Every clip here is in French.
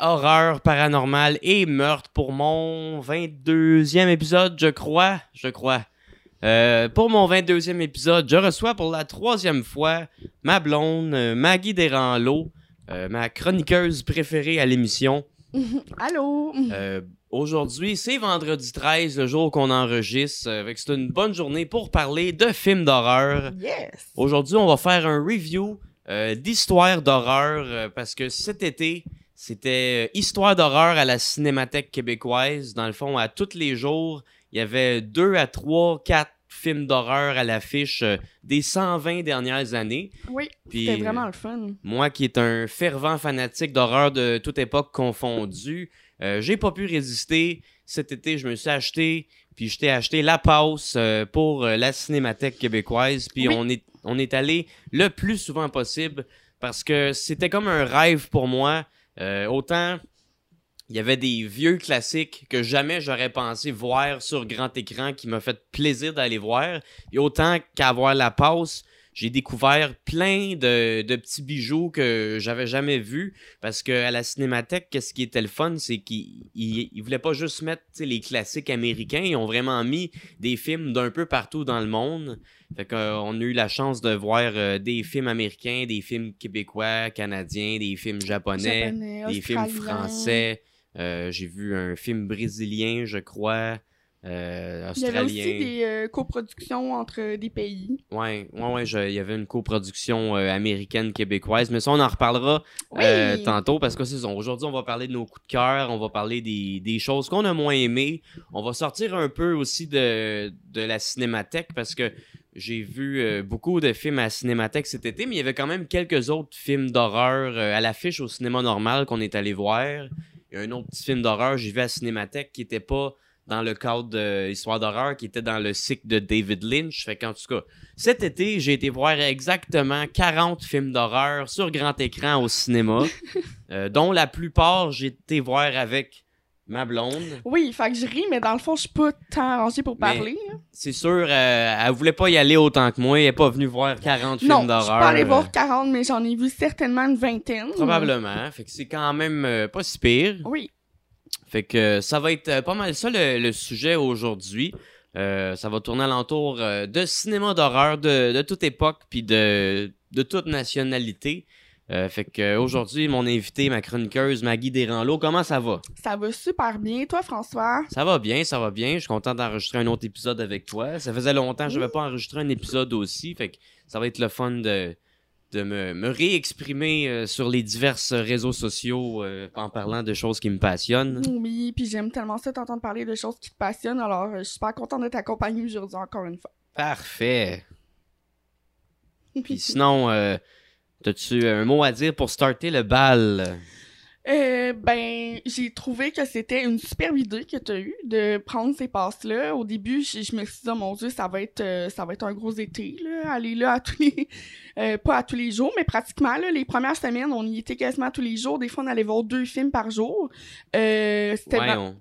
horreur paranormale et meurtre pour mon 22e épisode, je crois. Je crois. Euh, pour mon 22e épisode, je reçois pour la troisième fois ma blonde, euh, Maggie Desranleau, euh, ma chroniqueuse préférée à l'émission. Allô? Euh, Aujourd'hui, c'est vendredi 13, le jour qu'on enregistre. c'est une bonne journée pour parler de films d'horreur. Yes! Aujourd'hui, on va faire un review euh, d'histoire d'horreur parce que cet été, c'était euh, histoire d'horreur à la Cinémathèque québécoise. Dans le fond, à tous les jours, il y avait deux à trois, quatre films d'horreur à l'affiche euh, des 120 dernières années. Oui, c'était vraiment le fun. Moi qui est un fervent fanatique d'horreur de toute époque confondue, euh, j'ai pas pu résister. Cet été, je me suis acheté, puis je t'ai acheté la passe euh, pour euh, la Cinémathèque québécoise, puis Oui. on est on est allé le plus souvent possible parce que c'était comme un rêve pour moi. Euh, autant il y avait des vieux classiques que jamais j'aurais pensé voir sur grand écran qui m'a fait plaisir d'aller voir. Et autant qu'avoir la passe, j'ai découvert plein de, de petits bijoux que j'avais jamais vus. Parce que à la cinémathèque, qu'est-ce qui était le fun, c'est qu'ils ils, ils voulaient pas juste mettre les classiques américains, ils ont vraiment mis des films d'un peu partout dans le monde. Fait qu'on a eu la chance de voir euh, des films américains, des films québécois, canadiens, des films japonais Japonais, des films français. Euh, j'ai vu un film brésilien, je crois. Euh, Il y avait aussi des euh, coproductions entre des pays. Ouais, ouais, ouais, il y avait une coproduction euh, américaine québécoise, mais ça on en reparlera Oui! euh, tantôt parce que c'est ça. Aujourd'hui, on va parler de nos coups de cœur, on va parler des, des choses qu'on a moins aimées. On va sortir un peu aussi de, de la cinémathèque parce que j'ai vu beaucoup de films à la cinémathèque cet été, mais il y avait quand même quelques autres films d'horreur à l'affiche au cinéma normal qu'on est allé voir. Il y a un autre petit film d'horreur j'ai vu à la cinémathèque qui était pas dans le cadre de Histoire d'horreur, qui était dans le cycle de David Lynch. Fait qu'en tout cas, cet été, j'ai été voir exactement 40 films d'horreur sur grand écran au cinéma, euh, dont la plupart j'ai été voir avec ma blonde. Oui, fait que je ris, mais dans le fond, je suis pas tant arrangée pour parler. C'est sûr, euh, elle voulait pas y aller autant que moi. Elle est pas venue voir 40 Non, films je suis d'horreur. pas allée euh, voir 40, mais j'en ai vu certainement une vingtaine. Probablement. Fait que c'est quand même euh, pas si pire. Oui. Fait que ça va être euh, pas mal ça le, le sujet aujourd'hui. Euh, ça va tourner alentour euh, de cinéma d'horreur de, de toute époque puis de, de toute nationalité. Euh, fait que aujourd'hui, mon invité, ma chroniqueuse Maggie Desranleau, comment ça va? Ça va super bien. Toi, François? Ça va bien, ça va bien. Je suis content d'enregistrer un autre épisode avec toi. Ça faisait longtemps que je n'avais pas enregistré un épisode aussi. Fait que ça va être le fun de, de me, me réexprimer euh, sur les divers réseaux sociaux euh, en parlant de choses qui me passionnent. Oui, puis j'aime tellement ça t'entendre parler de choses qui te passionnent, alors euh, je suis super contente de t'accompagner aujourd'hui encore une fois. Parfait. Puis sinon, as-tu un mot à dire pour starter le bal? Euh, ben, j'ai trouvé que c'était une superbe idée que tu as eue de prendre ces passes-là. Au début, je, je me suis dit, oh mon Dieu, ça va être, euh, ça va être un gros été, là. Aller là à tous les, euh, pas à tous les jours, mais pratiquement, là, les premières semaines, on y était quasiment tous les jours. Des fois, on allait voir deux films par jour. Euh, c'était ben,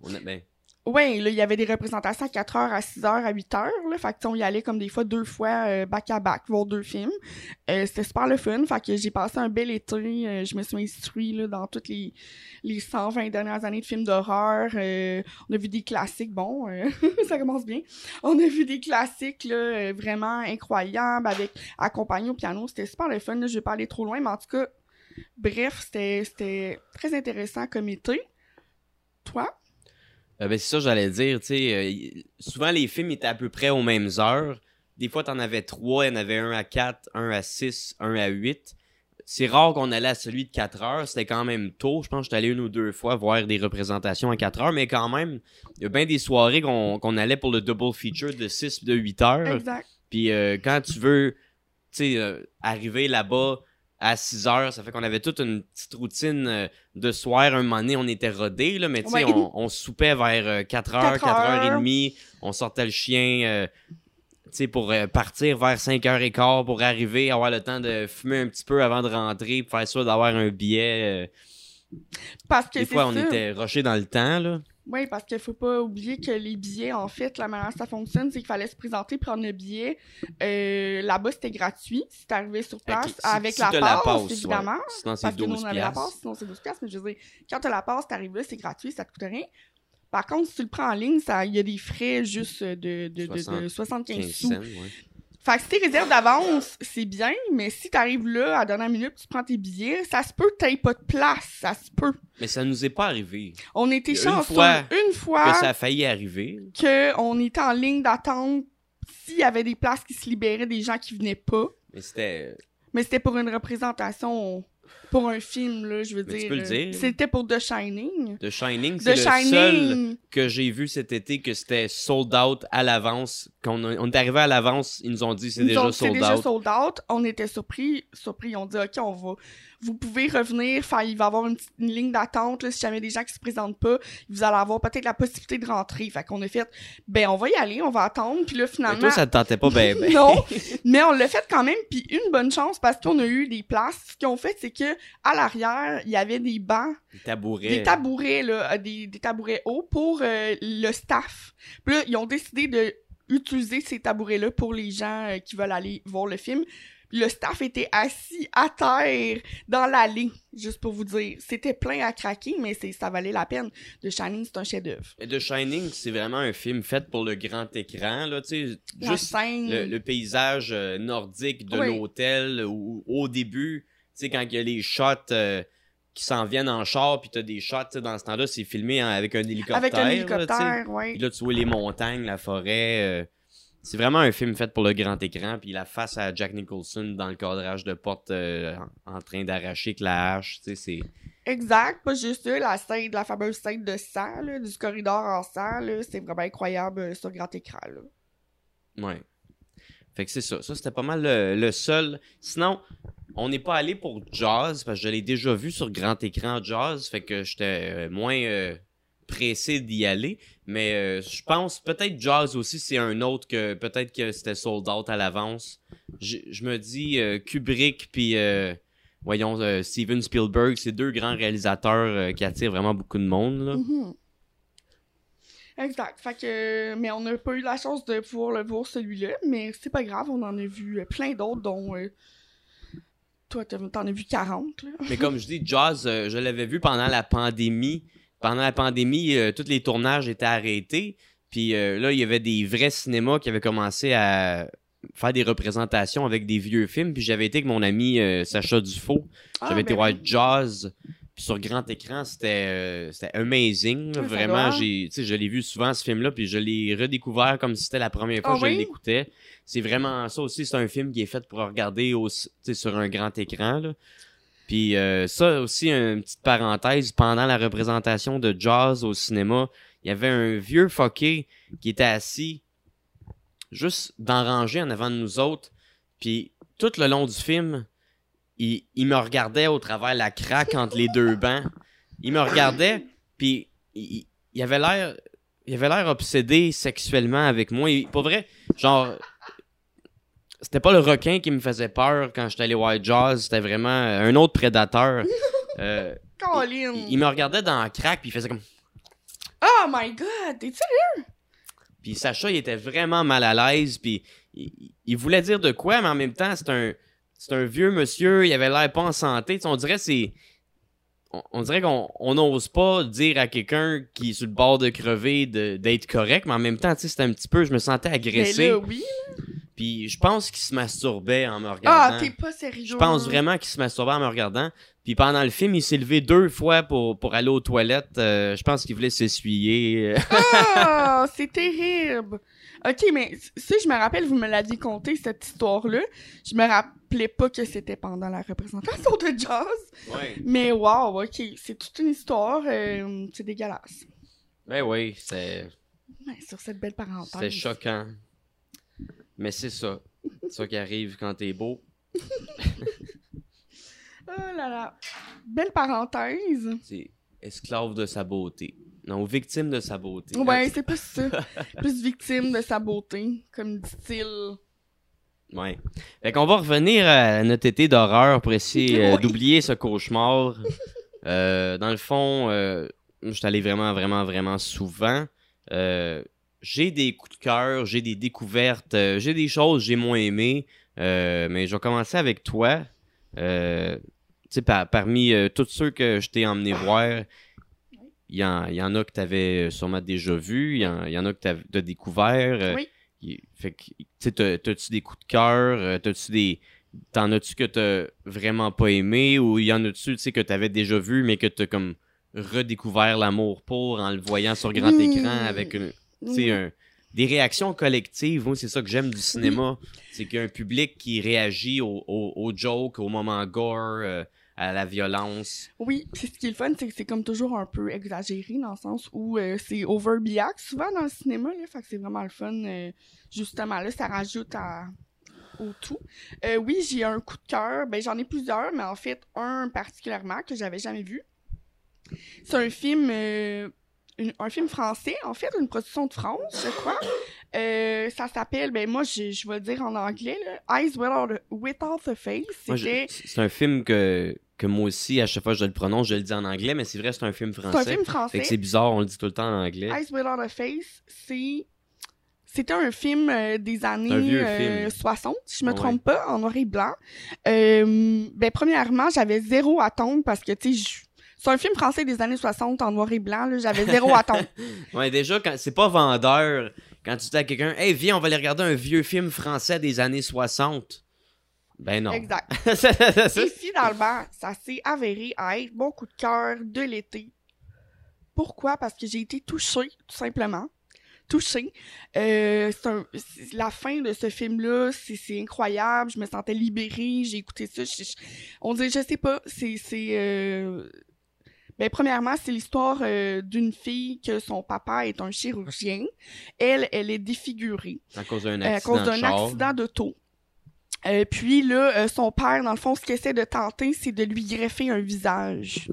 Ouais, là, il y avait des représentations à 4 heures, à 6 heures, à 8 heures. Fait que, on y allait comme des fois deux fois, euh, back à back, voir deux films. Euh, c'était super le fun. Fait que j'ai passé un bel été. euh, je me suis instruit, là, dans toutes les, les 120 dernières années de films d'horreur. Euh, on a vu des classiques, bon, ça commence bien. On a vu des classiques, là, vraiment incroyables, avec, accompagnés au piano. C'était super le fun, là. Je vais pas aller trop loin, mais en tout cas, bref, c'était très intéressant comme été. Toi? Euh, ben, c'est ça que j'allais dire. tu euh, souvent, les films étaient à peu près aux mêmes heures. Des fois, t'en avais trois. Il y en avait un à 4, un à 6, un à 8. C'est rare qu'on allait à celui de 4 heures. C'était quand même tôt. Je pense que j'étais allé une ou deux fois voir des représentations à 4 heures. Mais quand même, il y a bien des soirées qu'on allait pour le double feature de 6 de 8 heures. Exact. Puis euh, quand tu veux, tu sais, euh, arriver là-bas à 6 heures, ça fait qu'on avait toute une petite routine euh, de soir. Un moment donné, on était rodés, là, mais tu sais, Ouais. on, on soupait vers euh, 4 heures, 4 Quatre heures et demie. On sortait le chien, euh, tu sais, pour euh, partir vers 5 heures et quart pour arriver, avoir le temps de fumer un petit peu avant de rentrer, pour faire sûr d'avoir un billet. euh. Parce que Des fois, on était rushés dans le temps, là. Oui, parce qu'il faut pas oublier que les billets, en fait, la manière dont ça fonctionne, c'est qu'il fallait se présenter, prendre le billet. Euh, Là-bas, c'était gratuit. Si t'arrivais sur place, si- avec si la, passe, passe, ouais. évidemment. Sinon, c'est Parce que nous, 12 on avait la passe, sinon c'est 12 piastres. Mais je veux dire, quand t'as la passe, t'arrives là, c'est gratuit, ça te coûte rien. Par contre, si tu le prends en ligne, ça- il y a des frais juste de, de, de, de 75 15 sous. cents, ouais. Fait que si t'es réserves d'avance, c'est bien, mais si t'arrives là, à la dernière minute, tu prends tes billets, ça se peut que t'aies pas de place, ça se peut. Mais ça nous est pas arrivé. On était une chanceux fois une fois Que ça a failli arriver. que on était en ligne d'attente s'il y avait des places qui se libéraient des gens qui venaient pas. Mais c'était. Mais c'était pour une représentation pour un film, là, je veux Mais tu dire. peux le euh, dire. C'était pour The Shining. The Shining, The c'est le seul Shining. que j'ai vu cet été que c'était sold out à l'avance. Quand on, on est arrivé à l'avance, ils nous ont dit c'est déjà ont sold déjà out. sold out. On était surpris. Surpris. Ils ont dit, OK, on va. Vous pouvez revenir. Il va y avoir une, ligne d'attente. Si jamais des gens qui se présentent pas, vous allez avoir peut-être la possibilité de rentrer. Fait qu'on a fait, ben, on va y aller, on va attendre. Puis là, Mais finalement. toi, ça te tentait pas ben ben. non, mais on l'a fait quand même, puis une bonne chance parce qu'on a eu des places. Ce qu'ils ont fait, c'est que à l'arrière, il y avait des bancs, Des tabourets. des tabourets là, euh, des, des tabourets hauts pour euh, le staff. Puis là, ils ont décidé de utiliser ces tabourets là pour les gens euh, qui veulent aller voir le film. Le staff était assis à terre dans l'allée, juste pour vous dire. C'était plein à craquer, mais ça valait la peine. The Shining, c'est un chef-d'œuvre. The Shining, c'est vraiment un film fait pour le grand écran. Là, tu sais, La juste scène. le, le paysage nordique de Oui. l'hôtel au début, sais, quand il y a les shots euh, qui s'en viennent en char, puis t'as des shots, dans ce temps-là, c'est filmé en- avec un hélicoptère. avec un hélicoptère, ouais. Puis là, tu vois les montagnes, la forêt. euh, c'est vraiment un film fait pour le grand écran. Puis la face à Jack Nicholson dans le cadrage de porte euh, en, train d'arracher avec la hache. Tu sais, c'est. Exact, pas juste ça, la scène, la fameuse scène de sang, là, du corridor en sang, c'est vraiment incroyable sur grand écran, là. Ouais. Fait que c'est ça. Ça, c'était pas mal le, seul. Sinon, on n'est pas allé pour Jaws, parce que je l'ai déjà vu sur grand écran Jaws. Fait que j'étais euh, moins euh, pressé d'y aller. Mais euh, je pense peut-être Jaws aussi, c'est un autre que peut-être que c'était sold out à l'avance. Je me dis Kubrick puis voyons Steven Spielberg, c'est deux grands réalisateurs qui attirent vraiment beaucoup de monde. Là. Mhm. Exact. Fait que, mais on n'a pas eu la chance de pouvoir le voir celui-là, mais c'est pas grave, on en a vu euh, plein d'autres, dont euh, toi, t'en as vu 40, là. Mais comme je dis, Jaws, euh, je l'avais vu pendant la pandémie. Pendant la pandémie, euh, tous les tournages étaient arrêtés. Puis là, il y avait des vrais cinémas qui avaient commencé à faire des représentations avec des vieux films. Puis j'avais été avec mon ami Sacha Dufault. Ah, J'avais été ben voir oui. Sur grand écran, c'était euh, amazing. ça Vraiment, doit. j'ai, tu sais, je l'ai vu souvent ce film-là, puis je l'ai redécouvert comme si c'était la première fois Ah que je l'écoutais. C'est vraiment ça aussi. C'est un film qui est fait pour regarder au, sur un grand écran. Là. Puis euh, ça aussi, une petite parenthèse, pendant la représentation de Jaws au cinéma, il y avait un vieux fucké qui était assis juste dans rangée en avant de nous autres. Puis tout le long du film, il, il me regardait au travers la craque entre les deux bancs. Il me regardait, puis il, avait l'air... Il avait l'air obsédé sexuellement avec moi. Il- pour vrai, genre... C'était pas le requin qui me faisait peur quand j'étais allé voir Jaws. C'était vraiment euh, un autre prédateur. Euh, Colin! il, il me regardait dans la craque, puis il faisait comme... Oh my god! T'es sérieux? Puis Sacha, il était vraiment mal à l'aise, puis il- il voulait dire de quoi, mais en même temps, c'est un, c'est un vieux monsieur, il avait l'air pas en santé. On dirait c'est, on, dirait qu'on on n'ose pas dire à quelqu'un qui est sur le bord de crever d'être correct, mais en même temps, tu sais, c'était un petit peu, je me sentais Mais agressé. là, oui. Puis je pense qu'il se masturbait en me Ah, regardant. t'es pas sérieux. je pense vraiment qu'il se masturbait en me regardant. Puis pendant le film, il s'est levé deux fois pour, pour aller aux toilettes. Euh, je pense qu'il voulait s'essuyer. Ah, c'est terrible. Ok, mais si je me rappelle, vous me l'aviez conté, cette histoire-là. Je me rappelais pas que c'était pendant la représentation de jazz. ouais. Mais wow, ok, c'est toute une histoire. euh, c'est dégueulasse. Ben oui, c'est... Ouais, sur cette belle parenthèse. C'était choquant. Mais c'est ça. C'est ça qui arrive quand t'es beau. Oh là là. Belle parenthèse. C'est esclave de sa beauté. Non, victime de sa beauté. Ouais, c'est plus ça. plus victime de sa beauté, comme dit-il. Ouais. Fait qu'on va revenir à notre été d'horreur pour essayer euh, Oui. d'oublier ce cauchemar. Euh, dans le fond, euh, je suis allé vraiment, vraiment, vraiment souvent. Euh, j'ai des coups de cœur, j'ai des découvertes, j'ai des choses que j'ai moins aimées. Mais je vais commencer avec toi. Tu sais, par- parmi tous ceux que je t'ai emmené voir, il y, en- il y en a que tu avais sûrement déjà vu, il y, en il y en a que tu as découvert. euh, Oui. il- fait que, tu t'as-tu des coups de cœur? euh, T'as-tu des. T'en as-tu que t'as vraiment pas aimé ou il y en a-tu, tu sais, que t'avais déjà vu mais que t'as comme redécouvert l'amour pour en le voyant sur grand Oui. écran avec une, Oui. un- des réactions collectives. Moi, c'est ça que j'aime du cinéma. C'est qu'il y a un public qui réagit aux au, au jokes, au moment gore, euh, à la violence. Oui, puis ce qui est le fun, c'est que c'est comme toujours un peu exagéré dans le sens où euh, c'est overreact souvent dans le cinéma, là, fait que c'est vraiment le fun. euh, justement, là, ça rajoute à, au tout. Euh, oui, j'ai un coup de cœur, ben j'en ai plusieurs, mais en fait, un particulièrement que j'avais jamais vu. C'est un film, euh, une- un film français, en fait, une production de France, je crois. Euh, ça s'appelle, ben moi, je, je vais le dire en anglais, là, Eyes Without, Without a Face. C'est un film que, que moi aussi, à chaque fois que je le prononce, je le dis en anglais, mais c'est vrai, c'est un film c'est un français. film Fait français. que c'est bizarre, on le dit tout le temps en anglais. Eyes Without a Face, c'est c'était un film euh, des années euh, film. 60, si je me ouais. trompe pas, en noir et blanc. Euh, ben premièrement, j'avais zéro attente parce que tu sais, je- c'est un film français des années 60 en noir et blanc, là, j'avais zéro attente. Ouais, déjà, quand c'est pas vendeur, quand tu dis à quelqu'un, hey, viens, on va aller regarder un vieux film français des années 60. Ben non. Exact. Et finalement, ça s'est avéré à être mon coup de cœur de l'été. Pourquoi? Parce que j'ai été touchée, tout simplement. Touchée. Euh, un- la fin de ce film-là, c'est incroyable. Je me sentais libérée. J'ai écouté ça. je- je- on dirait, je sais pas, c'est... c'est euh, Ben, premièrement, c'est l'histoire euh, d'une fille que son papa est un chirurgien. Elle, elle est défigurée à cause d'un euh, à accident. cause d'un de char. Euh, puis là, euh, son père, dans le fond, ce qu'il essaie de tenter, c'est de lui greffer un visage.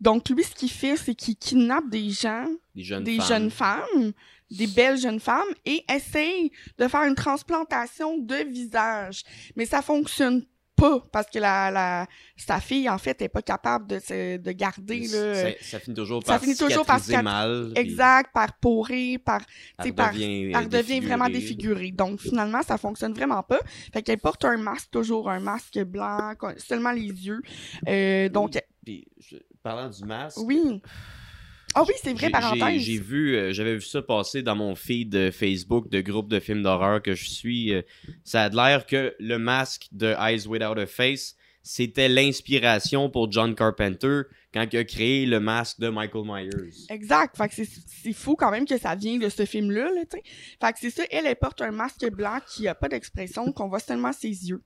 Donc lui, ce qu'il fait, c'est qu'il kidnappe des gens, Des jeunes des femmes. jeunes femmes, des belles jeunes femmes, et essaye de faire une transplantation de visage. Mais ça fonctionne pas parce que la, la sa fille en fait est pas capable de de garder là, Ça, ça finit toujours ça par finit toujours par mal. puis exact par pourrir par elle par- redevient, euh, elle vraiment défigurée. Donc, finalement, ça fonctionne vraiment pas. Fait qu'elle porte un masque, toujours un masque blanc, seulement les yeux. Euh, donc, Puis, je- parlant du masque. oui. Ah oui, c'est vrai, parenthèse. J'ai vu, euh, j'avais vu ça passer dans mon feed de Facebook de groupe de films d'horreur que je suis. euh, ça a l'air que le masque de Eyes Without a Face, c'était l'inspiration pour John Carpenter quand il a créé le masque de Michael Myers. Exact. Fait que c'est- fou quand même que ça vient de ce film-là, là, tu sais. Fait que c'est ça, elle, elle porte un masque blanc qui a pas d'expression, qu'on voit seulement ses yeux.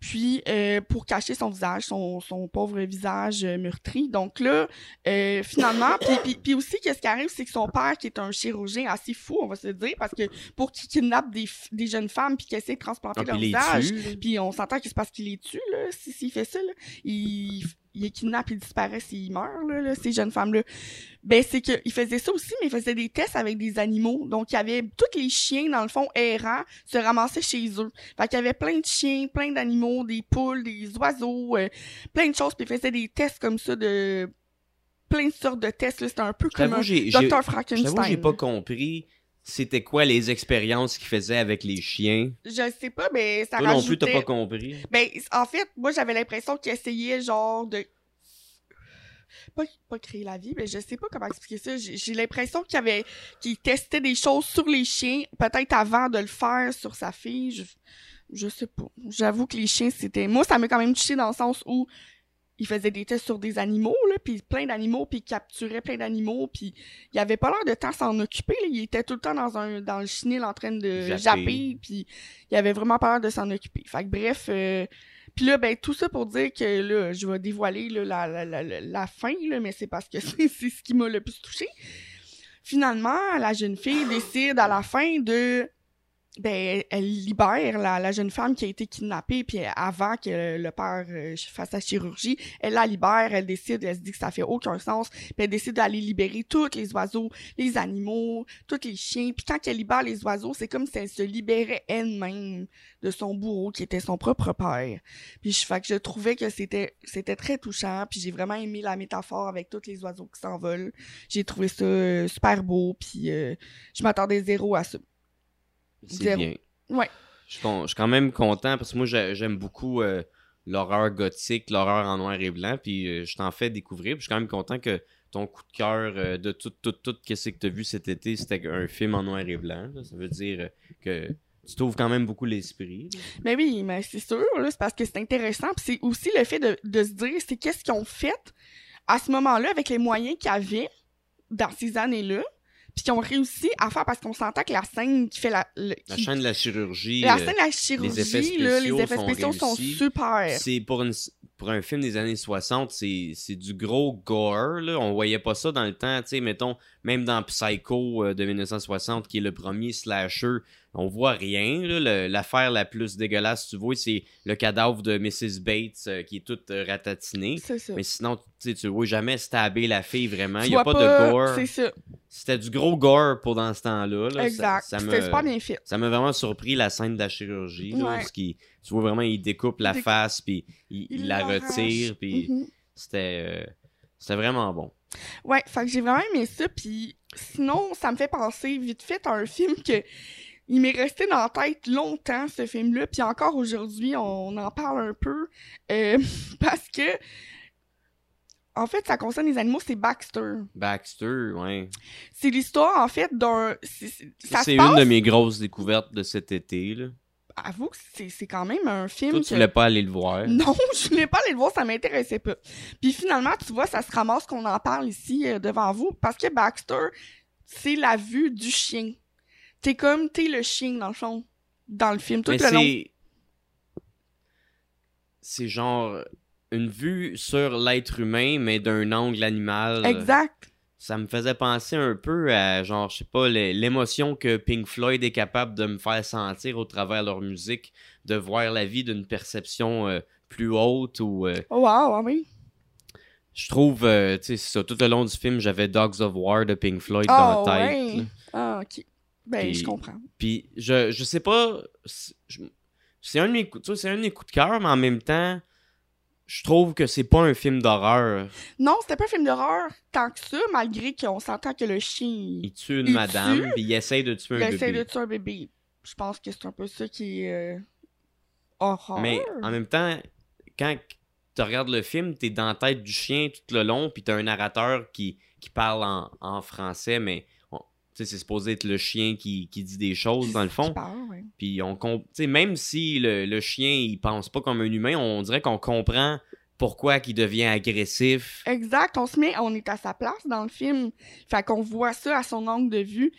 Puis, euh, pour cacher son visage, son, son pauvre visage euh, meurtri. Donc là, euh, finalement, puis, puis, puis aussi, qu'est-ce qui arrive, c'est que son père, qui est un chirurgien assez fou, on va se dire, parce que pour qu'il kidnappe des, jeunes femmes puis qu'il essaie de transplanter Ah, leur visage, puis on s'entend que c'est parce qu'il les tue, là, si- s'il fait ça, là. Il, il les kidnappe, il disparaît s'il meurt, là, là, ces jeunes femmes-là. Ben, c'est qu'il faisait ça aussi, mais il faisait des tests avec des animaux. Donc, il y avait tous les chiens, dans le fond, errants, se ramassaient chez eux. Fait qu'il y avait plein de chiens, plein d'animaux, des poules, des oiseaux, euh, plein de choses, puis il faisait des tests comme ça de... plein de sortes de tests. C'était un peu comme J'avoue, un Dr. Frankenstein. j'ai pas compris c'était quoi les expériences qu'il faisait avec les chiens? Je sais pas, mais ça Toi non plus, t'as rajoutait- pas compris. Ben, en fait, moi, j'avais l'impression qu'il essayait, genre, de... Pas, pas créer la vie, mais je sais pas comment expliquer ça. J'ai j'ai l'impression qu'il avait... qu'il testait des choses sur les chiens, peut-être avant de le faire sur sa fille. Je, je sais pas. J'avoue que les chiens, c'était... Moi, ça m'a quand même touché dans le sens où il faisait des tests sur des animaux, là, puis plein d'animaux, puis il capturait plein d'animaux, puis il avait pas l'air de temps s'en occuper, là. Il était tout le temps dans un dans le chenil en train de Japper. japper, puis il avait vraiment pas l'air de s'en occuper. Fait que bref, euh, puis là, ben, tout ça pour dire que là, je vais dévoiler là, la, la, la, la, la fin, là, mais c'est parce que c'est c'est ce qui m'a le plus touché. Finalement, la jeune fille décide à la fin de ben, elle libère la, la jeune femme qui a été kidnappée, puis avant que le père euh, fasse sa chirurgie, elle la libère, elle décide, elle se dit que ça fait aucun sens, puis elle décide d'aller libérer tous les oiseaux, les animaux, tous les chiens, puis quand elle libère les oiseaux, c'est comme si elle se libérait elle-même de son bourreau qui était son propre père. Puis je, fait que je trouvais que c'était c'était très touchant, puis j'ai vraiment aimé la métaphore avec tous les oiseaux qui s'envolent. J'ai trouvé ça euh, super beau, puis euh, je m'attendais zéro à ça. C'est bien. Ouais. Je suis con- je suis quand même content parce que moi, j'ai- j'aime beaucoup euh, l'horreur gothique, l'horreur en noir et blanc, puis euh, je t'en fais découvrir. Puis je suis quand même content que ton coup de cœur euh, de tout, tout, tout, qu'est-ce que tu as vu cet été, c'était un film en noir et blanc. là. Ça veut dire que tu t'ouvres quand même beaucoup l'esprit. Mais oui, mais c'est sûr, c'est parce que c'est intéressant. Puis c'est aussi le fait de, de se dire, c'est qu'est-ce qu'ils ont fait à ce moment-là avec les moyens qu'ils avaient dans ces années-là, puis qu'ils ont réussi à faire, parce qu'on s'entend que la scène qui fait la... le- La qui- chaîne de la chirurgie, la euh, scène de la chirurgie, effets là, spéciaux les effets spéciaux sont super. c'est pour, une, pour un film des années 60, c'est c'est du gros gore. Là. On voyait pas ça dans le temps. Tu sais, mettons, même dans Psycho euh, de 1960, qui est le premier slasher, on voit rien. L'affaire la plus dégueulasse, tu vois, c'est le cadavre de Mrs. Bates euh, qui est toute euh, ratatinée. Ça. Mais sinon, tu tu vois jamais stabber la fille vraiment. Il y a pas, de gore. C'était du gros gore pour dans ce temps-là. là. Ça- exact. Ça, C'était bien fait. ça m'a vraiment surpris la scène de la chirurgie. là, parce tu vois vraiment, il découpe la Il découpe- face, puis il, il la retire, puis Mhm. c'était euh, c'était vraiment bon. Ouais, fait que j'ai vraiment aimé ça, puis sinon, ça me fait penser vite fait à un film que il m'est resté dans la tête longtemps, ce film-là, puis encore aujourd'hui, on en parle un peu, euh, parce que, en fait, ça concerne les animaux, c'est Baxter. Baxter, ouais. C'est l'histoire, en fait, d'un... c'est- passe... une de mes grosses découvertes de cet été. Là. Avoue que c'est c'est quand même un film Toi, que... tu voulais pas aller le voir. Non, je voulais pas aller le voir, ça m'intéressait pas. Puis finalement, tu vois, ça se ramasse qu'on en parle ici euh, devant vous, parce que Baxter, c'est la vue du chien. T'es comme, t'es le chien, dans le fond, dans le film, tout Mais le long. c'est. C'est genre une vue sur l'être humain, mais d'un angle animal. Exact. Ça me faisait penser un peu à, genre, je sais pas, l'é- l'émotion que Pink Floyd est capable de me faire sentir au travers de leur musique, de voir la vie d'une perception euh, plus haute ou. euh, Oh, wow, ah oui. je trouve, euh, tu sais, c'est ça, tout le long du film, j'avais Dogs of War de Pink Floyd Ah, dans la tête. ouais. Ah, ok. Ben, Puis- je comprends. Puis je, je sais pas. c'est- un, de mes coups- un de mes coups de cœur, mais en même temps, je trouve que c'est pas un film d'horreur. Non, c'était pas un film d'horreur tant que ça, malgré qu'on s'entend que le chien, Il tue une Il madame, tue, puis il essaye de tuer il un essaie bébé. de tuer un bébé. Je pense que c'est un peu ça qui est... euh, horreur. Mais en même temps, quand tu regardes le film, t'es dans la tête du chien tout le long, puis t'as un narrateur qui, qui parle en, en français, mais c'est supposé être le chien qui, qui dit des choses dans le fond. parle, ouais. Puis on même si le, le chien il pense pas comme un humain, on dirait qu'on comprend pourquoi qu'il devient agressif. Exact, on se met, on est à sa place dans le film. Fait qu'on voit ça à son angle de vue.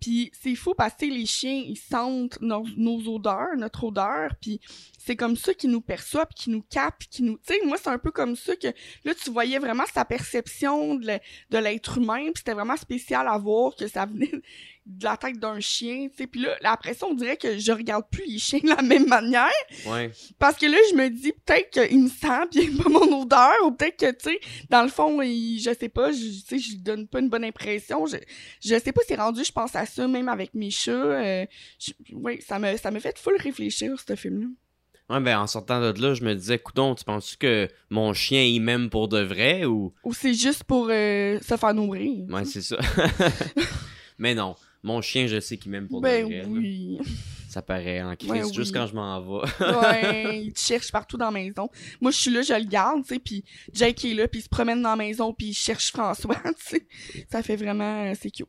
Puis c'est fou parce que les chiens, ils sentent nos, nos odeurs, notre odeur, puis c'est comme ça qu'ils nous perçoivent, qu'ils nous capent, puis qu'ils nous... Tu sais, moi, c'est un peu comme ça que là, tu voyais vraiment sa perception de l'être humain, puis c'était vraiment spécial à voir que ça venait de la tête d'un chien, tu sais. Puis là, après ça, on dirait que je regarde plus les chiens de la même manière, Ouais. parce que là, je me dis peut-être qu'il me sent puis il pas mon odeur ou peut-être que, tu sais, dans le fond, il, je sais pas, je, tu sais, je lui donne pas une bonne impression. Je, je sais pas si c'est rendu, je pense à ça, même avec mes chats. Euh, je- ouais, ça me, ça me fait full réfléchir, ce film-là. Ouais, ben en sortant de là, je me disais, coudon, tu penses que mon chien il m'aime pour de vrai ou? Ou c'est juste pour euh, se faire nourrir. Ouais, c'est ça. Mais non, mon chien, je sais qu'il m'aime pour ben de vrai. là. oui. Ça paraît en crise Ouais, juste quand je m'en vais. ouais, il te cherche partout dans la maison. Moi, je suis là, je le garde, tu sais, puis Jake est là, puis il se promène dans la maison, puis il cherche François, tu sais. Ça fait vraiment... euh, c'est cute.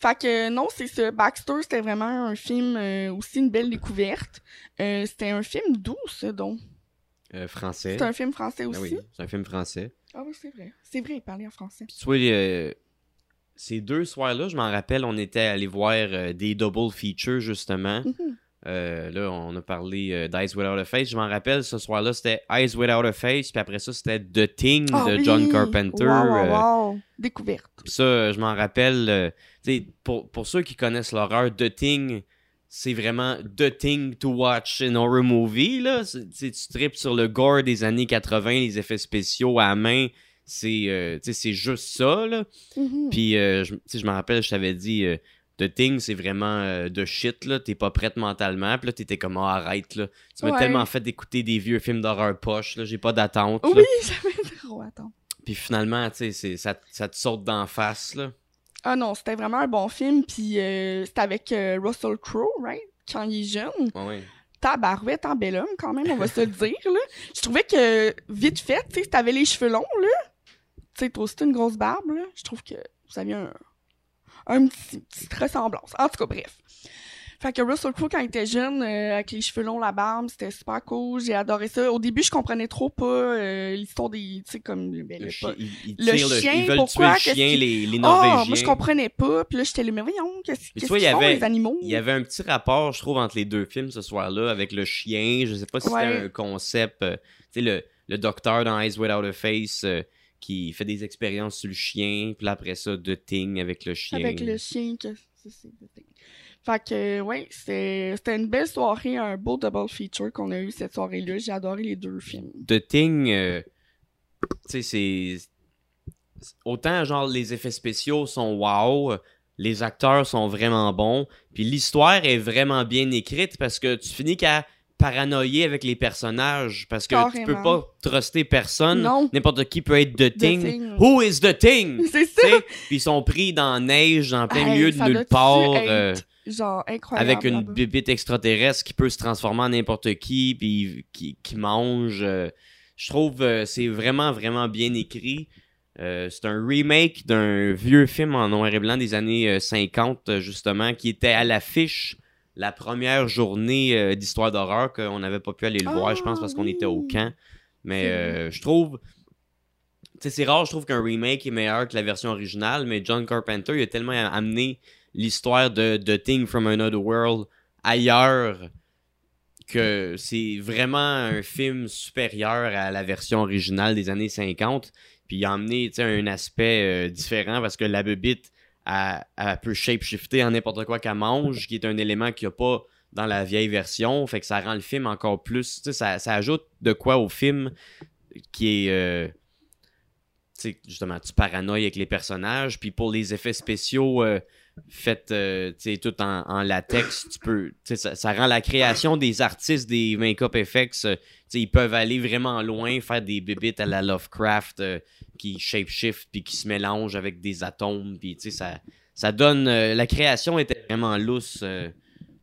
Fait que non, c'est ça. Baxter, c'était vraiment un film, euh, aussi une belle découverte. Euh, c'était un film doux, donc. Euh, français. C'est un film français Ben aussi? oui, c'est un film français. Ah oui, c'est vrai. C'est vrai, il parlait en français. Puis tu vois, ces deux soirs-là, je m'en rappelle, on était allé voir des double features, justement. Mhm. Euh, là, on a parlé euh, d'Eyes Without a Face. Je m'en rappelle, ce soir-là, c'était Eyes Without a Face. Puis après ça, c'était The Thing Ah de oui! John Carpenter. Wow, wow, Euh, wow. Découverte. Puis ça, je m'en rappelle. euh, pour, pour ceux qui connaissent l'horreur, The Thing, c'est vraiment The Thing to watch in horror movie. Là. C'est- tu tripes sur le gore des années 80, les effets spéciaux à main. C'est c'est juste ça. Là. Mhm. Puis je, tu sais, je me rappelle, je t'avais dit. The Thing, c'est vraiment euh, de shit, là. T'es pas prête mentalement. Puis là, t'étais comme, Ah, arrête, là. Tu m'as Ouais. tellement fait d'écouter des vieux films d'horreur poche, là. J'ai pas d'attente. Oui, j'avais trop attends. Puis finalement, tu sais, ça, ça te saute d'en face, là. Ah non, c'était vraiment un bon film, puis euh, c'était avec euh, Russell Crowe, right? Quand il est jeune. Ouais, ouais. Tabarouette en bel homme, quand même, on va se le dire, là. Je trouvais que, vite fait, tu sais, si t'avais les cheveux longs, là, tu sais, toi aussi, t'as une grosse barbe, là, je trouve que vous aviez un, un petit, petite ressemblance. En tout cas, bref. Fait que Russell Crowe, quand il était jeune, euh, avec les cheveux longs, la barbe, c'était super cool, j'ai adoré ça. Au début, je comprenais trop pas euh, l'histoire des, tu sais, comme, ben, Le pas- ils le chien, ils veulent pourquoi? tuer le chien, les, les Ah, Norvégiens. moi, je comprenais pas, puis là, j'étais là, mais voyons, qu'est-ce qu'ils y font, avait- les animaux? Il y avait un petit rapport, je trouve, entre les deux films ce soir-là, avec le chien. Je sais pas si Ouais. c'était un concept. euh, tu sais, le, le docteur dans Eyes Without a Face euh, qui fait des expériences sur le chien. Puis là, après ça, The Thing avec le chien. Avec le chien que c'est. Fait que ouais, c'était c'était une belle soirée, un beau double feature qu'on a eu cette soirée-là. J'ai adoré les deux films. The Thing, euh, tu sais, c'est. Autant, genre, les effets spéciaux sont wow, les acteurs sont vraiment bons, puis l'histoire est vraiment bien écrite parce que tu finis qu'à paranoïer avec les personnages parce que tu peux Carrément. pas truster personne. N'importe qui peut être The Thing. Thing. Who is The Thing? C'est ça! Puis ils sont pris dans la neige, en plein Hey, milieu de nulle part. euh, Genre incroyable. avec une bibite extraterrestre qui peut se transformer en n'importe qui, puis qui, qui mange. euh, je trouve euh, c'est vraiment, vraiment bien écrit. Euh, c'est un remake d'un vieux film en noir et blanc des années euh, 50, euh, justement, qui était à l'affiche la première journée euh, d'histoire d'horreur qu'on n'avait pas pu aller le Ah, voir, je pense, parce qu'on oui. était au camp. Mais euh, je trouve. Tu sais, c'est rare, je trouve qu'un remake est meilleur que la version originale, mais John Carpenter, il a tellement amené l'histoire de The Thing from Another World ailleurs que c'est vraiment un film supérieur à la version originale des années 50. Puis il a amené un aspect euh, différent parce que la bebite, elle, elle peut shapeshifter en n'importe quoi qu'elle mange, qui est un élément qu'il n'y a pas dans la vieille version. Fait que ça rend le film encore plus. Ça, ça ajoute de quoi au film qui est. euh, justement, tu paranoïes avec les personnages. Puis pour les effets spéciaux euh, faits euh, tout en, latex, tu peux. Ça, ça rend la création des artistes des make-up effects. euh, ils peuvent aller vraiment loin, faire des bébites à la Lovecraft euh, qui shapeshift puis qui se mélangent avec des atomes. Ça, ça donne. euh, la création était vraiment lousse. euh,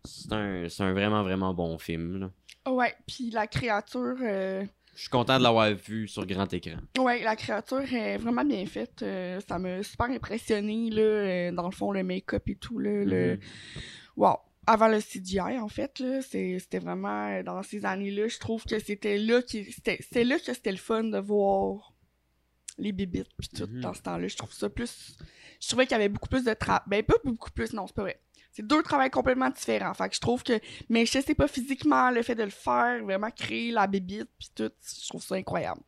c'est un, un vraiment, vraiment bon film. là. Ouais, puis la créature, Je suis content de l'avoir vu sur grand écran. ouais, la créature est vraiment bien faite. euh, ça m'a super impressionné là, euh, dans le fond le make-up et tout là. Le... Mhm. Wow. Avant le CGI, en fait, là, c'était vraiment euh, dans ces années-là, je trouve que c'était là qui c'était là que c'était le fun de voir les bibites puis tout Mhm. dans ce temps-là. Je trouve ça plus je trouvais qu'il y avait beaucoup plus de travail. Ben pas beaucoup plus, non, c'est pas vrai. C'est deux travails complètement différents. Fait que je trouve que mais je sais pas physiquement le fait de le faire, vraiment créer la bibite puis tout, je trouve ça incroyable.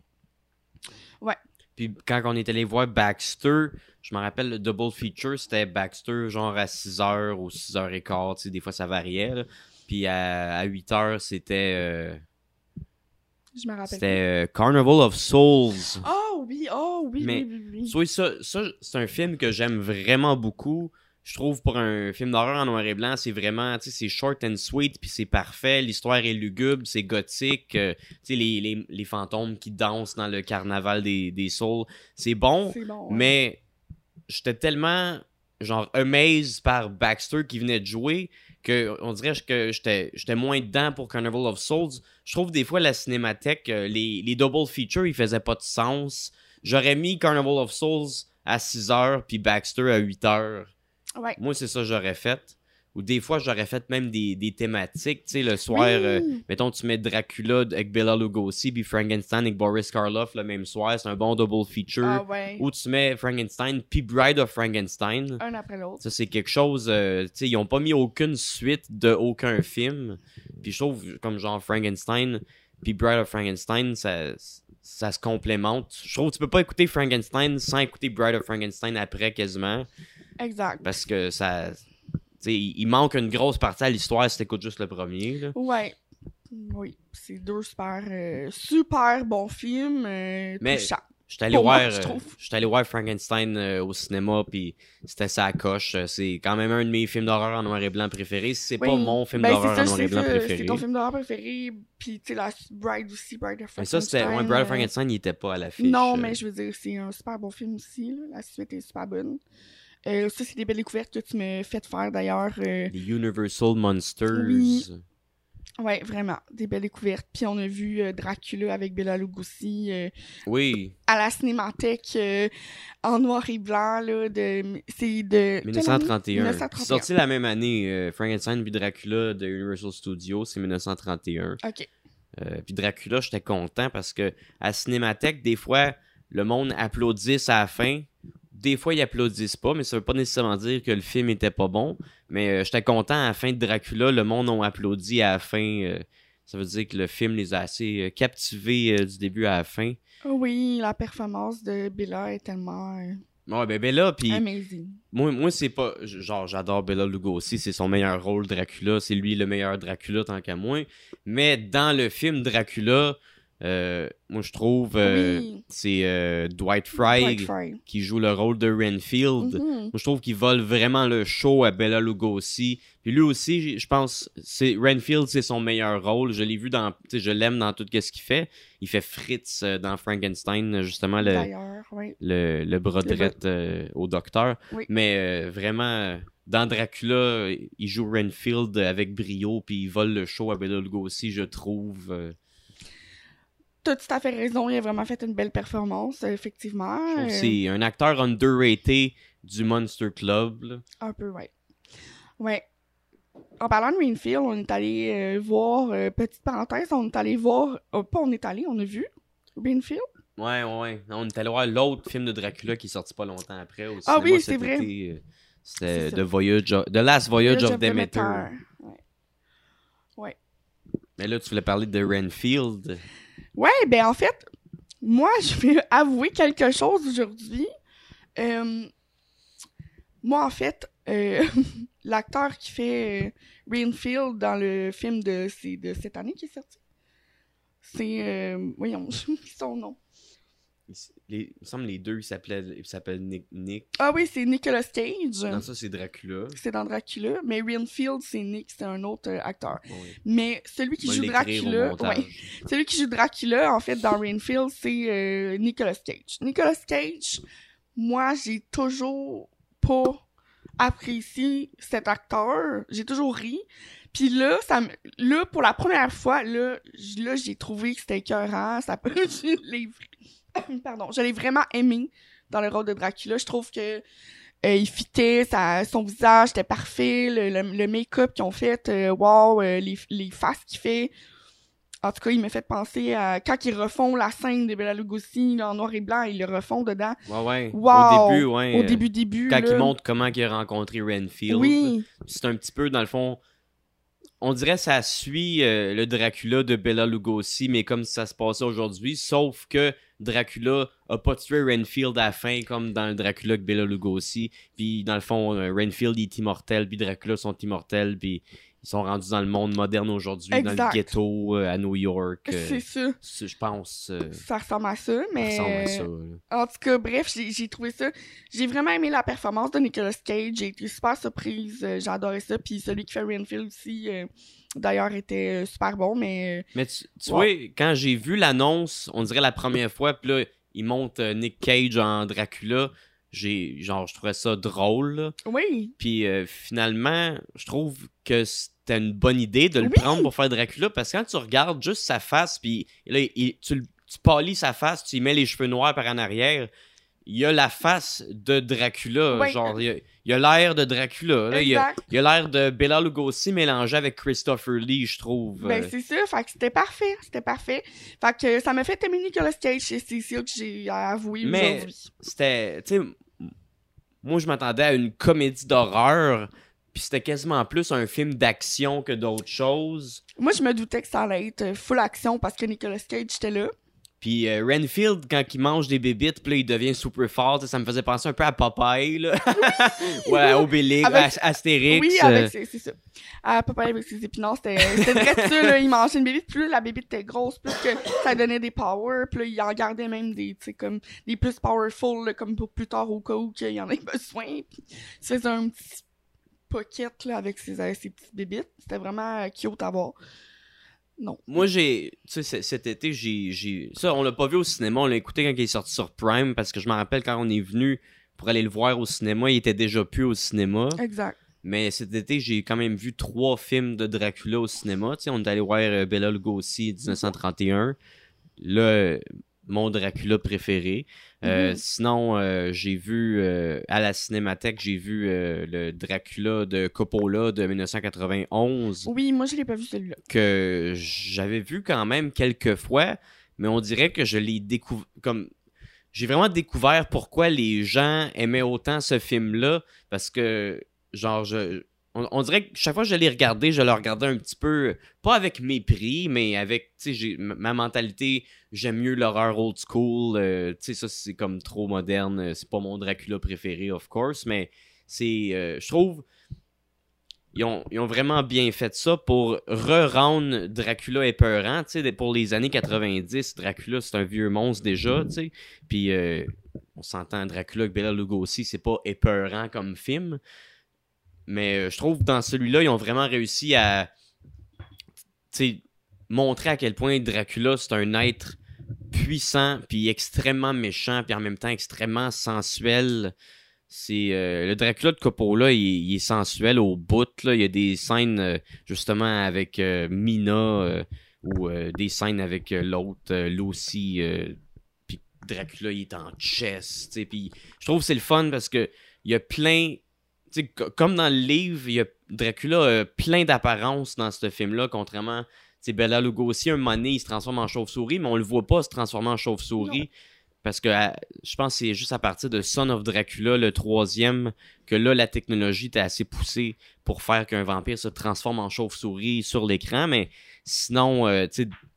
Puis quand on est allé voir Baxter, je me rappelle le double feature, c'était Baxter genre à 6h ou 6h15, tu sais, des fois ça variait. là. Puis à, à 8h, c'était euh, Je me rappelle. c'était euh, Carnival of Souls. Oh oui, oh oui, Mais- oui, oui, oui. Soit ça, ça c'est un film que j'aime vraiment beaucoup. Je trouve pour un film d'horreur en noir et blanc, c'est vraiment, tu sais, c'est short and sweet, puis c'est parfait. L'histoire est lugubre, c'est gothique. euh, tu sais, les, les, les fantômes qui dansent dans le carnaval des, des souls, c'est bon. C'est bon. ouais. Mais j'étais tellement genre amazed par Baxter qui venait de jouer que on dirait que j'étais j'étais moins dedans pour Carnival of Souls. Je trouve des fois la cinémathèque, euh, les, les double features, ils faisaient pas de sens. J'aurais mis Carnival of Souls à 6 heures puis Baxter à 8 heures. Ouais. Moi, c'est ça que j'aurais fait. Ou des fois, j'aurais fait même des, des thématiques, tu sais, le soir, Oui. euh, mettons, tu mets Dracula avec Bela Lugosi, puis Frankenstein avec Boris Karloff le même soir, c'est un bon double feature. Ah ouais. Ou tu mets Frankenstein, puis Bride of Frankenstein. Un après l'autre. Ça, c'est quelque chose. euh, tu sais, ils ont pas mis aucune suite de aucun film. Puis je trouve, comme genre Frankenstein, puis Bride of Frankenstein, ça, ça se complémente. Je trouve que tu peux pas écouter Frankenstein sans écouter Bride of Frankenstein après quasiment. Exact. Parce que ça. Tu sais, il il manque une grosse partie à l'histoire si t'écoutes juste le premier. Là. Ouais. Oui, c'est deux super, euh, super bons films. Euh, Mais- touchants. J'étais allé, moi, voir, je euh, allé voir Frankenstein euh, au cinéma, puis c'était sa coche. Euh, C'est quand même un de mes films d'horreur en noir et blanc préférés. C'est pas mon film Ben, d'horreur en noir et blanc ça, préféré. C'est ton film d'horreur préféré, puis tu sais, la Bride aussi, Bride of Mais ça, c'était. Ouais, Frankenstein, Bride of euh, Frankenstein, il était pas à l'affiche. Non, euh. mais je veux dire, c'est un super bon film aussi. là. La suite est super bonne. Euh, ça, c'est des belles découvertes que tu me fais faire d'ailleurs. euh, Les Universal Monsters. Oui. Ouais, vraiment, des belles découvertes. Puis on a vu euh, Dracula avec Bela Lugosi euh, Oui, à la cinémathèque euh, en noir et blanc. Là, de, c'est de. quelle année? 1931. 1931. Sorti la même année, Frankenstein puis Dracula de Universal Studios, c'est 1931. Ok. Puis Dracula, j'étais content parce que à Cinémathèque, des fois, le monde applaudisse à la fin. Des fois, ils applaudissent pas, mais ça veut pas nécessairement dire que le film était pas bon. Mais euh, j'étais content à la fin de Dracula, le monde a applaudi à la fin. euh, ça veut dire que le film les a assez euh, captivés du début à la fin. Oui, la performance de Bella est tellement Ouais, ben, là, puis amazing. Moi, moi c'est pas. Genre, j'adore Bela Lugosi, c'est son meilleur rôle, Dracula. C'est lui le meilleur Dracula, tant qu'à moi. Mais dans le film Dracula, moi, je trouve. euh, Oui. C'est euh, Dwight Fry qui joue le rôle de Renfield. Mhm. Moi, je trouve qu'il vole vraiment le show à Bela Lugosi. Puis lui aussi, je pense, c'est Renfield, c'est son meilleur rôle. Je l'ai vu dans, je l'aime dans tout ce qu'il fait. Il fait Fritz euh, dans Frankenstein, justement le, oui. le, le euh, au docteur. Oui. Mais euh, vraiment, euh, dans Dracula, il joue Renfield avec brio, puis il vole le show à Bela Lugosi, je trouve. euh, T'as tout à fait raison, il a vraiment fait une belle performance, euh, effectivement. Euh, c'est un acteur underrated du Monster Club. là. Un peu, ouais. Ouais. En parlant de Greenfield, on est allé euh, voir, euh, petite parenthèse, on est allé voir, euh, pas on est allé, on a vu Greenfield. Ouais, ouais, ouais. On est allé voir l'autre film de Dracula qui est sorti pas longtemps après au Ah oui, c'est vrai. C'était. The Voyage of- The Last Voyage, of Demeter. Ouais. Mais là, tu voulais parler de Renfield. Ouais, ben en fait, moi, je vais avouer quelque chose aujourd'hui. Euh, moi, en fait, euh, l'acteur qui fait euh, Greenfield dans le film de, de cette année qui est sorti, c'est, euh, voyons, son nom. Les- il me semble les deux, ils s'appellent Nick. Nick. Ah oui, c'est Nicolas Cage. Non, ça, c'est Dracula. C'est dans Dracula, mais Renfield, c'est Nick, c'est un autre euh, acteur. Mais celui qui joue Dracula, ouais, celui qui joue Dracula, en fait, dans Renfield, c'est euh, Nicolas Cage. Nicolas Cage, moi, j'ai toujours pas apprécié cet acteur. J'ai toujours ri. Puis là, ça me... là, pour la première fois, là, j'ai trouvé que c'était écœurant. Ça peut... je l'ai... Pardon, je l'ai vraiment aimé dans le rôle de Dracula. Je trouve que euh, il fitait, son visage était parfait, le, le, le make-up qu'ils ont fait, euh, wow, euh, les, les faces qu'il fait. En tout cas, il m'a fait penser à quand ils refont la scène de Bela Lugosi là, en noir et blanc, ils le refont dedans. Ouais, ouais. Wow! Au début, ouais. Au début, début. Quand là. il montre comment il a rencontré Renfield. Oui, C'est un petit peu, dans le fond, on dirait ça suit euh, le Dracula de Bela Lugosi, mais comme ça se passait aujourd'hui, sauf que Dracula a pas tué Renfield à la fin, comme dans le Dracula de Bela Lugosi. Puis, dans le fond, euh, Renfield est immortel, puis Dracula sont immortels, puis ils sont rendus dans le monde moderne aujourd'hui, dans le ghetto euh, à New York. euh, c'est ça. c'est- je pense. euh, Ça ressemble à ça, ça mais... ressemble à ça. En tout cas, bref, j'ai trouvé ça. J'ai vraiment aimé la performance de Nicolas Cage. J'ai été super surprise. J'ai adoré ça. Puis celui qui fait Renfield aussi, d'ailleurs, était super bon. Mais Mais tu, vois, quand j'ai vu l'annonce, on dirait la première fois, puis là, il monte Nick Cage en Dracula, j'ai genre je trouvais ça drôle. là. oui, Puis euh, finalement, je trouve que c'était une bonne idée de le Oui. prendre pour faire Dracula parce que quand tu regardes juste sa face, puis là, il- tu, tu polis sa face, tu y mets les cheveux noirs par en arrière, il y a la face de Dracula. Genre, il y a- l'air de Dracula. là. Il y a l'air de Bela Lugosi mélangé avec Christopher Lee, je trouve. Ben, c'est ça, fait que c'était parfait, c'était parfait. Fait que ça m'a fait aimer Nicolas Cage, c'est ça que j'ai à avouer Mais- aujourd'hui. c'était. Tu sais, moi, je m'attendais à une comédie d'horreur. Puis c'était quasiment plus un film d'action que d'autres choses. Moi, je me doutais que ça allait être full action parce que Nicolas Cage était là. Puis euh, Renfield, quand il mange des bébites, puis là, il devient super fort. Ça me faisait penser un peu à Popeye, là. ouais, à Obélix, Avec- à Astérix. Oui, euh, avec ses, c'est ça. À peu près avec ses épinards, c'était c'était vrai ça, là. Il mangeait une bébite, plus la bébite était grosse, plus que ça donnait des powers, puis là, il en gardait même des, tu sais, comme, des plus powerful, là, comme pour plus tard au cas où qu'il y en ait besoin. Puis il faisait un petit pocket, là, avec ses, euh, ses petites bébites. C'était vraiment euh, cute à voir. Non. Moi, j'ai. Tu sais, cet été, j'ai. Ça, on l'a pas vu au cinéma, on l'a écouté quand il est sorti sur Prime, parce que je me rappelle quand on est venu pour aller le voir au cinéma, il était déjà plus au cinéma. Exact. Mais cet été, j'ai quand même vu trois films de Dracula au cinéma. Tu sais, on est allé voir euh, Bela Lugosi 1931. Là, mon Dracula préféré. Euh, Mhm. Sinon, euh, j'ai vu euh, à la cinémathèque, j'ai vu le Dracula de Coppola de 1991 Oui, moi, je l'ai pas vu celui-là. que j'avais vu quand même quelques fois, mais on dirait que je l'ai découvert comme j'ai vraiment découvert pourquoi les gens aimaient autant ce film-là parce que genre je on, dirait que chaque fois que je l'ai regardé, je le regardais un petit peu pas avec mépris, mais avec ma mentalité, j'aime mieux l'horreur old school, euh, tu sais ça c'est comme trop moderne, euh, c'est pas mon Dracula préféré of course, mais c'est euh, je trouve ils ont, vraiment bien fait ça pour re-rendre Dracula épeurant. Tu sais, pour les années 90, Dracula, c'est un vieux monstre déjà, tu. Puis, on s'entend, Dracula avec Bela Lugosi, c'est pas épeurant comme film. Mais euh, je trouve dans celui-là, ils ont vraiment réussi à, montrer à quel point Dracula, c'est un être puissant, puis extrêmement méchant, puis en même temps extrêmement sensuel. C'est euh, le Dracula de Coppola, il, il est sensuel au bout. Là. Il y a des scènes euh, justement avec Mina ou des scènes avec l'autre, Lucy. puis Dracula, il est en chess. Puis je trouve que c'est le fun parce que il y a plein. Comme dans le livre, y a Dracula a plein d'apparences dans ce film-là, contrairement. C'est Bella Lugosi, un moment donné, il se transforme en chauve-souris, mais on le voit pas se transformer en chauve-souris. Parce que à- je pense que c'est juste à partir de Son of Dracula, le troisième, que là, la technologie était assez poussée pour faire qu'un vampire se transforme en chauve-souris sur l'écran. Mais sinon, euh,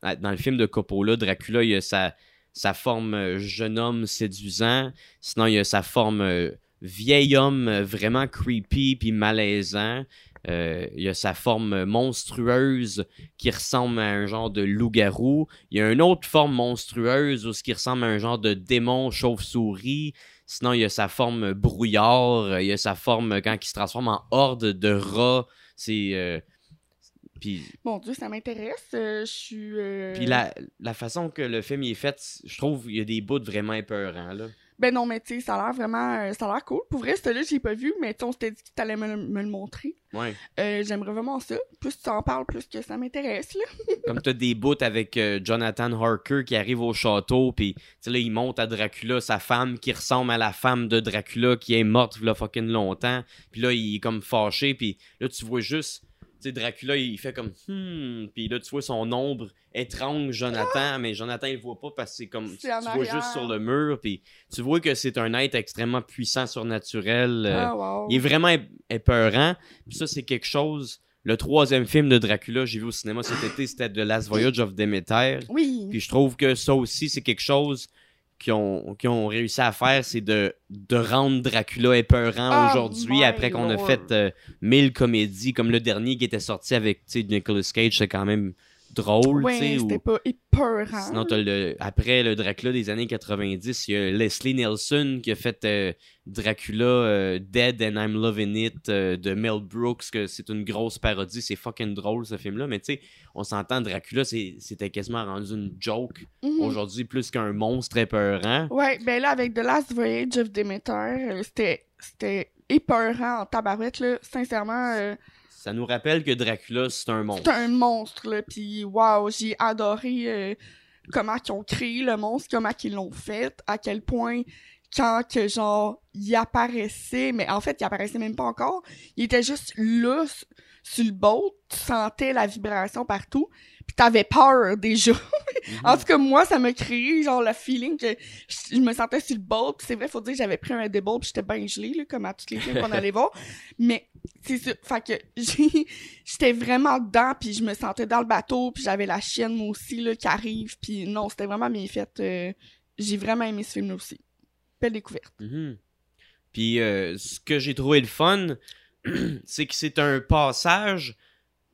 dans le film de Coppola, Dracula, il a sa, sa forme euh, jeune homme séduisant. Sinon, il y a sa forme euh, vieil homme euh, vraiment creepy puis malaisant. Euh, il y a sa forme monstrueuse qui ressemble à un genre de loup-garou. Il y a une autre forme monstrueuse où ce qui ressemble à un genre de démon chauve-souris. Sinon, il y a sa forme brouillard. Il y a sa forme quand il se transforme en horde de rats. C'est. euh, Puis, Mon Dieu, ça m'intéresse. euh, je suis. puis la, la façon que le film il est fait, je trouve qu'il y a des bouts vraiment épeurants. Là. Ben non, mais tu sais, ça a l'air vraiment. euh, ça a l'air cool. Pour vrai, celui-là, je l'ai pas vu, mais on s'était dit que t'allais me, me le montrer. Ouais. Euh, J'aimerais vraiment ça. Plus tu en parles, plus que ça m'intéresse, là. Comme t'as des bouts avec euh, Jonathan Harker qui arrive au château, puis tu sais, là, il monte à Dracula, sa femme qui ressemble à la femme de Dracula qui est morte il fucking longtemps. Puis là, il est comme fâché, puis là, tu vois juste, sais, Dracula, il fait comme hmm, puis là, tu vois son ombre étrange, Jonathan, mais Jonathan, il le voit pas parce que c'est comme, tu, vois juste sur le mur, puis tu vois que c'est un être extrêmement puissant, surnaturel. euh, ah, wow. il est vraiment ép- épeurant. Puis ça, c'est quelque chose. Le troisième film de Dracula, j'ai vu au cinéma cet été, c'était The Last Voyage of Demeter. Oui. Puis je trouve que ça aussi, c'est quelque chose qu'ils ont, réussi à faire, c'est de, de rendre Dracula épeurant Oh aujourd'hui, après qu'on a fait euh, mille comédies, comme le dernier qui était sorti avec Nicolas Cage, c'est quand même drôle, tu sais. Ouais, ou- c'était pas épeurant. Sinon, t'as le, après le Dracula des années 90, il y a Leslie Nielsen qui a fait euh, Dracula euh, Dead and I'm Loving It euh, de Mel Brooks, que c'est une grosse parodie. C'est fucking drôle ce film-là. Mais tu sais, on s'entend, Dracula, c'est- c'était quasiment rendu une joke Mhm. aujourd'hui plus qu'un monstre épeurant. Ouais, ben là, avec The Last Voyage of Demeter, c'était c'était épeurant en tabarouette, là. Sincèrement, Ça nous rappelle que Dracula, c'est un c'est monstre. un monstre, là. Puis, waouh, j'ai adoré euh, comment ils ont créé le monstre, comment ils l'ont fait, à quel point quand que genre il apparaissait, mais en fait il apparaissait même pas encore, il était juste là sur le boat, tu sentais la vibration partout, puis t'avais peur déjà. en tout cas moi ça m'a créé genre le feeling que je, je me sentais sur le boat, Puis c'est vrai faut dire que j'avais pris un débolt puis j'étais bien gelée là, comme à tous les films qu'on allait voir, mais c'est ça, fait que j'étais vraiment dedans puis je me sentais dans le bateau puis j'avais la chienne moi aussi là qui arrive puis non c'était vraiment bien fait. euh, j'ai vraiment aimé ce film là aussi. Belle découverte. Mhm. Puis euh, ce que j'ai trouvé le fun, c'est que c'est un passage,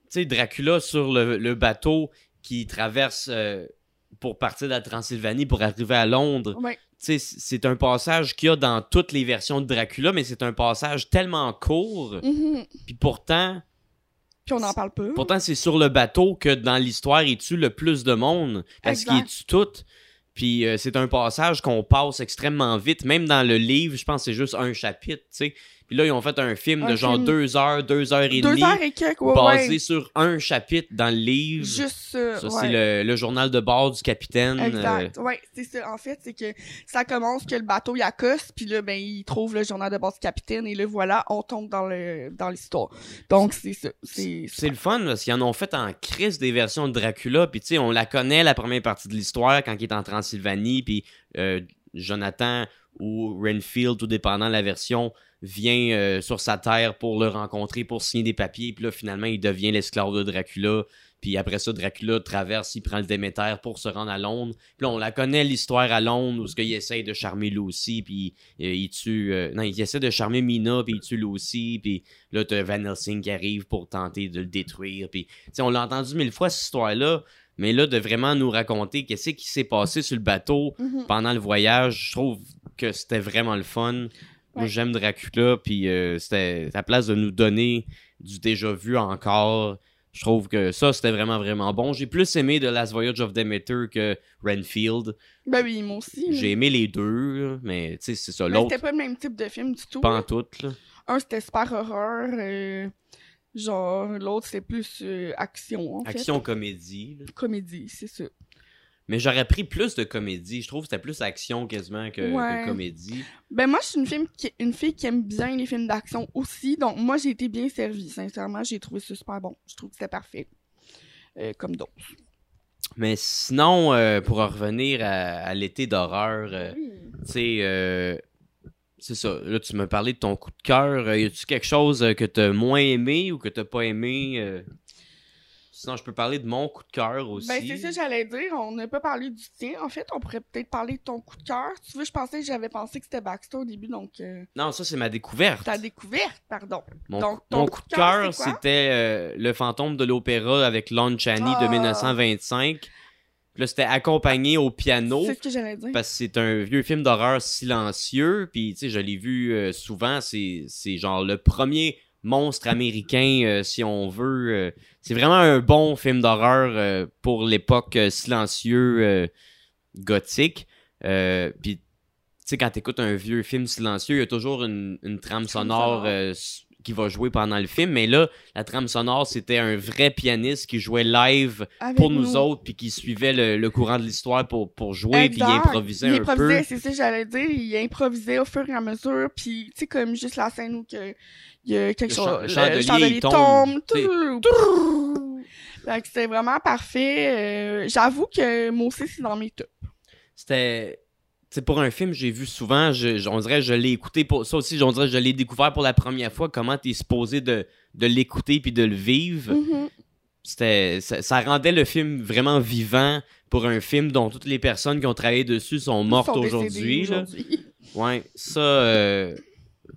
sais, Dracula sur le, le bateau qui traverse euh, pour partir de la Transylvanie pour arriver à Londres. Ouais. C'est un passage qu'il y a dans toutes les versions de Dracula, mais c'est un passage tellement court. Mhm. Puis pourtant, Puis on n'en parle pas. pourtant c'est sur le bateau que dans l'histoire il tue le plus de monde parce qu'il tue tout. Puis euh, c'est un passage qu'on passe extrêmement vite. Même dans le livre, je pense que c'est juste un chapitre, tu sais. Puis là, ils ont fait un film Un de genre film. deux heures, deux heures et Deux demie, heures et quelques, ouais, basé ouais. sur un chapitre dans le livre. Juste ça. Ça, ouais. c'est le, le journal de bord du capitaine. Exact. euh, Ouais, c'est ça. En fait, c'est que ça commence que le bateau il accoste, puis là, ben, il trouve le journal de bord du capitaine, et là, voilà, on tombe dans le dans l'histoire. Donc, c'est ça. C'est C'est le fun parce qu'ils en ont fait en crise des versions de Dracula. Puis tu sais, on la connaît la première partie de l'histoire quand il est en Transylvanie. Puis euh, Jonathan ou Renfield, tout dépendant de la version, vient euh, sur sa terre pour le rencontrer, pour signer des papiers. Puis là, finalement, il devient l'esclave de Dracula. Puis après ça, Dracula traverse, il prend le Déméter pour se rendre à Londres. Puis là, on la connaît l'histoire à Londres où ce qu'il essaye de charmer Lucy, puis euh, il tue... euh, non, il essaie de charmer Mina, puis il tue Lucy, puis là, t'as Van Helsing qui arrive pour tenter de le détruire. Puis, tu sais, on l'a entendu mille fois, cette histoire-là, mais là, de vraiment nous raconter qu'est-ce qui s'est passé sur le bateau Mhm. pendant le voyage, je trouve que c'était vraiment le fun. Moi, j'aime Dracula, puis euh, c'était à place de nous donner du déjà vu encore. Je trouve que ça, c'était vraiment, vraiment bon. J'ai plus aimé The Last Voyage of Demeter que Renfield. Ben oui, moi aussi. J'ai aimé les deux, mais tu sais, c'est ça. L'autre, c'était pas le même type de film du tout. pas en tout. là. Un, c'était super horreur. euh, genre, l'autre, c'était plus euh, action, en Action-comédie. là. fait. Comédie, c'est ça. Mais j'aurais pris plus de comédie. Je trouve que c'était plus action quasiment que, comédie. Ben moi, je suis une, film qui, une fille qui aime bien les films d'action aussi, donc moi, j'ai été bien servie, sincèrement. J'ai trouvé ça super bon. Je trouve que c'était parfait. Euh, comme d'autres. Mais sinon, euh, pour en revenir à, à l'été d'horreur, euh, tu sais, c'est ça. Là, tu m'as parlé de ton coup de cœur. Y a-tu quelque chose que t'as moins aimé ou que t'as pas aimé? Sinon, je peux parler de mon coup de cœur aussi. Ben, c'est ça, j'allais dire. On n'a pas parlé du tien. En fait, on pourrait peut-être parler de ton coup de cœur. Tu veux, je pensais que j'avais pensé que c'était Baxter au début, donc euh, Non, ça, c'est ma découverte. ta découverte, pardon. Mon, Donc, ton mon coup coup de cœur, c'était euh, Le fantôme de l'opéra avec Lon Chaney Ah. de 1925. Puis là, c'était accompagné au piano. C'est ce que j'allais dire. Parce que c'est un vieux film d'horreur silencieux. Puis, tu sais, je l'ai vu euh, souvent. C'est genre le premier monstre américain, euh, si on veut. euh, c'est vraiment un bon film d'horreur euh, pour l'époque silencieux gothique. Puis, tu sais, quand t'écoutes un vieux film silencieux, il y a toujours une, une trame sonore qui va jouer pendant le film. Mais là, la trame sonore, c'était un vrai pianiste qui jouait live Avec pour nous autres, puis qui suivait le, le courant de l'histoire pour, pour jouer, puis il improvisait Il un peu. improvisait, c'est ça que j'allais dire. Il improvisait au fur et à mesure. Puis, tu sais, comme juste la scène où que, il y a quelque Le chose. chan- le chandelier, il tombe. c'était vraiment parfait. Euh, J'avoue que moi aussi, c'est dans mes tops. C'était. C'est pour un film j'ai vu souvent, je, je- on dirait je l'ai écouté pour ça aussi, on dirait que je l'ai découvert pour la première fois, comment t'es supposé de, de l'écouter puis de le vivre. Mhm. C'était ça, ça rendait le film vraiment vivant pour un film dont toutes les personnes qui ont travaillé dessus sont mortes aujourd'hui. aujourd'hui. Ouais, ça, euh,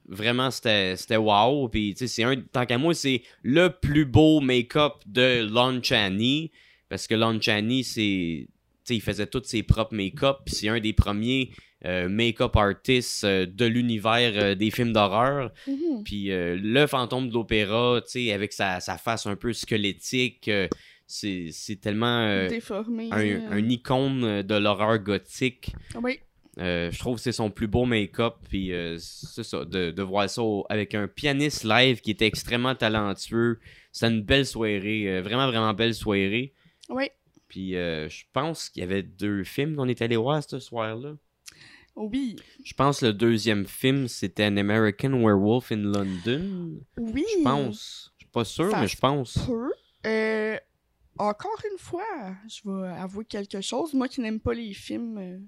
vraiment, c'était c'était wow. Puis, tu sais, c'est un, tant qu'à moi, c'est le plus beau make-up de Lon Chaney. Parce que Lon Chaney, c'est. Il faisait tous ses propres make-up. C'est un des premiers euh, make-up artists euh, de l'univers euh, des films d'horreur. Mhm. Puis, euh, le fantôme de l'opéra, avec sa, sa face un peu squelettique, c'est tellement. Déformé. un, euh. un icône de l'horreur gothique. Oui. Je trouve que c'est son plus beau make-up. Puis c'est ça, de, de voir ça au- avec un pianiste live qui était extrêmement talentueux. C'était une belle soirée, vraiment, vraiment belle soirée. Oui. Puis euh, je pense qu'il y avait deux films qu'on est allé voir ce soir-là. Oui. Je pense que le deuxième film, c'était An American Werewolf in London. Oui. Je pense. Je suis pas sûr, Ça mais je pense. Peu. Euh, encore une fois, je vais avouer quelque chose. Moi qui n'aime pas les films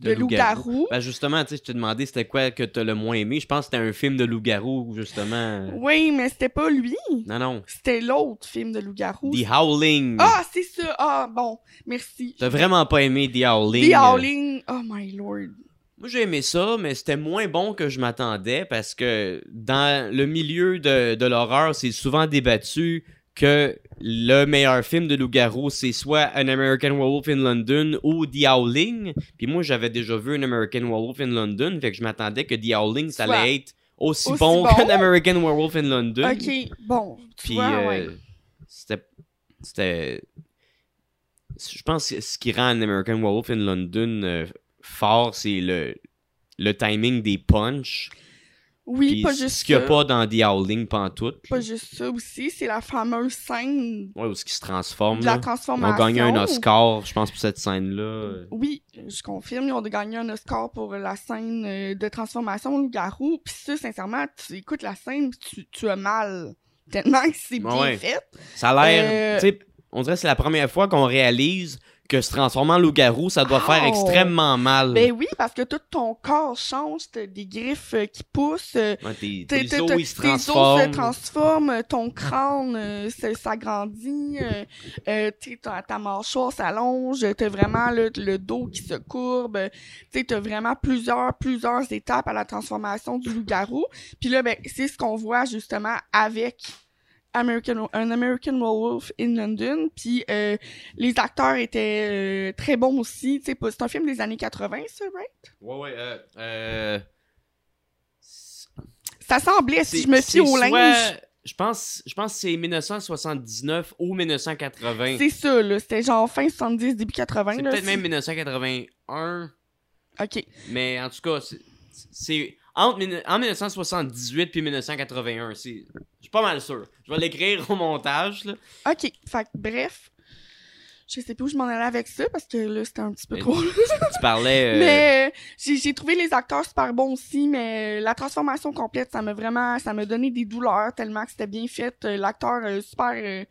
de, loup-garou. Ben justement, tu sais, je te demandais c'était quoi que t'as le moins aimé. Je pense que c'était un film de loup-garou, justement. Oui, mais c'était pas lui. Non, non. C'était l'autre film de loup-garou. The Howling. Ah, c'est ça. Ah, bon. Merci. T'as vraiment pas aimé The Howling. The Howling. Oh my lord. Moi, j'ai aimé ça, mais c'était moins bon que je m'attendais parce que dans le milieu de, de l'horreur, c'est souvent débattu que le meilleur film de loup-garou, c'est soit An American Werewolf in London ou The Howling. Puis moi, j'avais déjà vu An American Werewolf in London, fait que je m'attendais que The Howling, ça Soit allait être aussi, aussi bon, bon? qu'An American Werewolf in London. Ok, bon. Tu Puis vois, euh, ouais. c'était c'était je pense que ce qui rend An American Werewolf in London euh, fort, c'est le le timing des punch. Oui, Puis pas ce juste qu'il n'y a pas dans The Howling pantoute. Pas juste ça aussi. C'est la fameuse scène Ouais, où ce qui se transforme. de la là. Ils transformation. ont gagné un Oscar, je pense, pour cette scène-là. Oui, je confirme, ils ont gagné un Oscar pour la scène euh, de transformation loup-garou. Puis ça, sincèrement, tu écoutes la scène, tu, tu as mal. Tellement que c'est bien fait. Ça a l'air. Euh, on dirait que c'est la première fois qu'on réalise que se transformer en loup-garou, ça doit faire extrêmement mal. Ben oui, parce que tout ton corps change, t'as des griffes euh, qui poussent, Ouais, tes, tes, tes tes- os, ils se tes os se transforment. ton crâne euh, s'agrandit, euh, euh, ta, ta mâchoire s'allonge, t'as vraiment le, le dos qui se courbe, t'as vraiment plusieurs, plusieurs étapes à la transformation du loup-garou. Puis là, ben, c'est ce qu'on voit justement avec American, un American Werewolf in London. Puis euh, les acteurs étaient euh, très bons aussi. C'est un film des années 80, ça, right? Ouais, ouais, euh, euh, Ça semblait, si je me fie au soit- linge. Je pense, je pense que c'est 1979 ou 1980. C'est ça, là. C'était genre fin 70, début 80. C'est peut-être même 1981, OK. mais en tout cas, c'est entre en 1978 puis 1981. C'est, je suis pas mal sûr. Je vais l'écrire au montage là. OK. Fait que, bref. Je sais plus où je m'en allais avec ça parce que là, c'était un petit peu Mais- trop. Tu parlais. euh, Mais euh, j'ai trouvé les acteurs super bons aussi, mais euh, la transformation complète, ça m'a vraiment, ça m'a donné des douleurs tellement que c'était bien fait. L'acteur super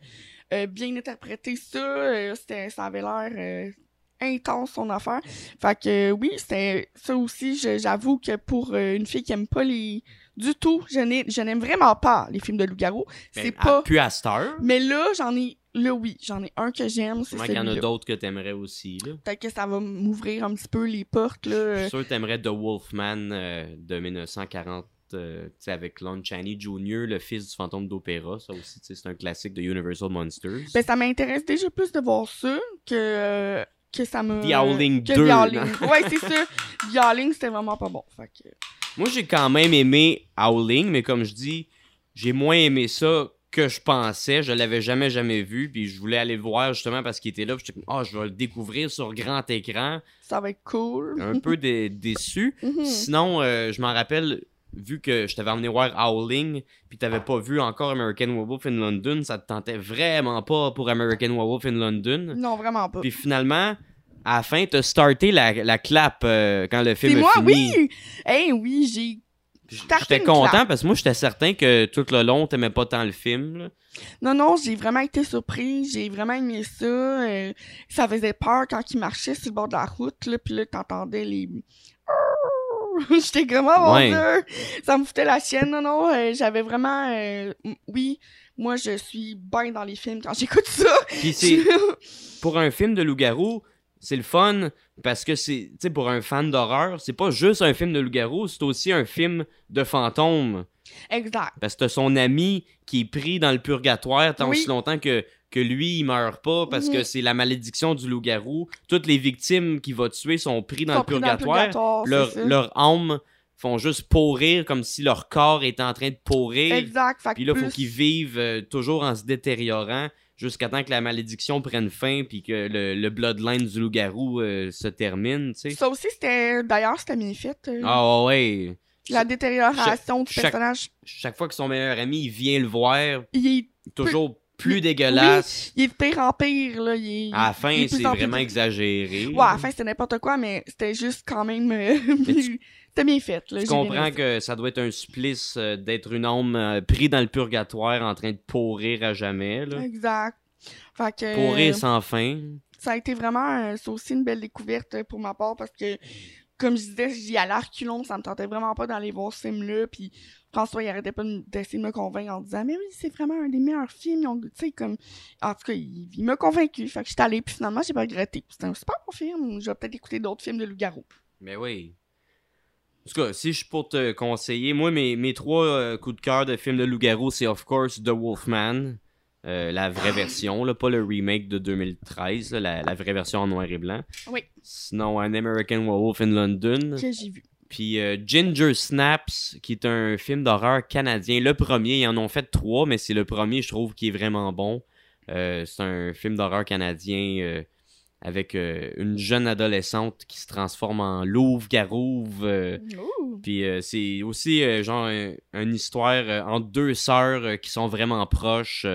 euh, bien interprété ça, c'était, ça avait l'air intense son affaire. Fait que euh, oui, c'était ça aussi. J'avoue que pour euh, une fille qui aime pas les du tout, je n'ai, je n'aime vraiment pas les films de loup-garou. C'est pas. Plus à heure. Mais là, j'en ai, là oui, j'en ai un que j'aime, c'est qu'il y en a d'autres que t'aimerais aussi là. Peut-être que ça va m'ouvrir un petit peu les portes là. Je euh, suis sûr que t'aimerais The Wolfman euh, de 1940, euh, avec Lon Chaney Jr., le fils du fantôme d'opéra. Ça aussi, c'est un classique de Universal Monsters. Ben, ça m'intéresse déjà plus de voir ça que, euh, que ça me... The Howling que 2, The Howling. ouais, c'est ça. The Howling, c'était vraiment pas bon. Fait que... Moi, j'ai quand même aimé Howling, mais comme je dis, j'ai moins aimé ça que je pensais. Je l'avais jamais, jamais vu, puis je voulais aller le voir justement parce qu'il était là. puis J'étais comme, ah, je vais le découvrir sur grand écran. Ça va être cool. Un peu dé- déçu. Mhm. Sinon, euh, je m'en rappelle, vu que je t'avais emmené voir Howling, puis t'avais pas vu encore American Werewolf in London, ça te tentait vraiment pas pour American Werewolf in London. Non, vraiment pas. Puis finalement, à la fin, t'as starté la, la clap euh, quand le film C'est a moi, fini. oui! Hey, oui, j'ai... J'étais content clap. parce que moi, j'étais certain que tout le long, t'aimais pas tant le film. là. Non, non, j'ai vraiment été surprise. J'ai vraiment aimé ça. euh, ça faisait peur quand il marchait sur le bord de la route, là, puis là, t'entendais les... J'étais comme, oh mon Ouais. Dieu! Ça me foutait la chienne. Non, non, euh, j'avais vraiment... euh, oui, moi, je suis bien dans les films quand j'écoute ça. Puis c'est pour un film de loup-garou, c'est le fun parce que c'est, tu sais, pour un fan d'horreur, c'est pas juste un film de loup-garou, c'est aussi un film de fantôme. exact. Parce que t'as son ami qui est pris dans le purgatoire tant Oui. aussi longtemps que, que lui, il meurt pas parce Mhm. que c'est la malédiction du loup-garou. Toutes les victimes qu'il va tuer sont pris dans, Sont le, pris purgatoire. Leur, leur âme font juste pourrir comme si leur corps était en train de pourrir. Exact. Fait Puis là, faut plus- qu'ils vivent euh, toujours en se détériorant jusqu'à temps que la malédiction prenne fin puis que le, le bloodline du loup-garou euh, se termine, tu sais. Ça aussi, c'était... D'ailleurs, c'était bien fait. euh, Ah ouais. La détérioration du chaque- personnage. Chaque fois que son meilleur ami il vient le voir, Il est toujours plus dégueulasse. Il est pire en pire, là. Il À la fin, c'est vraiment pire. exagéré. Ouais, à la fin, c'était n'importe quoi, mais c'était juste quand même... euh, c'était bien fait, là. Tu comprends que ça doit être un supplice euh, d'être une âme euh, pris dans le purgatoire en train de pourrir à jamais. Là. Exact. Fait que... Pourrir sans fin. ça a été vraiment c'est aussi une belle découverte pour ma part parce que comme je disais j'y allais à reculons ça me tentait vraiment pas d'aller voir ce film là puis François il arrêtait pas de- d'essayer de me convaincre en disant mais oui c'est vraiment un des meilleurs films tu sais comme en tout cas il, il m'a convaincu fait que j'étais allée puis finalement j'ai pas regretté. C'était un super bon film je vais peut-être écouter d'autres films de loup-garou. Mais oui. En tout cas, si je suis pour te conseiller, moi, mes, mes trois euh, coups de cœur de films de loup-garou, c'est of course The Wolfman, euh, la vraie version, là, pas le remake de 2013, là, la, la vraie version en noir et blanc. Oui. Sinon, An American Werewolf in London. que j'ai vu Puis euh, Ginger Snaps, qui est un film d'horreur canadien. Le premier, ils en ont fait trois, mais c'est le premier, je trouve, qui est vraiment bon. Euh, c'est un film d'horreur canadien avec une jeune adolescente qui se transforme en louve-garouve. puis c'est aussi genre un- une histoire entre deux sœurs qui sont vraiment proches.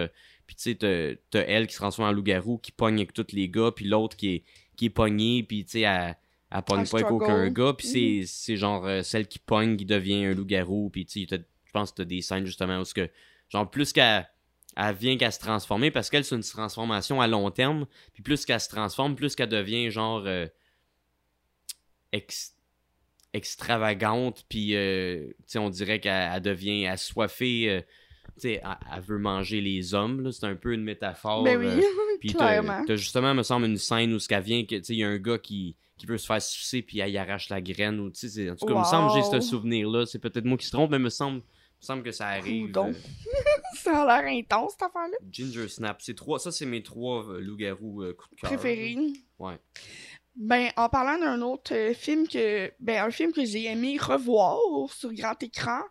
Puis tu sais, t'as- elle qui se transforme en loup-garou, qui pogne avec tous les gars, puis l'autre qui est, qui est pognée, puis tu sais, elle, elle pogne pas avec aucun gars. Puis c'est c'est genre euh, celle qui pogne qui devient un loup-garou. Puis tu sais, je pense que t'as des scènes justement où que, genre plus qu'elle elle vient qu'à se transformer, parce qu'elle c'est une transformation à long terme, puis plus qu'elle se transforme, plus qu'elle devient genre... euh, ex- extravagante puis euh, tu sais on dirait qu'elle elle devient assoiffée euh, sais elle, elle veut manger les hommes c'est un peu une métaphore ben oui euh, puis clairement. t'as justement me semble une scène où ce qu'elle vient il y a un gars qui qui veut se faire sucer puis elle y arrache la graine ou en tout cas il me semble j'ai ce souvenir là c'est peut-être moi qui se trompe mais me semble me semble que ça arrive euh, ça a l'air intense cette affaire là Ginger Snap c'est trois ça c'est mes trois euh, loups-garous euh, coups de cœur préféré ouais. Ben, en parlant d'un autre euh, film que. Ben, un film que j'ai aimé revoir sur grand écran.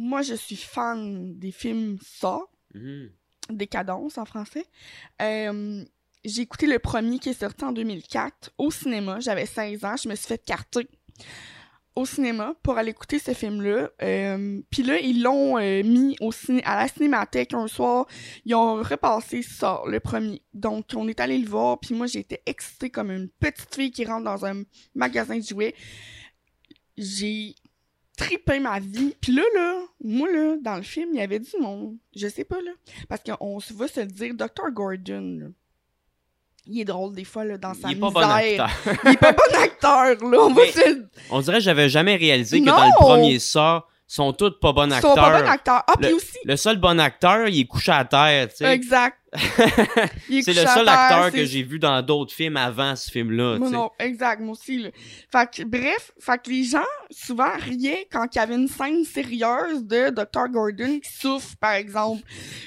Moi, je suis fan des films Ça, Mhm. Décadence en français. Euh, j'ai écouté le premier qui est sorti en 2004 au cinéma. J'avais 16 ans, je me suis fait carter au cinéma pour aller écouter ce film-là. Euh, Puis là, ils l'ont euh, mis au ciné à la cinémathèque un soir. Ils ont repassé ça, le premier. Donc, on est allé le voir. Puis moi, j'ai été excitée comme une petite fille qui rentre dans un magasin de jouets. J'ai tripé ma vie. Puis là, là, moi, là, dans le film, il y avait du monde. Je sais pas, là. Parce qu'on se va se dire, Dr. Gordon, là, il est drôle des fois, là, dans sa il est pas bon misère. acteur il est pas bon acteur, là. On va se On dirait que j'avais jamais réalisé que Non! dans le premier ça, sont tous pas bons Ils acteurs. sont pas bons acteurs. Ah, puis aussi. Le seul bon acteur, il est couché à terre, tu sais. Exact. C'est le seul terre, acteur que j'ai vu dans d'autres films avant ce film-là, sais. non, exact, moi aussi, là. Fait que, bref, fait que les gens, souvent, riaient quand il y avait une scène sérieuse de Dr. Gordon qui souffre, par exemple.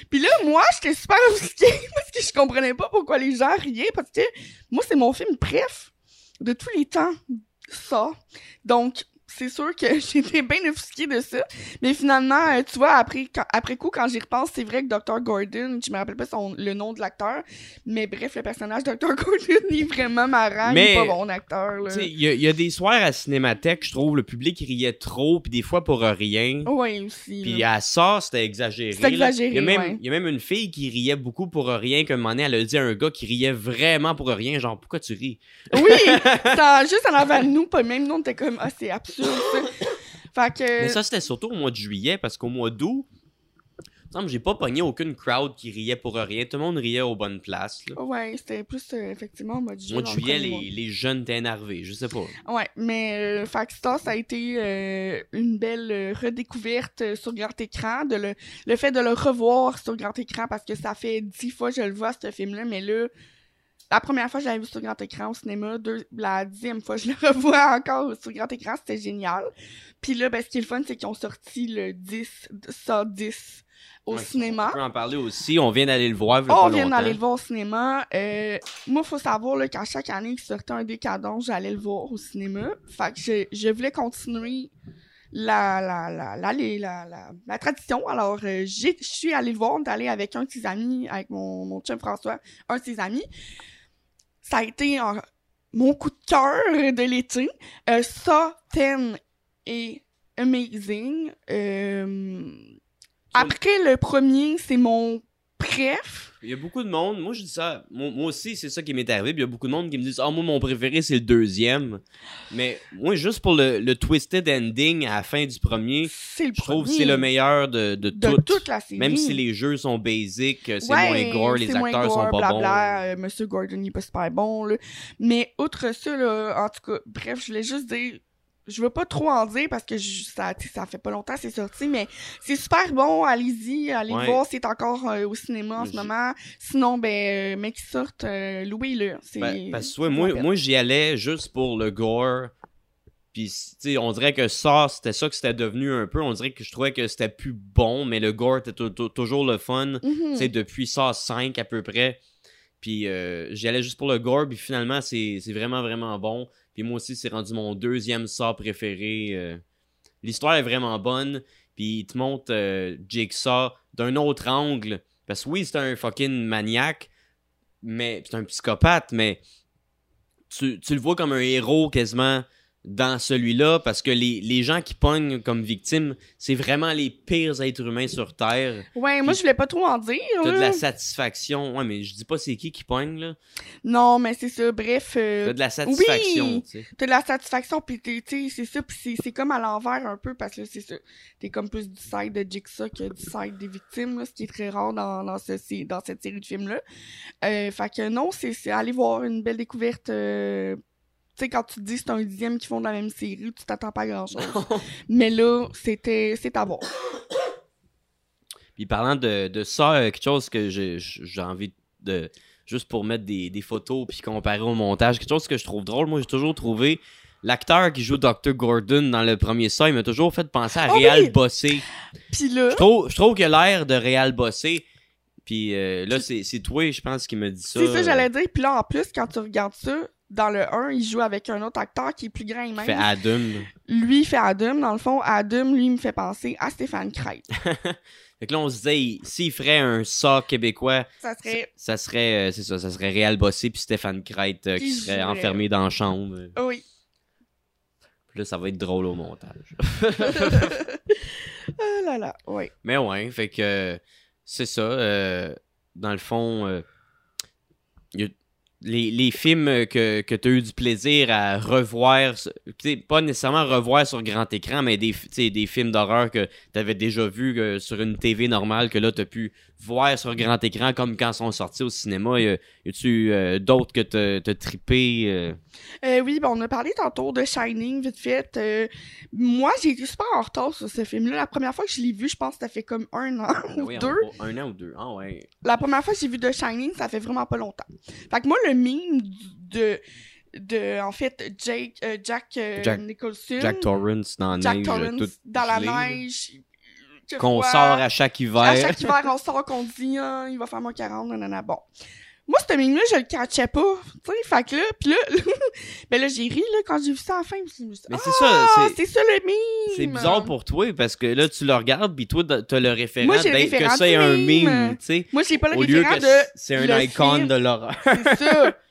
Puis là, moi, j'étais super offusquée parce que je comprenais pas pourquoi les gens riaient, parce que moi, c'est mon film préf de tous les temps, ça. Donc, c'est sûr que j'étais bien offusquée de ça. Mais finalement, euh, tu vois, après, quand- après coup, quand j'y repense, c'est vrai que Dr. Gordon, je me rappelle pas son, le nom de l'acteur, mais bref, le personnage Dr. Gordon il est vraiment marrant, il Mais- est pas bon acteur, il y, a- il y a des soirs à Cinémathèque, je trouve, le public riait trop, puis des fois pour rien. Ouais, aussi. Puis à ça, c'était exagéré. C'était exagéré, il, y a même, ouais. il y a même une fille qui riait beaucoup pour rien, qu'un moment donné, elle a dit à un gars qui riait vraiment pour rien, genre, pourquoi tu ris? Oui! ça, juste en avant de nous, pas même nous, on était comme, ah, c'est absurde, ça. Fait que. Mais ça, c'était surtout au mois de juillet, parce qu'au mois d'août, semble j'ai pas pogné aucune crowd qui riait pour rien. Tout le monde riait aux bonnes places. là. Ouais, c'était plus, euh, effectivement, au mois de Au juillet. mois de juillet, mois. les, jeunes étaient énervés, je sais pas. Ouais, mais euh, ça, a été euh, une belle euh, redécouverte sur grand écran, de le, le fait de le revoir sur grand écran parce que ça fait dix fois que je le vois ce film-là, mais là, la première fois que je l'avais vu sur grand écran au cinéma, deux, la dixième fois je le revois encore sur grand écran, c'était génial. Puis là, ben, ce qui est le fun, c'est qu'ils ont sorti le 10, ça 10 au Ouais, cinéma. On peut en parler aussi. On vient d'aller le voir. il Oh, on vient d'aller le voir au cinéma. Euh, moi, faut savoir qu'à chaque année qu'il sortait un décadence, j'allais le voir au cinéma. Fait que je, je voulais continuer la, la, la, la, les- la, la, la tradition. Alors, euh, je suis allée le voir. On est allé avec un de ses amis, avec mon, mon chum François, un de ses amis. Ça a été mon coup de cœur de l'été. Euh, ça, Ten est amazing. Euh, Après le premier, c'est mon préf. Il y a beaucoup de monde, moi je dis ça, moi, moi aussi c'est ça qui m'est arrivé, puis il y a beaucoup de monde qui me disent Ah, moi mon préféré c'est le deuxième. Mais moi, juste pour le, le twisted ending à la fin du premier, le je trouve que c'est le meilleur de, de, de toute la série. Même si les jeux sont basiques, c'est Ouais, moins gore, les acteurs gore, sont pas blabla, euh, Monsieur Gordon, il est pas super bon, là. Mais, outre ça, là, en tout cas, bref, je voulais juste dire, je veux pas trop en dire parce que je- ça, ça fait pas longtemps que c'est sorti, mais c'est super bon, allez-y, allez Ouais. voir, c'est encore euh, au cinéma en ce moment. Sinon, ben, euh, mec qui sortent, euh, louez-le. Ben, parce que moi, moi j'y allais juste pour le gore. Puis, tu sais, on dirait que ça, c'était ça que c'était devenu un peu. On dirait que je trouvais que c'était plus bon, mais le gore était tou- tou- toujours le fun. Tu sais, depuis ça 5 à peu près. Puis euh, j'y allais juste pour le gore, puis finalement, c'est c'est vraiment, vraiment bon. Puis moi aussi, c'est rendu mon deuxième saw préféré. euh. L'histoire est vraiment bonne, puis il te montre euh, Jigsaw d'un autre angle. Parce que oui, c'est un fucking maniaque, mais c'est un psychopathe, mais tu, tu le vois comme un héros quasiment dans celui-là, parce que les, les gens qui pognent comme victimes, c'est vraiment les pires êtres humains sur Terre. Ouais, moi, je voulais pas trop en dire, T'as de la satisfaction. Ouais, mais je dis pas c'est qui qui pogne, là. Non, mais c'est ça, bref. euh, T'as de la satisfaction, oui! tu sais. T'as de la satisfaction, pis t'es, tu sais, c'est ça, pis c'est, comme à l'envers un peu, parce que c'est ça. T'es comme plus du side de Jigsaw que du side des victimes, là, ce qui est très rare dans, dans, ce, dans cette série de films-là. Euh, fait que non, c'est, aller voir une belle découverte. euh, sais, quand tu te dis c'est un dixième qui font de la même série, tu t'attends pas à grand-chose. Mais là, c'était, c'est à voir. Puis parlant de, de ça, quelque chose que j'ai j'ai envie de. Juste pour mettre des, des photos puis comparer au montage, quelque chose que je trouve drôle. Moi, j'ai toujours trouvé. L'acteur qui joue Dr. Gordon dans le premier ça, il m'a toujours fait penser à Oh Réal oui! Bossé. Pis là, Je trouve, je trouve a l'air de Réal Bossé. Puis euh, là, c'est c'est toi, je pense, qui me dit ça. c'est ça, j'allais dire. Puis là, en plus, quand tu regardes ça, dans le 1, il joue avec un autre acteur qui est plus grand et qui mince. fait Adam. Lui, il fait Adam. Dans le fond, Adam, lui, me fait penser à Stéphane Crête. Fait que là, on se disait, il- s'il ferait un ça québécois, Ça serait... ça serait, euh, c'est ça, ça serait Réal Bossé puis Stéphane Crête euh, qui Qui serait jouerait. enfermé dans la chambre. Oh oui. Puis là, ça va être drôle au montage. ah là là, ouais. Mais ouais, fait que euh, c'est ça. euh, dans le fond, euh, les, les films que, que tu as eu du plaisir à revoir, tu pas nécessairement revoir sur grand écran, mais des, tu des films d'horreur que tu avais déjà vus euh, sur une TV normale, que là, tu as pu voir sur grand écran comme quand ils sont sortis au cinéma. Y a-tu euh, d'autres que t'as t'as trippé euh? Euh, oui, ben on a parlé tantôt de Shining, vite fait. Moi, j'ai été super en retard sur ce film-là. La première fois que je l'ai vu, je pense que ça fait comme un an ou Oui, deux. en- Un an ou deux. Ah ouais. La première fois que j'ai vu The Shining, ça fait vraiment pas longtemps. Fait que moi, le mime de... de en fait, Jake, euh, Jack, euh, Jack- Nicholson... Jack Torrance dans la Jack neige. Tout dans la neige. Qu'on sort à chaque hiver. À chaque hiver, on sort qu'on dit, ah, il va faire moins 40, nanana. Bon. Moi, ce mime-là, je le catchais pas. Tu sais, fait que là, pis là, ben là, j'ai ri, là, quand j'ai vu ça à la fin. pis Mais c'est ah, ça, c'est- c'est ça le mime! C'est bizarre pour toi parce que là, tu le regardes, puis toi, t'as le référent Moi, le d'être que référent ça est du un mime. tu sais. Moi, j'ai pas le Au lieu référent que de... c'est un film. de l'horreur. C'est ça!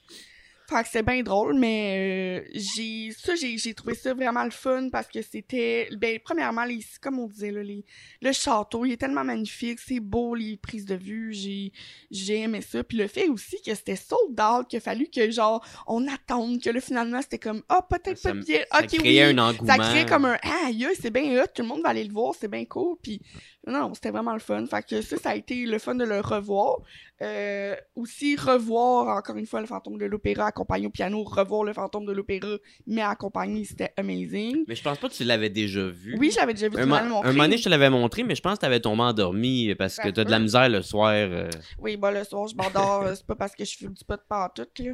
Fait que c'est bien drôle, mais euh, j'ai ça j'ai j'ai trouvé ça vraiment le fun parce que c'était ben premièrement les comme on disait là les le château, il est tellement magnifique, c'est beau les prises de vue, j'ai j'ai aimé ça puis le fait aussi que c'était sold out qu'il a fallu que genre on attende que là finalement c'était comme ah peut-être Ça pas bien. Ça OK créait oui. un engouement. Ça crée comme un ah aïe, c'est bien hot, tout le monde va aller le voir, c'est bien cool puis non, c'était vraiment le fun. Fait que ça ça a été le fun de le revoir. Euh, aussi revoir encore une fois le fantôme de l'opéra accompagné au piano, revoir le fantôme de l'opéra mais accompagné, c'était amazing. Mais je pense pas que tu l'avais déjà vu. Oui, je l'avais déjà vu, Un, tu un moment donné, je te l'avais montré, mais je pense que t'avais tombé endormi parce que Ça t'as de la misère le soir. euh. Oui, bah le soir, je m'endors, euh, c'est pas parce que je fume du pot de pantoute, là.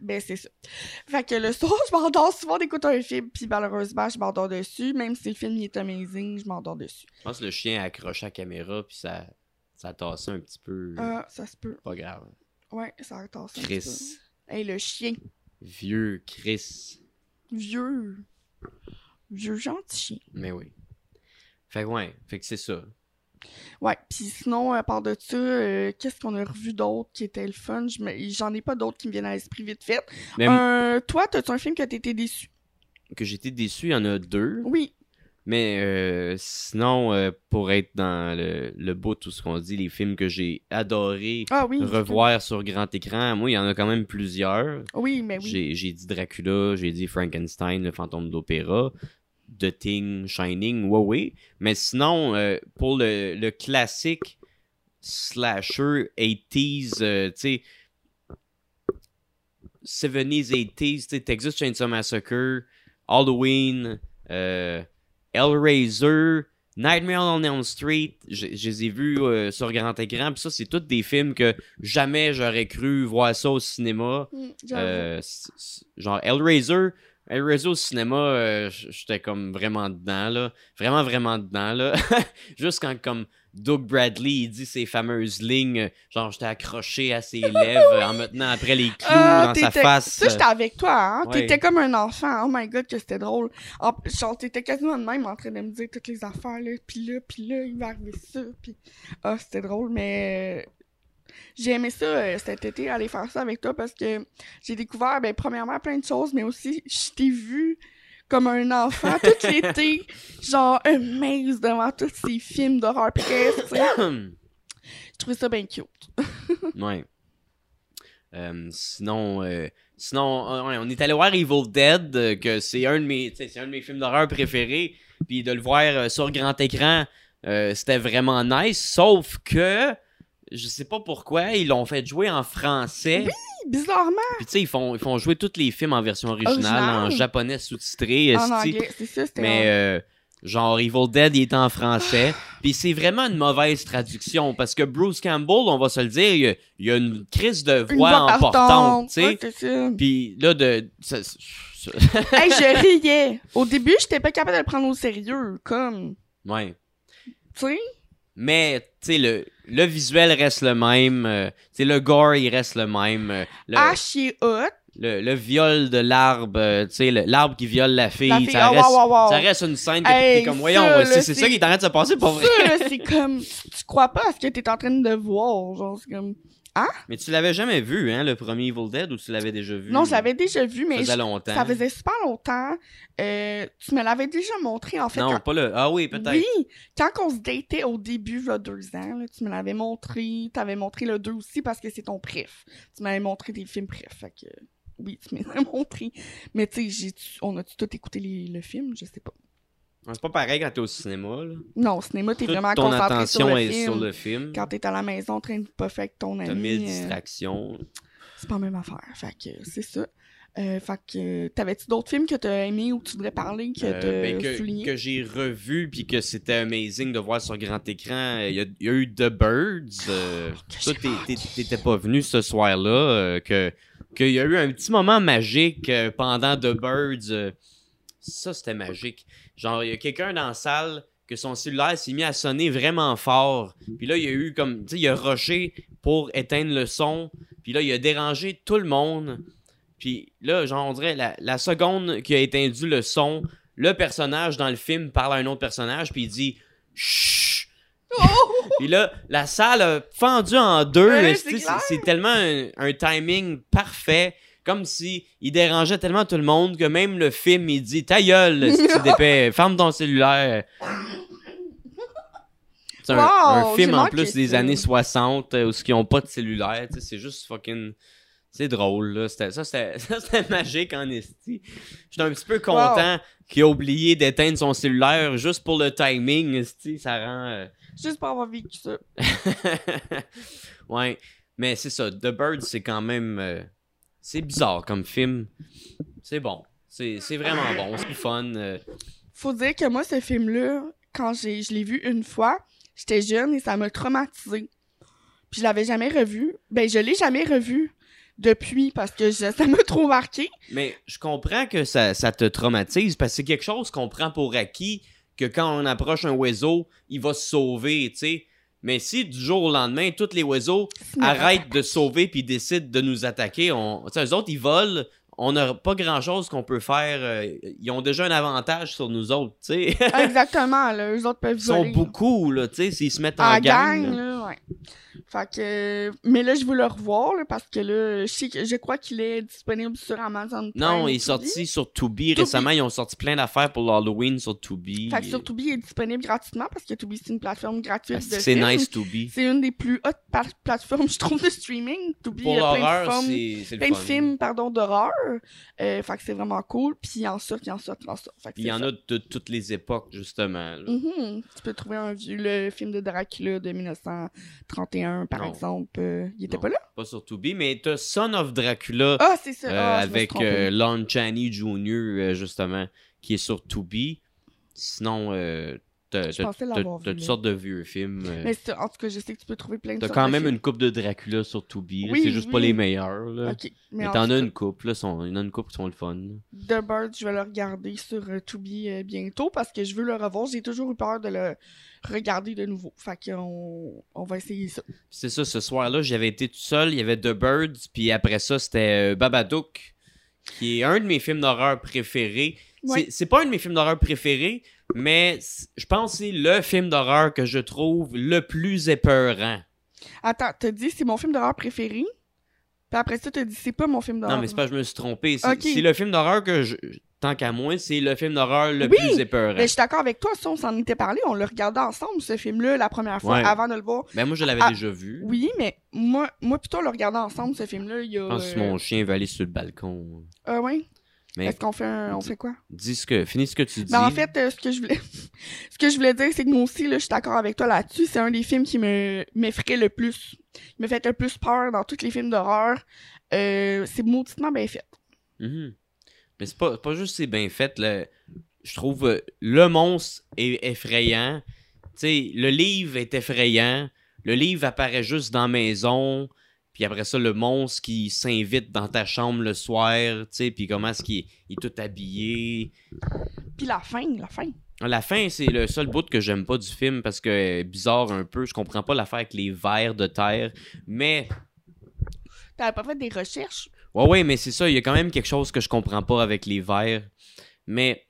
Ben, c'est ça. Fait que le soir, je m'endors souvent d'écouter un film, puis malheureusement, je m'endors dessus. Même si le film il est amazing, je m'endors dessus. Je pense que le chien a accroché à la caméra, puis ça, ça tassait un petit peu. Ah, ça se peut. Pas grave. Ouais, ça ça. un Chris. petit peu. Hey, le chien. Vieux Chris. Vieux. Vieux gentil chien. Mais oui. Fait que ouais, fait que c'est ça. Ouais, puis sinon, à part de ça, euh, qu'est-ce qu'on a revu d'autre qui était le fun? J'en ai pas d'autres qui me viennent à l'esprit vite fait. Mais Euh, toi, t'as-tu un film que t'étais déçu? que j'étais déçu, il y en a deux. Oui. Mais euh, sinon, euh, pour être dans le, le bout, tout ce qu'on dit, les films que j'ai adoré Ah oui. revoir sur grand écran, moi, il y en a quand même plusieurs. Oui, mais oui. J'ai dit Dracula, j'ai dit Frankenstein, le fantôme d'opéra, The Thing, Shining, ouais, oui. Mais sinon, euh, pour le, le classique slasher 80s, euh, tu sais, 70s, 80s, tu sais, Texas Chainsaw Massacre, Halloween, euh, Hellraiser, Nightmare on Elm Street, je, je les ai vus euh, sur grand écran, puis ça, c'est tous des films que jamais j'aurais cru voir ça au cinéma. Mm. Euh, c- c- genre Hellraiser, Hellraiser au cinéma, euh, j'étais comme vraiment dedans là, vraiment vraiment dedans là. Juste quand comme Doug Bradley il dit ses fameuses lignes, euh, genre j'étais accroché à ses lèvres en me tenant après les clous Ah, dans sa face. Ça, j'étais avec toi, hein? Ouais. T'étais comme un enfant. Oh my god, que c'était drôle. En- genre, t'étais quasiment de même en train de me dire toutes les affaires, là. Pis là, pis là, il va arriver ça. Pis. Ah, c'était drôle, mais. J'ai aimé ça euh, cet été, aller faire ça avec toi parce que j'ai découvert, ben, premièrement, plein de choses, mais aussi, je t'ai vu comme un enfant tout l'été, genre, un maze devant tous ces films d'horreur. Je trouvais ça bien cute. ouais. Euh, sinon, euh, sinon euh, on est allé voir Evil Dead, que c'est un de mes, un de mes films d'horreur préférés. Puis de le voir sur grand écran, c'était vraiment nice. Sauf que je sais pas pourquoi ils l'ont fait jouer en français. Bizarrement, Puis tu sais, ils font, ils font jouer tous les films en version originale, Original? en japonais sous-titré. en anglais, c'est ça, c'était. Mais euh, genre Evil Dead, il est en français. Puis c'est vraiment une mauvaise traduction parce que Bruce Campbell, on va se le dire, il y a, une crise de voix importante, tu sais. ouais, c'est ça. Puis là de ça- ça- hey, je riais. Au début, j'étais pas capable de le prendre au sérieux, comme, ouais. tu sais? Mais tu sais le le visuel reste le même, euh, le gore il reste le même, euh, le, le, le viol de l'arbre, euh, tu sais le- l'arbre qui viole la fille, La fille, ça ah, reste wow, wow, wow. ça reste une scène que Hey, t'es comme voyons, c'est ça qui est en train de se passer pour vrai. C'est comme, tu crois pas à ce que t'es en train de voir, genre, c'est comme... Mais tu l'avais jamais vu, hein, le premier Evil Dead, ou tu l'avais déjà vu? Non, je l'avais déjà vu, Ça mais faisait je- longtemps. ça faisait super longtemps. Euh, tu me l'avais déjà montré, en fait. Non, quand- pas le. Ah oui, peut-être. Oui, quand on se datait au début, il y a deux ans, là, tu me l'avais montré. T'avais montré le 2 aussi parce que c'est ton préf. Tu m'avais montré des films préf, fait que... Oui, tu me l'as montré. Mais tu sais, on a-tu tout écouté les- le film? Je sais pas. C'est pas pareil quand t'es au cinéma, là. Non, au cinéma, t'es vraiment ton concentré attention sur le est film. sur le film. Quand t'es à la maison en train de pas faire avec ton T'as ami, mille euh, distractions. c'est pas la même affaire. Fait que c'est ça. Euh, fait que t'avais-tu d'autres films que t'as aimé ou que tu voudrais parler que Euh, t'as ben, que, souligné? que j'ai revu puis que c'était amazing de voir sur grand écran. Il y a, il y a eu The Birds. euh, toi, t'es- t'étais pas venu ce soir-là. euh, que qu'il y a eu un petit moment magique euh, pendant The Birds. Ça, c'était magique. Genre, il y a quelqu'un dans la salle que son cellulaire s'est mis à sonner vraiment fort. Puis là, il y a eu comme... Tu sais, il a rushé pour éteindre le son. Puis là, il a dérangé tout le monde. Puis là, genre, on dirait, la, la seconde qu'il a éteint le son, le personnage dans le film parle à un autre personnage, puis il dit « Chut! » Puis là, la salle a fendu en deux. Ouais, c'est tellement un, un timing parfait. Comme si il dérangeait tellement tout le monde que même le film, il dit Ta gueule, si tu d'épais, ferme ton cellulaire. C'est un, Wow, un film en plus des ça. années 60 euh, où ils ont pas de cellulaire. C'est juste fucking. C'est drôle, là. C'était- Ça, c'était ça, c'était magique en esti. J'étais un petit peu content qu'il ait oublié d'éteindre son cellulaire juste pour le timing, esti. Ça rend. euh, Juste pour avoir vécu ça. ouais, mais c'est ça. The Bird, c'est quand même. euh, c'est bizarre comme film. C'est bon. C'est vraiment bon. C'est fun. euh. Faut dire que moi, ce film-là, quand j'ai, je l'ai vu une fois, j'étais jeune et ça m'a traumatisé. Puis je l'avais jamais revu. Ben, je l'ai jamais revu depuis parce que je- ça m'a trop marqué. Mais je comprends que ça, ça te traumatise parce que c'est quelque chose qu'on prend pour acquis que quand on approche un oiseau, il va se sauver, tu sais. Mais si du jour au lendemain, tous les oiseaux arrêtent de sauver puis décident de nous attaquer, on... eux autres, ils volent. On n'a pas grand-chose qu'on peut faire. euh, ils ont déjà un avantage sur nous autres, tu sais. Exactement, là. Eux autres peuvent Ils sont voler. beaucoup, là, tu sais, s'ils se mettent en En gang. gang, là, Ouais. Fait que, mais là, je veux le revoir, là, parce que là, je sais que, je crois qu'il est disponible sur Amazon Prime. Non, il est sorti sur Tubi. Récemment, ils ont sorti plein d'affaires pour l'Halloween sur Tubi. Fait que sur Tubi, il est disponible gratuitement parce que Tubi, c'est une plateforme gratuite que C'est nice, Tubi? C'est une des plus hautes plateformes, je trouve, de streaming. Tubi, Pour il y a plein de l'horreur, films- c'est c'est le plein de fun. films, pardon, d'horreur. Euh, fait que c'est vraiment cool. Puis il en sort, il en sort, il en sort. Fait que Puis il y en ça. a de toutes les époques, justement. Mhm. Tu peux trouver un vieux, le film de Dracula de 1931, par Non. exemple. Euh, il était Non. pas là? Pas sur Tubi, mais t'as Son of Dracula Ah, c'est ça. euh, Ah, je avec euh, Lon Chaney Jr., justement, qui est sur Tubi. Sinon, t'as toutes sortes de vieux films. euh, Mais en tout cas, je sais que tu peux trouver plein de T'as quand même une coupe de Dracula sur Tubi. Oui, c'est juste pas les meilleurs. Là. Mais en t'en as une couple, là. Sont... Il y en a une couple qui sont le fun. The Bird, je vais le regarder sur euh, Tubi euh, bientôt parce que je veux le revoir. J'ai toujours eu peur de le regarder de nouveau. Fait qu'on on va essayer ça. C'est ça, ce soir-là, j'avais été tout seul. Il y avait The Birds, puis après ça, c'était euh, Babadook, qui est un de mes films d'horreur préférés. Ouais. C'est- pas un de mes films d'horreur préférés, mais je pense que c'est le film d'horreur que je trouve le plus épeurant. Attends, t'as dit c'est mon film d'horreur préféré? Puis après ça, t'as dit c'est pas mon film d'horreur. Non, mais c'est pas je me suis trompé. C'est le film d'horreur que je. Tant qu'à moi, c'est le film d'horreur le Oui, plus épeurant. Mais je suis d'accord avec toi, ça, on s'en était parlé, on l'a regardé ensemble, ce film-là, la première fois, Ouais. avant de le voir. Ben, moi, je l'avais Ah, déjà vu. Oui, mais moi, moi plutôt, on l'a regardé ensemble, ce film-là, il y a... Je pense que euh, mon chien va aller sur le balcon. Ah ouais? Est-ce qu'on fait un... on dis- fait quoi? dis ce que. Finis ce que tu dis. Ben, en fait, euh, ce que je voulais, ce que je voulais dire, c'est que moi aussi, là, je suis d'accord avec toi là-dessus. C'est un des films qui me m'effraie le plus, qui me fait le plus peur dans tous les films d'horreur. Euh, c'est mauditement bien fait. Mhm. Mais c'est pas, pas juste c'est bien fait. Je trouve euh, le monstre est effrayant. Tu sais, le livre est effrayant. Le livre apparaît juste dans la maison. Puis après ça, le monstre qui s'invite dans ta chambre le soir. Tu sais, puis comment est-ce qu'il est, il est tout habillé. Puis la fin, la fin. La fin, c'est le seul bout que j'aime pas du film parce que euh, bizarre un peu. Je comprends pas l'affaire avec les vers de terre. Mais T'avais pas fait des recherches? Ouais, ouais, mais c'est ça, il y a quand même quelque chose que je comprends pas avec les vers. Mais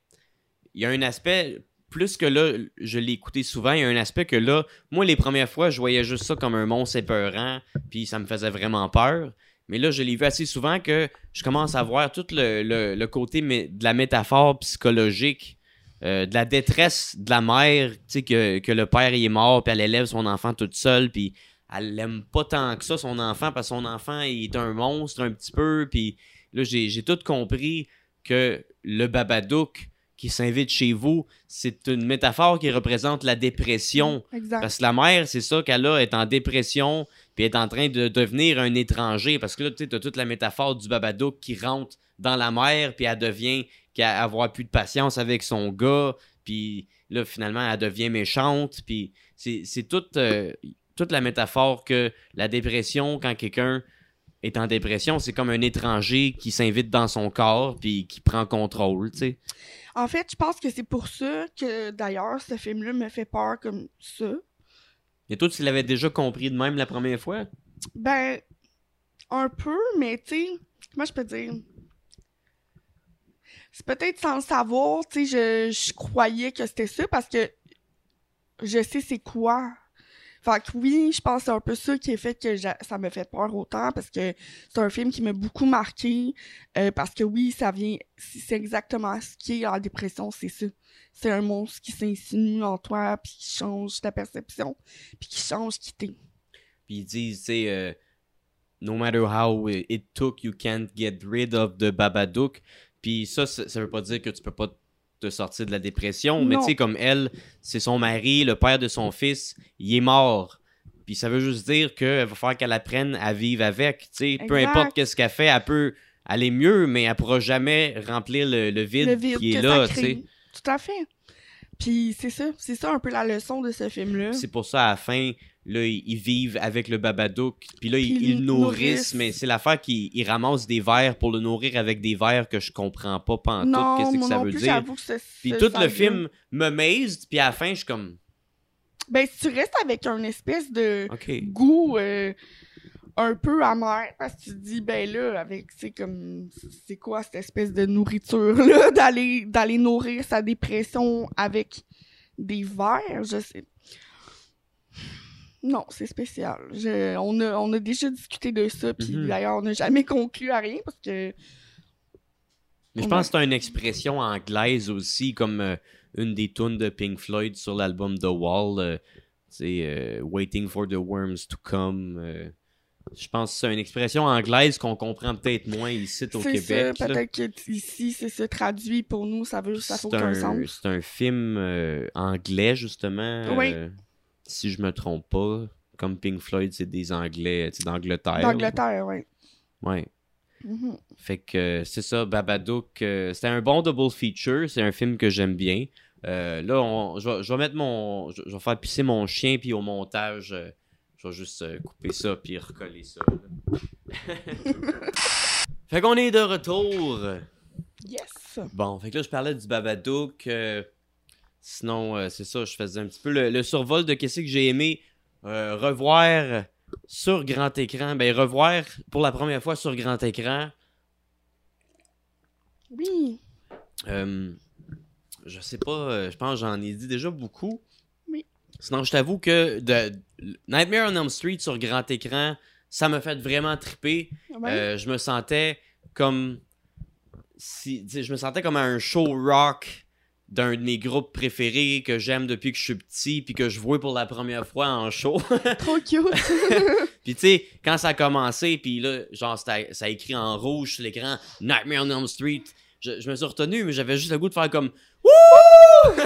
il y a un aspect, plus que là, je l'ai écouté souvent, il y a un aspect que là, moi, les premières fois, je voyais juste ça comme un monstre épeurant, puis ça me faisait vraiment peur. Mais là, je l'ai vu assez souvent que je commence à voir tout le, le- côté de la métaphore psychologique, euh, de la détresse de la mère, tu sais, que, le père est mort, puis elle élève son enfant toute seule, puis elle l'aime pas tant que ça, son enfant, parce que son enfant est un monstre un petit peu, puis là, j'ai j'ai tout compris que le Babadook qui s'invite chez vous, c'est une métaphore qui représente la dépression. Exact. Parce que la mère, c'est ça qu'elle a, est en dépression, puis est en train de devenir un étranger. Parce que là, tu sais, t'as toute la métaphore du Babadook qui rentre dans la mer, puis elle devient, qu'elle avoir plus de patience avec son gars, puis là, finalement, elle devient méchante, puis c'est c'est toute, euh, toute la métaphore que la dépression, quand quelqu'un est en dépression, c'est comme un étranger qui s'invite dans son corps, puis qui prend contrôle, tu sais. En fait, je pense que c'est pour ça que, d'ailleurs, ce film-là me fait peur comme ça. Et toi, tu l'avais déjà compris de même la première fois? Ben, un peu, mais tu sais, comment je peux dire? C'est peut-être sans le savoir, tu sais, je, je croyais que c'était ça parce que je sais c'est quoi. Fait que oui, je pense que c'est un peu ça qui a fait que ça me fait peur autant parce que c'est un film qui m'a beaucoup marqué. euh, parce que oui, ça vient, c'est c'est exactement ce qui est en dépression, c'est ça. C'est un monstre qui s'insinue en toi, puis qui change ta perception, puis qui change qui t'es. Puis ils disent, tu sais, euh, no matter how it took, you can't get rid of the Babadook. Puis ça, ça, ça veut pas dire que tu peux pas te sortir de la dépression, mais tu sais, comme elle, c'est son mari, le père de son fils, il est mort. Puis ça veut juste dire qu'il va falloir qu'elle apprenne à vivre avec. Tu sais, peu importe qu'est-ce qu'elle fait, elle peut aller mieux, mais elle pourra jamais remplir le, le vide, le vide qui est là. Tout à fait. Puis c'est ça, c'est ça un peu la leçon de ce film-là. C'est pour ça, à la fin, là, ils vivent avec le Babadook. Puis là, ils, nourrissent, nourrissent. mais c'est l'affaire qu'ils ils ramassent des verres pour le nourrir avec des verres que je comprends pas pantoute. Qu'est-ce que ça non veut plus, dire? j'avoue que c'est Puis tout le film me maze, puis à la fin, je suis comme, Ben, si tu restes avec un espèce de goût euh, un peu amer, parce que tu te dis, ben là, avec, c'est comme, c'est quoi cette espèce de nourriture-là, d'aller, d'aller nourrir sa dépression avec des verres, je sais. Non, c'est spécial. Je- on, a, on a déjà discuté de ça, puis Mhm. d'ailleurs, on n'a jamais conclu à rien parce que. Mais je pense que c'est une expression anglaise aussi, comme euh, une des tunes de Pink Floyd sur l'album The Wall. euh, c'est euh, Waiting for the Worms to Come. Je pense que c'est une expression anglaise qu'on comprend peut-être moins ici au C'est Québec. peut-être que t- ici, c'est ça traduit pour nous, ça veut, ça fait aucun un, sens. c'est un film euh, anglais, justement. Oui. euh, si je me trompe pas. Comme Pink Floyd, c'est des Anglais, c'est d'Angleterre. D'Angleterre, oui. Ouais. Mhm. Fait que euh, c'est ça, Babadook. euh, c'était un bon double feature. C'est un film que j'aime bien. Euh, là, on- je, vais, je vais mettre mon. Je, je vais faire pisser mon chien, puis au montage, euh, je vais juste euh, couper ça, puis recoller ça. là. fait qu'on est de retour. Yes! Bon, fait que là, je parlais du Babadook. euh, sinon, euh, c'est ça, je faisais un petit peu le, le survol de qu'est-ce que j'ai aimé euh, revoir sur grand écran. Ben, revoir pour la première fois sur grand écran. Oui! Euh, je sais pas, euh, je pense que j'en ai dit déjà beaucoup. Sinon, je t'avoue que de, Nightmare on Elm Street sur grand écran, ça m'a fait vraiment triper. Ouais. Euh, je me sentais comme si je me sentais comme à un show rock d'un de mes groupes préférés que j'aime depuis que je suis petit puis que je vois pour la première fois en show. Trop cute! puis tu sais, quand ça a commencé puis là genre ça a écrit en rouge sur l'écran Nightmare on Elm Street, je, je me suis retenu mais j'avais juste le goût de faire comme Wouh!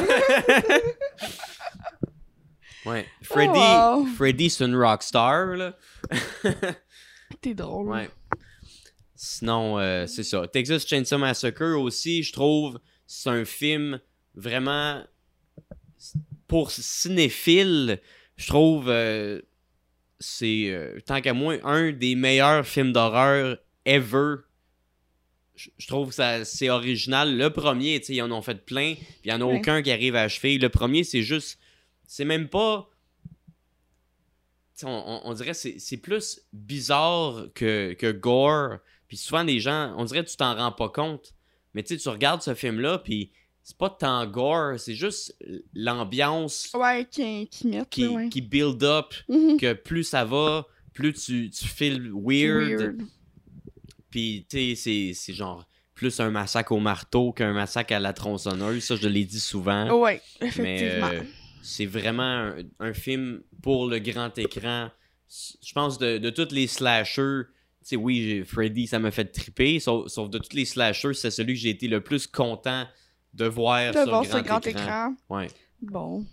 ouais, Freddy, Oh, wow. Freddy c'est une rockstar là. T'es drôle. Ouais. Sinon, euh, c'est ça. Texas Chainsaw Massacre aussi, je trouve, c'est un film vraiment pour cinéphile. Je trouve, euh, c'est euh, tant qu'à moi un des meilleurs films d'horreur ever. Je trouve que ça c'est original. Le premier, tu sais, ils en ont fait plein, puis il y en a Ouais. aucun qui arrive à achever. Le premier, c'est juste, c'est même pas on, dirait que c'est c'est plus bizarre que, que gore. Puis souvent, les gens, on dirait que tu t'en rends pas compte. Mais tu sais, tu regardes ce film-là, puis c'est pas tant gore, c'est juste l'ambiance Ouais, qui, qui qui, là, ouais. qui build up, Mhm. que plus ça va, plus tu, tu feels C'est weird. Puis tu sais, c'est- c'est genre plus un massacre au marteau qu'un massacre à la tronçonneuse. Ça, je l'ai dit souvent. Ouais, Mais effectivement. euh, c'est vraiment un, un film pour le grand écran. Je pense de, de tous les slashers, tu sais, oui, Freddy, ça m'a fait triper, sauf, sauf de tous les slashers, c'est celui que j'ai été le plus content de voir de sur voir grand, ce grand écran. écran. Ouais. Bon.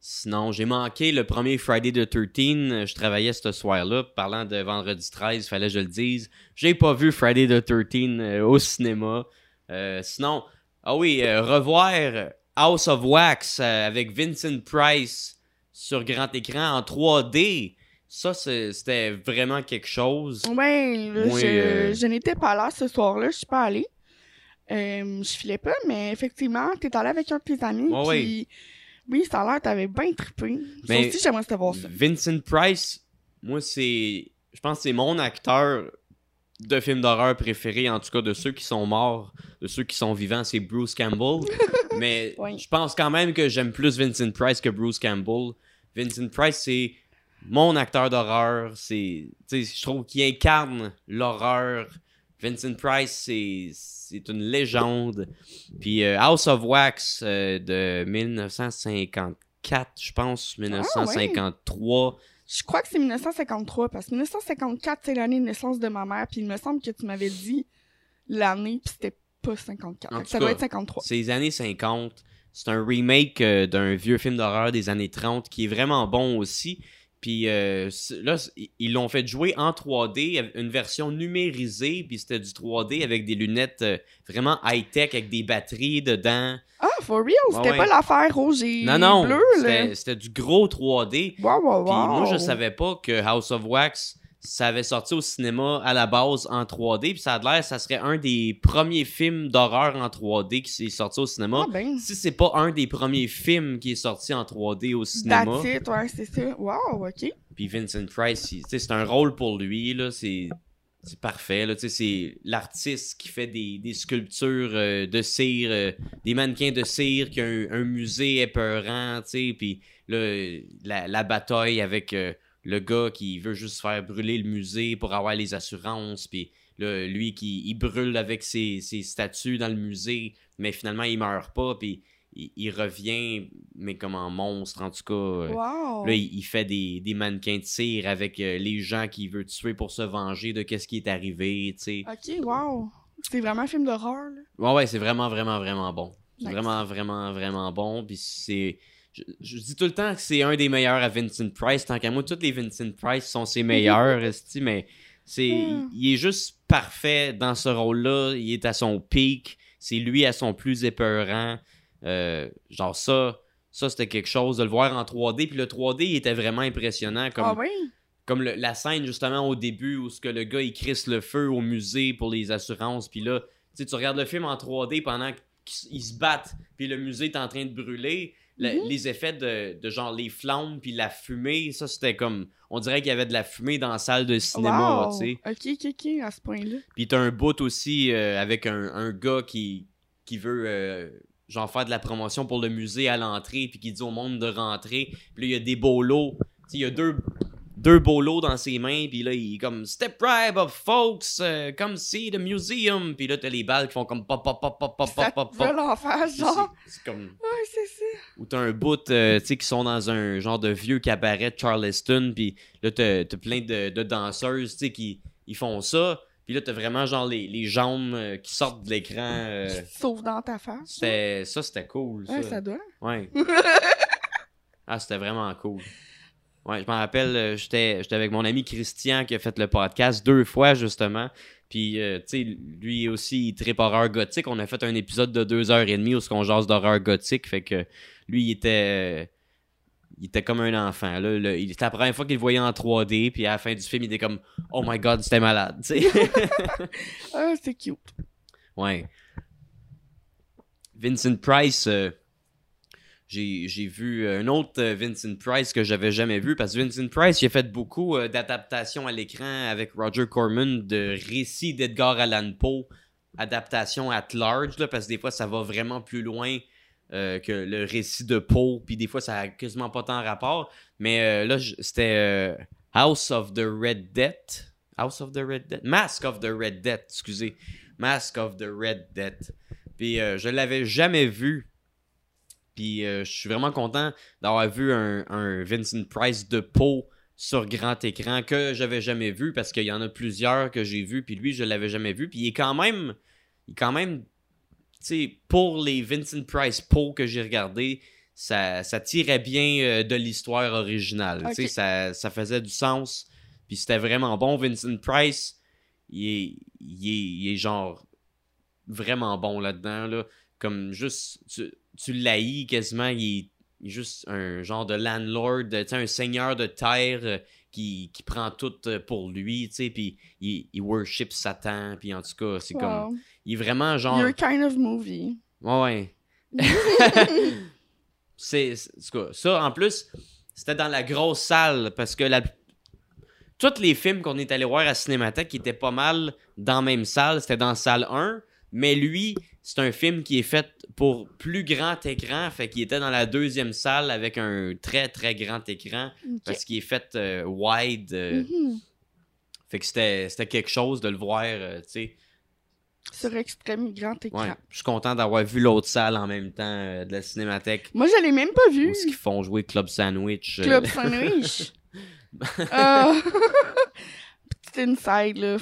Sinon, j'ai manqué le premier Friday the 13. Je travaillais ce soir-là. Parlant de vendredi 13, fallait que je le dise. J'ai pas vu Friday the 13 euh, au cinéma. Euh, sinon, ah oui, euh, revoir House of Wax euh, avec Vincent Price sur grand écran en 3D. Ça, c'est- c'était vraiment quelque chose. Ouais, là, Moi, je, euh, je n'étais pas là ce soir-là, je suis pas allée. Euh, je filais pas, mais effectivement, t'es allé avec un de tes amis. Ouais, puis... Oui, ça a l'air, t'avais bien trippé. Mais- aussi, j'aimerais savoir ça. Vincent Price, moi, c'est. Je pense que c'est mon acteur de film d'horreur préféré, en tout cas de ceux qui sont morts, de ceux qui sont vivants, c'est Bruce Campbell. Mais Oui. je pense quand même que j'aime plus Vincent Price que Bruce Campbell. Vincent Price, c'est mon acteur d'horreur. C'est, je trouve qu'il incarne l'horreur. Vincent Price, c'est, une légende. Puis euh, House of Wax euh, de 1954, je pense, 1953. Je crois que c'est 1953, parce que 1954, c'est l'année de naissance de ma mère, puis il me semble que tu m'avais dit l'année, puis c'était pas 54. En Fait que tout ça doit être 53. C'est les années 50. C'est un remake euh, d'un vieux film d'horreur des années 30 qui est vraiment bon aussi. Puis euh, là, ils l'ont fait jouer en 3D, avec une version numérisée, puis c'était du 3D avec des lunettes euh, vraiment high-tech avec des batteries dedans. Ah, for real? C'était ouais. pas l'affaire rouge et Non, non, bleu, là? c'était c'était du gros 3D. Wow, wow, wow. Puis moi, je savais pas que House of Wax, ça avait sorti au cinéma à la base en 3D. Puis ça a l'air, ça serait un des premiers films d'horreur en 3D qui s'est sorti au cinéma. Ah ben, Si c'est pas un des premiers films qui est sorti en 3D au cinéma, that's it, ouais, c'est ça. Wow, ok. puis Vincent Price, c'est un rôle pour lui, là, c'est... c'est parfait. C'est l'artiste qui fait des, des sculptures euh, de cire, euh, des mannequins de cire, qui a un, un musée épeurant, tu sais, puis là, la, la bataille avec euh, le gars qui veut juste faire brûler le musée pour avoir les assurances, puis là, lui qui il brûle avec ses, ses statues dans le musée, mais finalement il meurt pas, puis il, il revient, mais comme en monstre en tout cas. euh, Wow. Là, il, il fait des, des mannequins de cire avec euh, les gens qu'il veut tuer pour se venger de qu'est-ce qui est arrivé, tu sais. Ok, wow. C'est vraiment un film d'horreur, là. Ouais, ouais, c'est vraiment, vraiment, vraiment bon. C'est Nice. vraiment, vraiment, vraiment bon. Puis c'est. Je, je dis tout le temps que c'est un des meilleurs à Vincent Price. Tant qu'à moi, tous les Vincent Price sont ses meilleurs, mais c'est. Hmm. Il, est juste parfait dans ce rôle-là. Il est à son pic. C'est lui à son plus épeurant. Euh, genre ça. Ça, c'était quelque chose de le voir en 3D. Puis le 3D, il était vraiment impressionnant. Comme, Ah oui? comme le- la scène justement au début où ce que le gars il crisse le feu au musée pour les assurances puis là tu regardes le film en 3D pendant qu'ils ils se battent puis le musée est en train de brûler Mhm. les effets de, de genre les flammes puis la fumée ça c'était comme on dirait qu'il y avait de la fumée dans la salle de cinéma Wow. tu sais Ok, ok, ok, à ce point-là. puis t'as un bout aussi euh, avec un, un gars qui, qui veut euh, genre faire de la promotion pour le musée à l'entrée puis qui dit au monde de rentrer. Puis là, il y a des bolos. Tu sais, il y a deux, deux bolos dans ses mains. Puis là, il est comme Step right up, folks, euh, come see the museum. Puis là, t'as les balles qui font comme pop, pop, pop, pop, pop, Ça pop, pop, veut l'en faire, C'est- genre? C'est comme. Ouais, c'est ça. Ou t'as un bout, euh, tu sais, qui sont dans un genre de vieux cabaret de Charleston, puis là, t'as plein de, de danseuses, tu sais, qui ils font ça, puis là, t'as vraiment genre les, les jambes euh, qui sortent de l'écran. euh, sauve dans ta face. ça, c'était cool, ça. Ouais, ça doit. Ouais. ah, c'était vraiment cool. Ouais, je m'en rappelle, euh, j'étais j'étais avec mon ami Christian qui a fait le podcast deux fois, justement. Puis, euh, tu sais, lui aussi, il tripe horreur gothique. On a fait un épisode de deux heures et demie où on jase d'horreur gothique. Fait que lui, il était... euh, Il était comme un enfant. Là, Là, il- C'était la première fois qu'il le voyait en 3D. Puis à la fin du film, il était comme « Oh my God, c'était malade! ». Ah, c'est cute. Ouais. Vincent Price, euh, j'ai vu un autre euh, Vincent Price que j'avais jamais vu parce que Vincent Price, il a fait beaucoup euh, d'adaptations à l'écran avec Roger Corman de récits d'Edgar Allan Poe, adaptation at large, là, parce que des fois ça va vraiment plus loin euh, que le récit de Poe, puis des fois ça a quasiment pas tant rapport. Mais là, c'était House of the Red Death. House of the Red Death. Mask of the Red Death, excusez. Mask of the Red Death. Puis je l'avais jamais vu. Puis euh, je suis vraiment content d'avoir vu un, un Vincent Price de Poe sur grand écran que j'avais jamais vu parce qu'il y en a plusieurs que j'ai vu puis lui je l'avais jamais vu. Puis il est quand même il est quand même tu sais pour les Vincent Price Poe que j'ai regardé ça, ça tirait bien euh, de l'histoire originale. Tu sais Ok. ça, ça faisait du sens puis c'était vraiment bon. Vincent Price il est, il est, il est genre vraiment bon là-dedans là. Comme juste tu, tu l'haïs quasiment il est, juste un genre de landlord un seigneur de terre euh, qui, qui prend tout euh, pour lui tu sais puis il, il worship Satan puis en tout cas c'est comme il est vraiment genre Your kind of movie. Ouais, ouais. c'est, ça, en plus, c'était dans la grosse salle parce que la... tous les films qu'on est allé voir à Cinémathèque qui étaient pas mal dans la même salle, c'était dans salle 1. Mais lui, c'est un film qui est fait pour plus grand écran, fait qu'il était dans la deuxième salle avec un très très grand écran parce qu'il est fait euh, wide. euh, Mhm. Fait que c'était, quelque chose de le voir, euh, tu sais. Sur extrême grand écran. Ouais, je suis content d'avoir vu l'autre salle en même temps euh, de la Cinémathèque. Moi, je l'ai même pas vu. Où est-ce qu'ils font jouer Club Sandwich? Club Sandwich. Euh, Petit inside, là.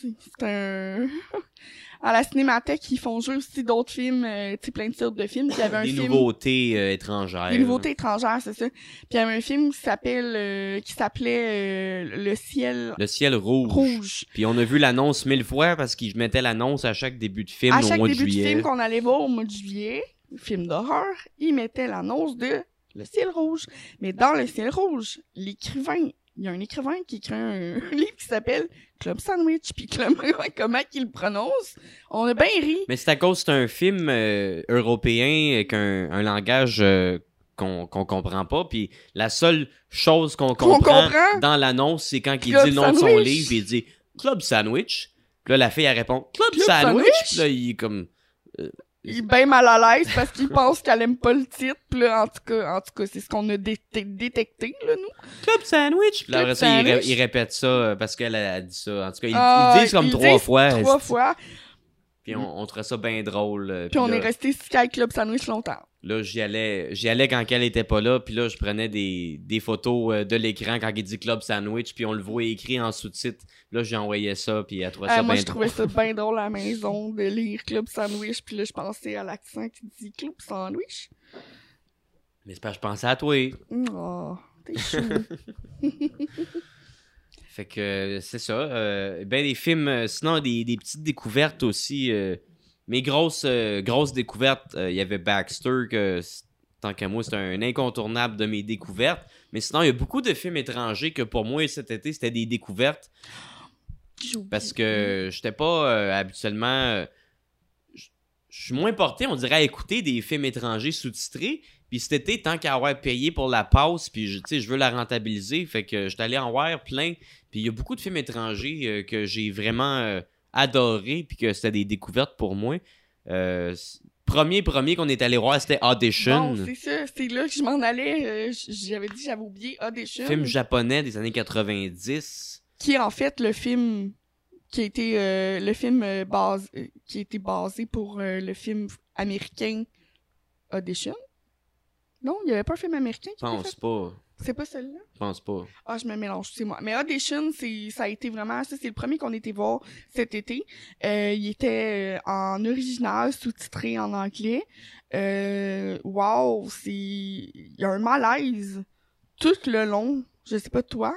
C'est un... À la cinémathèque, ils font jouer aussi d'autres films, euh, tu sais, plein de sortes de films. Puis il y avait un des film... nouveautés euh, étrangères. Des nouveautés étrangères, c'est ça. Puis il y avait un film qui s'appelle... euh, qui s'appelait Le ciel Le ciel rouge. rouge. Puis on a vu l'annonce mille fois parce qu'ils mettaient l'annonce à chaque début de film à au chaque mois de début de, juillet. film qu'on allait voir au mois de juillet, film d'horreur, ils mettaient l'annonce de Le ciel rouge. Mais dans Le ciel rouge, l'écrivain, il y a un écrivain qui écrit un livre qui s'appelle Club Sandwich, puis Club, comment qu'il le prononce, on a bien ri. Mais c'est à cause que c'est un film euh, européen avec un, un langage euh, qu'on qu'on comprend pas. Puis la seule chose qu'on comprend, comprend? dans l'annonce, c'est quand il dit le nom de son livre, il dit Club Sandwich. Puis là, la fille, elle répond Club, Club Sandwich. Sandwich? Puis là, il est comme. Il est bien mal à l'aise parce qu'il pense qu'elle aime pas le titre. Puis là, en tout cas, en tout cas, c'est ce qu'on a dé- dé- détecté, là, nous. Club Sandwich. Club après ça, il, ré- il répète ça euh, parce qu'elle a dit ça. En tout cas, ils, Ah, ils disent comme ils trois fois. Trois fois. Puis on, on trouvait ça bien drôle. euh, Puis on là, est resté Sky Club Sandwich longtemps. Là, j'y allais, j'y allais quand elle était pas là, puis là, je prenais des, des photos euh, de l'écran quand il dit Club Sandwich, puis on le voit écrit en sous-titre. Là, j'ai envoyé ça, puis elle trouvait Euh, ça moi, bien je trouvais ça bien drôle à la maison de lire Club Sandwich. Puis là, je pensais à l'accent qui dit Club Sandwich. Mais c'est pas, je pensais à toi. Oh, t'es chou. Fait que c'est ça. Euh, ben des films, euh, sinon des, des petites découvertes aussi. euh, mes grosses, euh, grosses découvertes, il y avait Baxter que tant qu'à moi, c'est un incontournable de mes découvertes. Mais sinon, il y a beaucoup de films étrangers que pour moi cet été, c'était des découvertes. Parce que j'étais pas habituellement. je suis moins porté, on dirait, à écouter des films étrangers sous-titrés. Puis cet été, tant qu'à avoir payé pour la passe, puis je, tu sais, je veux la rentabiliser, fait que j'étais allé en voir plein. Puis il y a beaucoup de films étrangers euh, que j'ai vraiment euh, adoré, puis que c'était des découvertes pour moi. Euh, premier, premier qu'on est allé voir, c'était Audition, Bon, c'est ça, c'est là que je m'en allais. euh, j'avais dit, j'avais oublié Audition. film japonais des années 90. qui est en fait le film qui a été euh, le film euh, base, euh, qui a été basé pour le film américain Audition. Non, il y avait pas un film américain qui pense fait? pas. C'est pas celui-là? Je pense pas. Ah, je me mélange, c'est moi. Mais Audition, c'est, ça a été vraiment, ça, c'est le premier qu'on était voir cet été. Euh, il était euh, en original, sous-titré en anglais. Euh, wow, c'est, il y a un malaise tout le long. Je sais pas toi.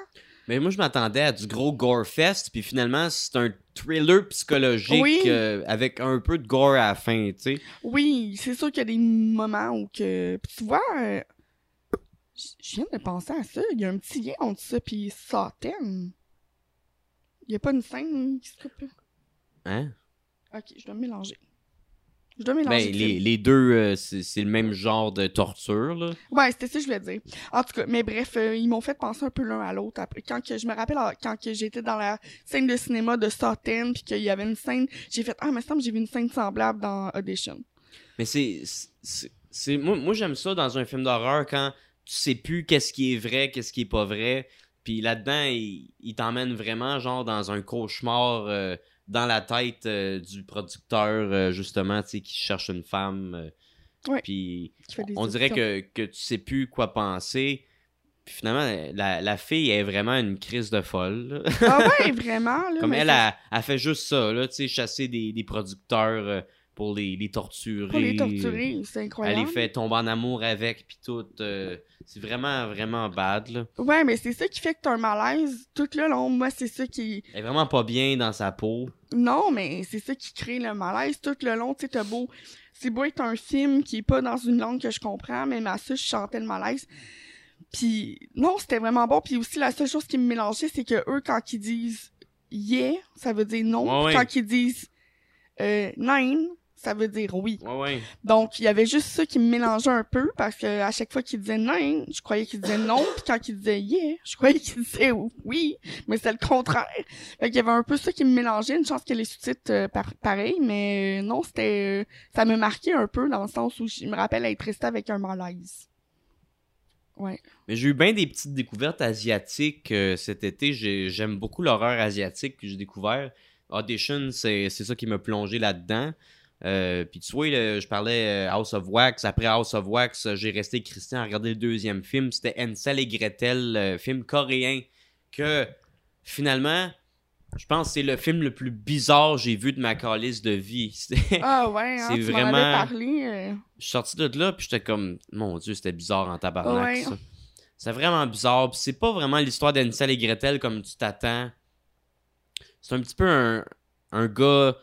Mais moi, je m'attendais à du gros gore fest, puis finalement, c'est un thriller psychologique Oui. euh, avec un peu de gore à la fin, tu sais. Oui, c'est sûr qu'il y a des moments où que, puis tu vois, euh, je viens de penser à ça. Il y a un petit lien entre ça puis Satan. Il y a pas une scène qui se coupe? Hein? Ok, je dois me mélanger. Je dois mélanger. Ben, le les, les deux, euh, c'est le même genre de torture, là. Ouais, c'était ça que je voulais dire. En tout cas, mais bref, euh, ils m'ont fait penser un peu l'un à l'autre. après. Quand que je me rappelle quand que j'étais dans la scène de cinéma de Satan puis qu'il y avait une scène, j'ai fait ah mais ça me semble que j'ai vu une scène semblable dans Audition. Mais c'est. c'est- c'est- Moi, moi j'aime ça dans un film d'horreur quand tu sais plus qu'est-ce qui est vrai, qu'est-ce qui est pas vrai. Puis là-dedans, il, il t'emmène vraiment, genre, dans un cauchemar euh, dans la tête euh, du producteur, euh, justement, tu sais, qui cherche une femme. euh, Ouais. Puis on dirait que, que tu sais plus quoi penser. Puis finalement, la, la fille est vraiment une crise de folle. là. Ah ouais, vraiment là. Comme elle, elle fait juste ça, là, tu sais, chasser des, des producteurs pour les, les torturer. pour les torturer, c'est Elle incroyable. les fait tomber en amour avec, puis tout. euh, c'est vraiment, vraiment bad, là. Ouais, mais c'est ça qui fait que t'as un malaise tout le long. Moi, c'est ça qui Elle est vraiment pas bien dans sa peau. Non, mais c'est ça qui crée le malaise tout le long. Tu sais, t'as beau. C'est beau être un film qui est pas dans une langue que je comprends, mais ma ça, je chantais le malaise. Puis, non, c'était vraiment bon. Puis aussi, la seule chose qui me mélangeait, c'est que eux, quand ils disent yeah, ça veut dire non. Ouais. quand ils disent euh, nine, ça veut dire oui. Ouais, ouais. Donc, il y avait juste ça qui me mélangeait un peu parce que à chaque fois qu'il disait nine, je croyais qu'il disait non, puis quand il disait yeah, je croyais qu'il disait oui, mais c'est le contraire. Fait qu'il y avait un peu ça qui me mélangeait, une chance que les sous-titres euh, par- pareil, mais euh, non, c'était euh, ça me marquait un peu dans le sens où je me rappelle être resté avec un malaise. Ouais. Mais j'ai eu bien des petites découvertes asiatiques euh, cet été. J'ai- J'aime beaucoup l'horreur asiatique que j'ai découvert. Audition, c'est c'est ça qui m'a plongé là-dedans. Euh, Puis tu vois, là, je parlais euh, House of Wax. Après House of Wax, euh, j'ai resté Christian à regarder le deuxième film. C'était Hansel et Gretel, euh, film coréen. Que finalement, je pense que c'est le film le plus bizarre que j'ai vu de ma calice de vie. Ah ouais, hein, C'est vraiment- parlé. euh. je suis sorti de là, puis j'étais comme, mon Dieu, c'était bizarre en tabarnak, Ouais. ça. C'est vraiment bizarre, puis c'est pas vraiment l'histoire d'Ansel et Gretel comme tu t'attends. C'est un petit peu un, un gars,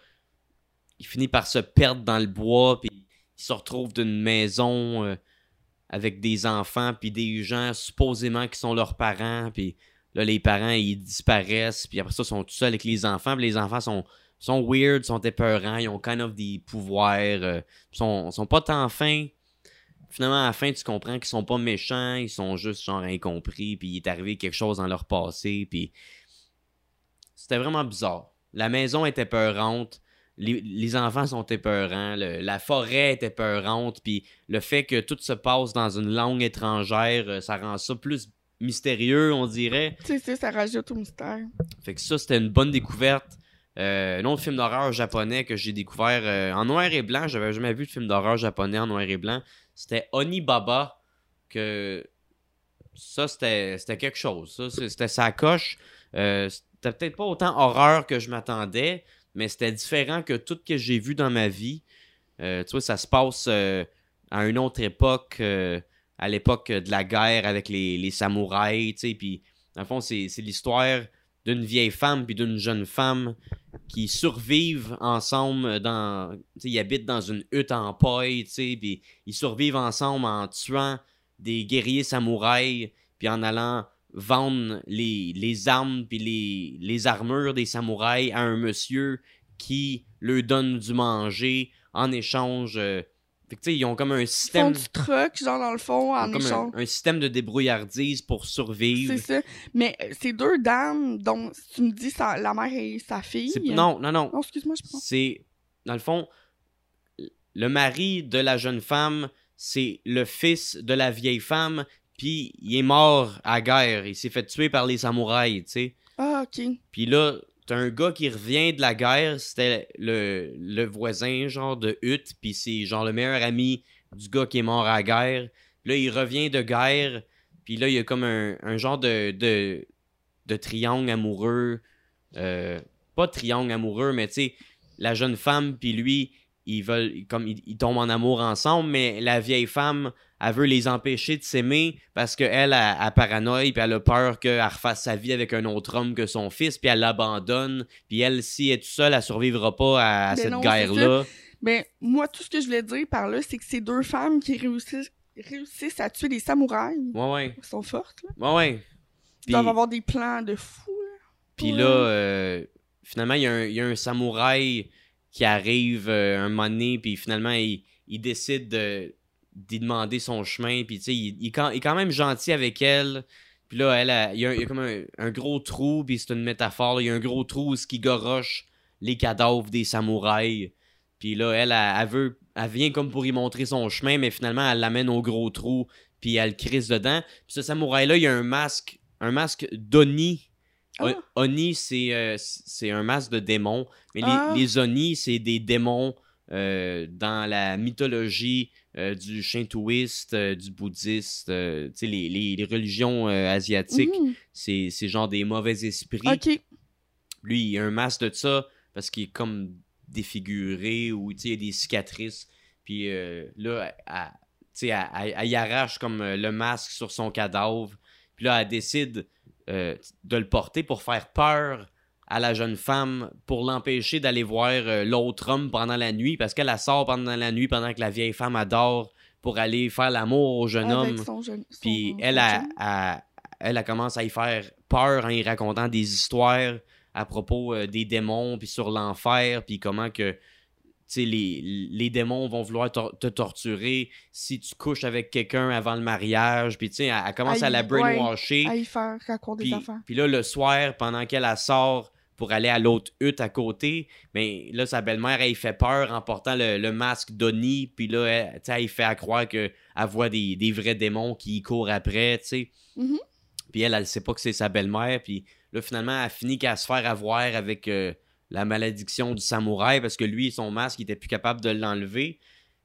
il finit par se perdre dans le bois, puis il se retrouve d'une maison euh, avec des enfants, puis des gens supposément qui sont leurs parents, puis là, les parents, ils disparaissent, puis après ça, ils sont tout seuls avec les enfants, puis les enfants sont, weird, sont épeurants, ils ont kind of des pouvoirs, euh, sont, sont pas tant fins. Finalement, à la fin, tu comprends qu'ils sont pas méchants, ils sont juste genre incompris, puis il est arrivé quelque chose dans leur passé, puis c'était vraiment bizarre. La maison était peurante, les, les enfants sont épeurants, le- la forêt était peurante, puis le fait que tout se passe dans une langue étrangère, euh, ça rend ça plus mystérieux, on dirait. Tu sais, ça, rajoute au mystère. Fait que ça, c'était une bonne découverte. Euh, un autre film d'horreur japonais que j'ai découvert euh, en noir et blanc, j'avais jamais vu de film d'horreur japonais en noir et blanc, c'était Onibaba, que ça, c'était quelque chose. Ça, c'était sa coche. Euh, c'était peut-être pas autant horreur que je m'attendais, mais c'était différent que tout ce que j'ai vu dans ma vie. Euh, tu vois, ça se passe euh, à une autre époque, euh, à l'époque de la guerre avec les, samouraïs, tu sais, dans fond, c'est l'histoire d'une vieille femme puis d'une jeune femme qui survivent ensemble dans ils habitent dans une hutte en paille tu ils survivent ensemble en tuant des guerriers samouraïs puis en allant vendre les, les armes puis les, les armures des samouraïs à un monsieur qui leur donne du manger en échange euh, fait que, ils ont comme un Ils font système du truck, genre dans le fond, en un, échange. un système de débrouillardise pour survivre C'est ça. Mais euh, ces deux dames, dont tu me dis sa- la mère et sa fille. C'est- non non non Non, excuse-moi, je prends. c'est dans le fond le mari de la jeune femme c'est le fils de la vieille femme puis il est mort à guerre. Il s'est fait tuer par les samouraïs tu sais. Ah, ok. puis là t'as un gars qui revient de la guerre. C'était le, le voisin genre de hutte puis c'est genre le meilleur ami du gars qui est mort à la guerre. Là il revient de guerre. Puis là il y a comme un, un genre de, de de triangle amoureux. Euh, pas triangle amoureux mais tu sais la jeune femme puis lui ils veulent comme ils, ils tombent en amour ensemble mais la vieille femme elle veut les empêcher de s'aimer parce qu'elle a, a paranoïe puis elle a peur qu'elle refasse sa vie avec un autre homme que son fils puis elle l'abandonne puis elle si elle est toute seule elle survivra pas à, à Ben cette non, guerre là Mais moi, tout ce que je voulais dire par là, c'est que ces deux femmes qui réussissent, réussissent à tuer des samouraïs, ouais ouais elles sont fortes, là. ouais ouais Ils doivent avoir des plans de fou, là. Puis Ouais. là, euh, finalement, y, il y a un samouraï qui arrive euh, un moment donné, puis finalement, il, décide de d'y demander son chemin, puis tu sais, il, il, il est quand même gentil avec elle. Puis là, elle, a- il y a, comme un, gros trou, puis c'est une métaphore, il y a un gros trou ce qui goroche les cadavres des samouraïs. Puis là, elle, elle, elle veut, elle vient comme pour y montrer son chemin, mais finalement, elle l'amène au gros trou, puis elle crisse dedans. Puis ce samouraï-là, il y a un masque, un masque d'Oni. Ah. Oni, c'est euh, c'est un masque de démons. Mais les, Ah. les Oni, c'est des démons euh, dans la mythologie euh, du shintoïste, du bouddhiste, les, les, les religions asiatiques. Mhm. C'est c'est genre des mauvais esprits. Lui, il a un masque de ça parce qu'il est comme défiguré ou il y a des cicatrices. Puis là, elle, tu sais, elle, elle- elle y arrache comme le masque sur son cadavre. Puis là, elle décide euh, de le porter pour faire peur à la jeune femme pour l'empêcher d'aller voir euh, l'autre homme pendant la nuit parce qu'elle elle sort pendant la nuit pendant que la vieille femme adore pour aller faire l'amour au jeune Avec homme. son jeune. son- Puis elle, a, a- elle, elle commence à y faire peur en y racontant des histoires à propos euh, des démons, puis sur l'enfer, puis comment que les, les démons vont vouloir tor- te torturer si tu couches avec quelqu'un avant le mariage. Puis tu sais, elle, elle commence à la ouais. brainwasher. À y faire raconter des Puis, affaires. puis là, le soir, pendant qu'elle elle sort pour aller à l'autre hutte à côté, mais là, sa belle-mère, elle, fait peur en portant le, le masque d'Oni. Puis là, elle, fait à croire qu'elle voit des, des vrais démons qui y courent après, tu sais. Mhm. Puis elle, elle sait pas que c'est sa belle-mère. Puis là, finalement, elle finit qu'à se faire avoir avec euh, la malédiction du samouraï parce que lui, son masque, il était plus capable de l'enlever.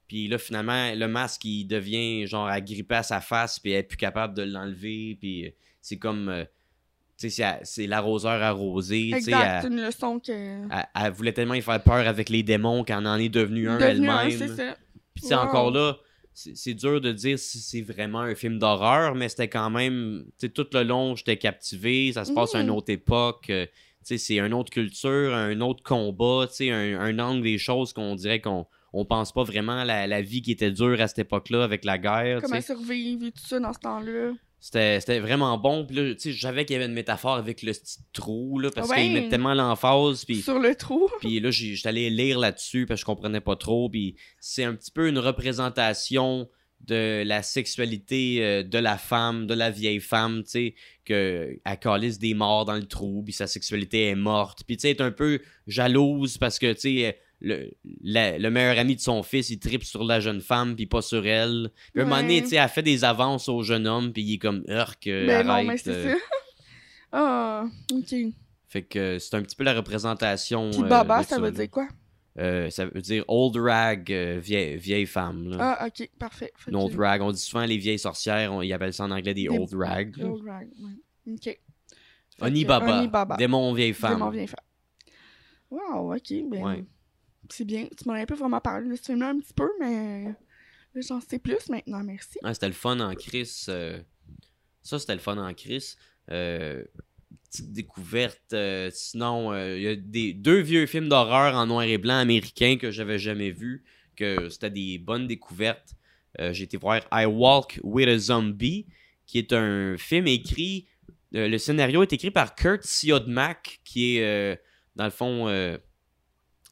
Puis là, finalement, le masque, il devient genre agrippé à sa face, puis elle est plus capable de l'enlever. Puis euh, c'est comme. euh, tu sais, c'est- c'est l'arroseur arrosé. Exact, Elle, une leçon que. elle- elle voulait tellement y faire peur avec les démons qu'elle en est devenue un Devenu un, elle-même. c'est ça. Puis Wow. encore là, c'est c'est dur de dire si c'est vraiment un film d'horreur, mais c'était quand même, tu sais, tout le long, j'étais captivé, ça se passe à une Mhm. autre époque, euh, c'est une autre culture, un autre combat, un, un angle des choses qu'on dirait qu'on on pense pas vraiment à la, la vie qui était dure à cette époque-là avec la guerre, Comment survivre et tout ça dans ce temps-là. C'était vraiment bon, puis là, tu sais, je savais qu'il y avait une métaphore avec le petit trou, là, parce Ouais. qu'il met tellement l'emphase, puis... Sur le trou. Puis là, j'étais allé lire là-dessus parce que je comprenais pas trop. Puis c'est un petit peu une représentation de la sexualité euh, de la femme, de la vieille femme, tu sais, qu'elle calisse des morts dans le trou, puis sa sexualité est morte. Puis tu sais, est un peu jalouse parce que, tu sais, le, la- le meilleur ami de son fils, il tripe sur la jeune femme, puis pas sur elle. Puis à un moment donné, tu sais, elle fait des avances au jeune homme, puis il est comme, urk, euh, Ben non, mais c'est euh. ça. Ah, ok. Fait que c'est un petit peu la représentation. Puis baba, ça veut dire quoi? Euh, ça veut dire old rag, euh, vieille, vieille femme. Là. Ah, ok, parfait. Fait Une old rag. On dit souvent les vieilles sorcières, on, ils appellent ça en anglais des, Des- old rag. Old rag, ouais. Ok. Fait Oni que- Baba. Oni Baba. Démon vieille femme. Démon vieille femme. Wow, ok, ben. Ouais. C'est bien. Tu m'en avais pas vraiment parlé de ce film-là un petit peu, mais. Là, j'en sais plus maintenant, merci. Ouais, c'était le fun en Chris. euh, Ça, c'était le fun en Chris. Euh, Petite découverte. euh, sinon, euh, il y a des, deux vieux films d'horreur en noir et blanc américains que j'avais jamais vus. Que c'était des bonnes découvertes. Euh, J'ai été voir I Walk with a Zombie, qui est un film écrit. euh, le scénario est écrit par Kurt Siodmak, qui est, dans le fond,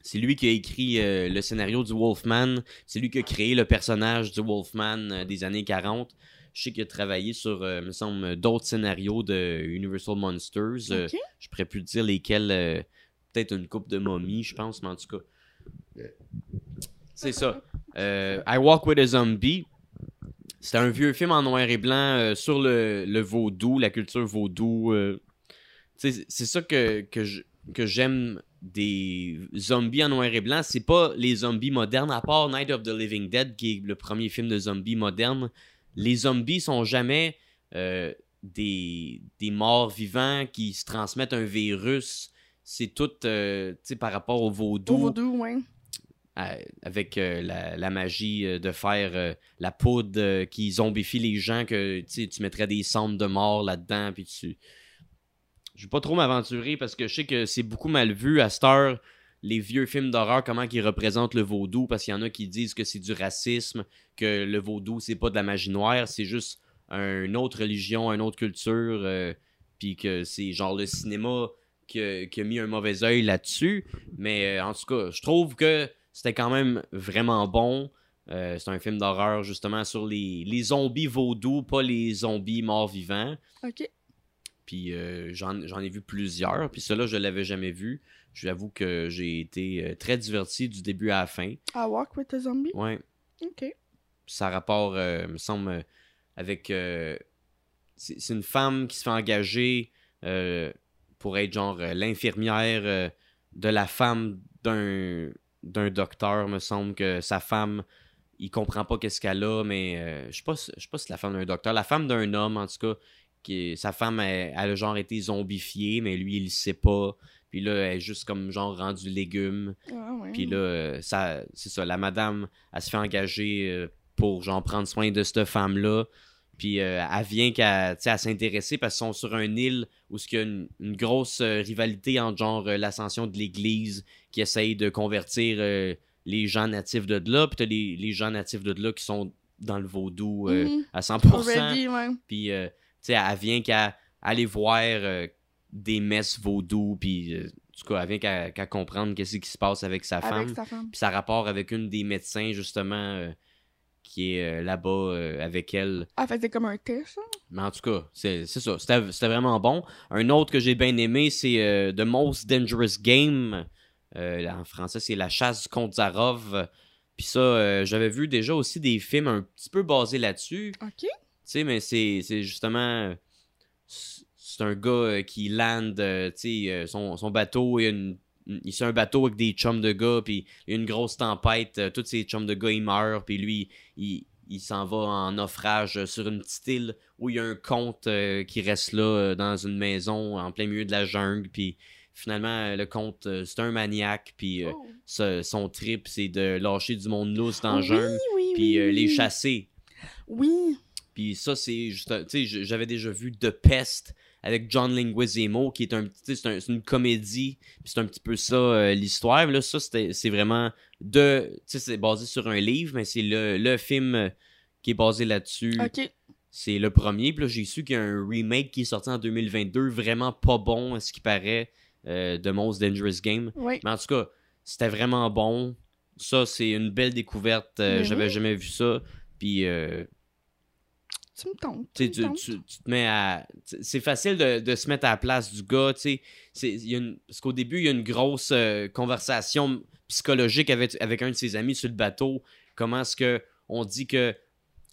c'est lui qui a écrit le scénario du Wolfman. C'est lui qui a créé le personnage du Wolfman des années 40. Je sais qu'il a travaillé sur, euh, me semble, d'autres scénarios de Universal Monsters. Euh, je pourrais plus dire lesquels. euh, Peut-être une coupe de momies, je pense, mais en tout cas. C'est ça. I Walk with a Zombie. C'est un vieux film en noir et blanc sur le, le vaudou, la culture vaudou. c'est ça que, que je- que j'aime des zombies en noir et blanc. C'est pas les zombies modernes, à part Night of the Living Dead, qui est le premier film de zombies moderne. Les zombies sont jamais euh, des, des morts vivants qui se transmettent un virus. C'est tout euh, tu sais, par rapport au vaudou Au vaudou, ouais. à- avec euh, la, la magie euh, de faire euh, la poudre euh, qui zombifie les gens, que tu mettrais des cendres de mort là-dedans, puis tu... Je vais pas trop m'aventurer parce que je sais que c'est beaucoup mal vu à cette heure, les vieux films d'horreur, comment ils représentent le vaudou, parce qu'il y en a qui disent que c'est du racisme, que le vaudou, c'est pas de la magie noire, c'est juste une autre religion, une autre culture, euh, puis que c'est genre le cinéma qui a, qui a mis un mauvais œil là-dessus. Mais euh, en tout cas, je trouve que c'était quand même vraiment bon. Euh, c'est un film d'horreur justement sur les, les zombies vaudous, pas les zombies morts-vivants. Ok. Puis euh, j'en j'en ai vu plusieurs. Puis cela, je l'avais jamais vu. J'avoue que j'ai été euh, très diverti du début à la fin. I walk with a zombie? Ouais. Ok. Ça rapport, euh, me semble, euh, avec. euh, c'est une femme qui se fait engager euh, pour être genre l'infirmière de la femme d'un d'un docteur, me semble que sa femme, il comprend pas qu'est-ce qu'elle a, mais euh, je sais pas, je sais pas si c'est la femme d'un docteur, la femme d'un homme en tout cas, qui sa femme elle, elle a genre été zombifiée, mais lui il le sait pas. Puis là, elle est juste comme genre rendue légume. Ah, ouais. Puis là, euh, ça, c'est ça, la madame, elle se fait engager euh, pour genre prendre soin de cette femme-là. Puis euh, elle vient qu'à à s'intéresser parce qu'ils sont sur une île où il y a une, une grosse euh, rivalité entre genre euh, l'ascension de l'église qui essaye de convertir les gens natifs de là, puis t'as les, les gens natifs de là qui sont dans le vaudou Mhm. à 100%. Already, ouais. Puis, tu sais, elle vient qu'à aller voir des messes vaudou, puis, euh, en tout cas, elle vient qu'à comprendre qu'est-ce qui se passe avec sa femme. Avec sa femme. Puis ça a rapport avec une des médecins, justement, euh, qui est euh, là-bas euh, avec elle. Ah, faisait comme un test, hein? Mais en tout cas, c'est c'est ça. C'était vraiment bon. Un autre que j'ai bien aimé, c'est The Most Dangerous Game. En français, c'est La chasse comte Zarov. Puis ça, j'avais vu déjà aussi des films un petit peu basés là-dessus. Ok. Tu sais, mais c'est c'est justement. C'est un gars euh, qui land, euh, tu sais, euh, son, son bateau, il y a une. une- Il c'est un bateau avec des chums de gars, puis il y a une grosse tempête, euh, tous ces chums de gars ils meurent, puis lui il, il s'en va en naufrage sur une petite île où il y a un comte euh, qui reste là euh, dans une maison en plein milieu de la jungle, puis finalement le comte euh, c'est un maniaque, puis Oh. ce- son trip c'est de lâcher du monde lousse dans la Oui, jungle, oui, puis oui, les chasser. Oui. Puis ça, c'est juste. Tu sais, j'avais déjà vu The Pest avec John Leguizamo, qui est un petit. C'est un- c'est une comédie. Puis c'est un petit peu ça, euh, l'histoire. Là, ça, c'est vraiment de. Tu sais, c'est basé sur un livre, mais c'est le, le film euh, qui est basé là-dessus. C'est le premier. Puis là, j'ai su qu'il y a un remake qui est sorti en 2022, vraiment pas bon, à ce qui paraît, euh, de Most Dangerous Game. Oui. Mais en tout cas, c'était vraiment bon. Ça, c'est une belle découverte. Euh, J'avais jamais vu ça. Puis, Tu me tentes. tu, te mets à. C'est facile de, de se mettre à la place du gars, tu sais. C'est- il y a une- Parce qu'au début, il y a une grosse euh, conversation psychologique avec, avec un de ses amis sur le bateau. Comment est-ce que on dit que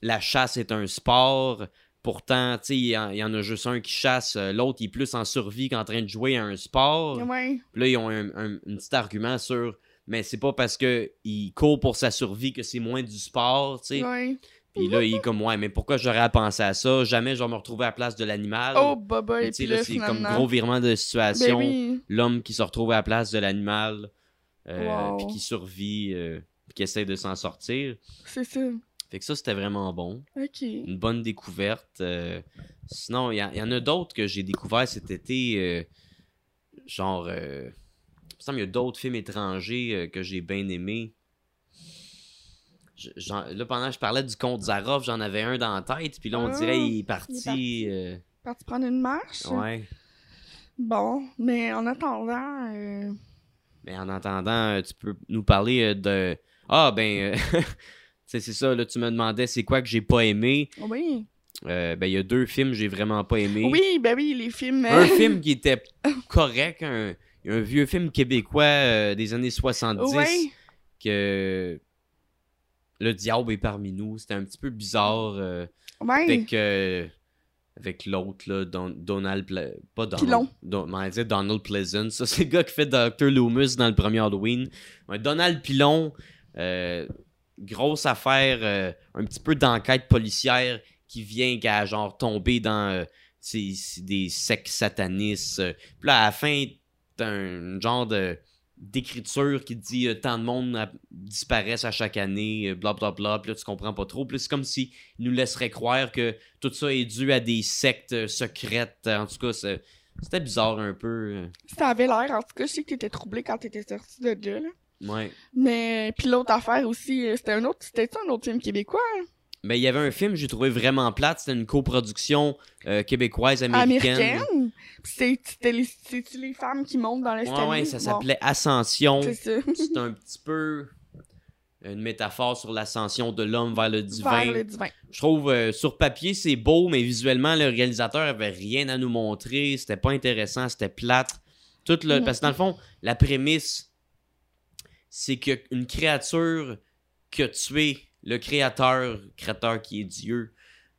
la chasse est un sport? Pourtant, tu sais, il y, en- il y en a juste un qui chasse, euh, l'autre il est plus en survie qu'en train de jouer à un sport. Ouais. Puis là, ils ont un, un- un petit argument sur mais c'est pas parce que il court pour sa survie que c'est moins du sport, tu sais. Ouais. Puis là, il est comme ouais, mais pourquoi j'aurais à penser à ça? Jamais je vais me retrouver à la place de l'animal. Oh, baba, et tu sais, puis là, c'est comme gros virement de Ben situation. oui. L'homme qui se retrouve à la place de l'animal, euh, Wow. puis qui survit, euh, puis qui essaie de s'en sortir. C'est ça. Fait que ça, c'était vraiment bon. Ok. Une bonne découverte. euh, sinon, il y, en- il y en a d'autres que j'ai découvert cet été. genre, il me semble qu'il y a d'autres films étrangers que j'ai bien aimés. Je- là, pendant que je parlais du comte Zaroff, j'en avais un dans la tête. Puis là, on Ah, dirait il est il est parti. parti. euh, Parti prendre une marche. ouais. Bon, mais en attendant, euh, Mais en attendant, euh, tu peux nous parler de. Ah, ben. euh, tu sais, c'est ça, là, tu me demandais c'est quoi que j'ai pas aimé? oui. Euh, ben, il y a deux films que j'ai vraiment pas aimé. Oui, ben oui, les films. Un film qui était correct, un, un vieux film québécois des années 70 Ouais. que le diable est parmi nous. C'était un petit peu bizarre euh, Ouais. avec, euh, avec l'autre, là, Don- Donald... Pla- Pas Donald. Don- on dire Donald Pleasant. Ça, c'est le gars qui fait Dr. Loomis dans le premier Halloween. Ouais, Donald Pilon, euh, grosse affaire, euh, un petit peu d'enquête policière qui vient qu'à genre tomber dans des sectes satanistes. Puis là, à la fin, t'as un genre de d'écriture qui dit euh, tant de monde disparaissent à chaque année, euh, bla bla puis là tu comprends pas trop. Puis c'est comme s'ils nous laisseraient croire que tout ça est dû à des sectes euh, secrètes. En tout cas, c'est- c'était bizarre un peu. Ça avait l'air, en tout cas, je sais que t'étais troublé quand t'étais sorti de là. Ouais. Mais, puis l'autre affaire aussi, c'était un autre, c'était un autre film québécois, hein? Mais il y avait un film que j'ai trouvé vraiment plate. C'était une coproduction euh, québécoise américaine. c'est- les, femmes qui montent dans l'escalier? Ouais, ouais, ça Bon, s'appelait Ascension. c'est un petit peu une métaphore sur l'ascension de l'homme vers le divin. Vers le divin. Je trouve euh, sur papier c'est beau, mais visuellement le réalisateur avait rien à nous montrer. C'était pas intéressant, c'était plate. Tout le... Parce que dans le fond, la prémisse, c'est qu'une créature que tué le créateur, créateur qui est Dieu.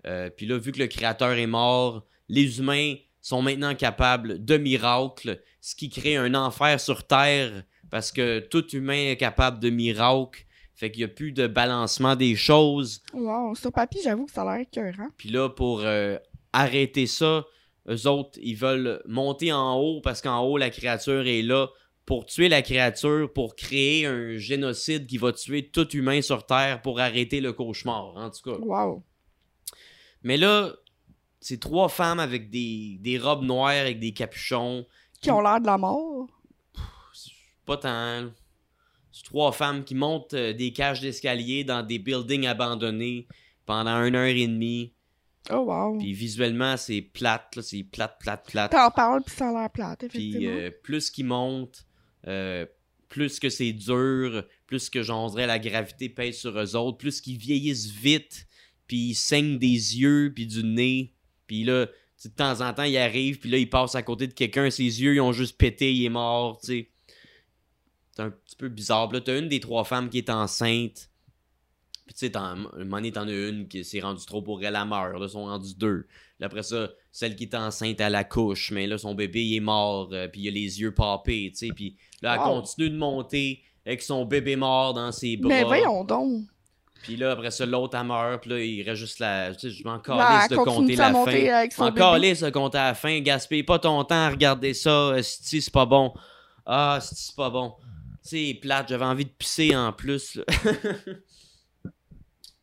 Euh, Puis là, vu que le créateur est mort, les humains sont maintenant capables de miracles, ce qui crée un enfer sur Terre, parce que tout humain est capable de miracles. Fait qu'il n'y a plus de balancement des choses. Wow, sur papier, j'avoue que ça a l'air écœurant. Puis là, pour euh, arrêter ça, eux autres, ils veulent monter en haut parce qu'en haut, la créature est là pour tuer la créature, pour créer un génocide qui va tuer tout humain sur Terre pour arrêter le cauchemar, en tout cas. Wow. Mais là, c'est trois femmes avec des, des robes noires avec des capuchons. Qui ont l'air de la mort. Pas tant. C'est trois femmes qui montent euh, des cages d'escalier dans des buildings abandonnés pendant une heure et demie. Oh wow. Puis visuellement, c'est plate, là, c'est plate, plate, plate. T'en parles, puis ça a l'air plate, Puis effectivement. euh, plus qu'ils montent, euh, plus que c'est dur, plus que j'en dirais la gravité pèse sur eux autres, plus qu'ils vieillissent vite, puis ils saignent des yeux, puis du nez. Puis là, de temps en temps, il arrive, puis là, il passe à côté de quelqu'un, ses yeux, ils ont juste pété, il est mort, tu sais. C'est un petit peu bizarre. Là, t'as une des trois femmes qui est enceinte. Puis tu sais, un moment t'en as une qui s'est rendue trop pour elle, elle meurt. Là, ils sont rendus deux. Puis après ça, celle qui est enceinte, elle accouche. Mais là, son bébé, il est mort. euh, puis il a les yeux papés, tu sais. Puis là, elle Wow. continue de monter avec son bébé mort dans ses bras. Mais voyons donc. Puis là, après ça, l'autre, elle meurt. Puis là, il reste juste la... Tu sais, je m'en Là, calisse de compter à la fin. avec son Encore bébé. lisse de compter à la fin. Gaspille pas ton temps à regarder ça. Si c'est pas bon. Ah, esti, c'est pas bon. C'est plate, j'avais envie de pisser en plus. là.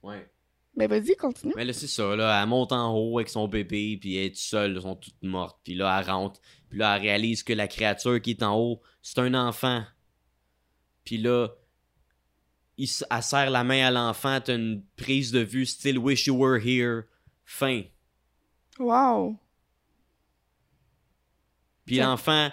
ouais. Mais vas-y, continue. Mais là, c'est ça, là. Elle monte en haut avec son bébé, puis elle est toute seule, elles sont toutes mortes. Puis là, elle rentre. Puis là, elle réalise que la créature qui est en haut, c'est un enfant. Puis là, il, elle serre la main à l'enfant, t'as une prise de vue style Wish You Were Here. Fin. Wow. Puis l'enfant,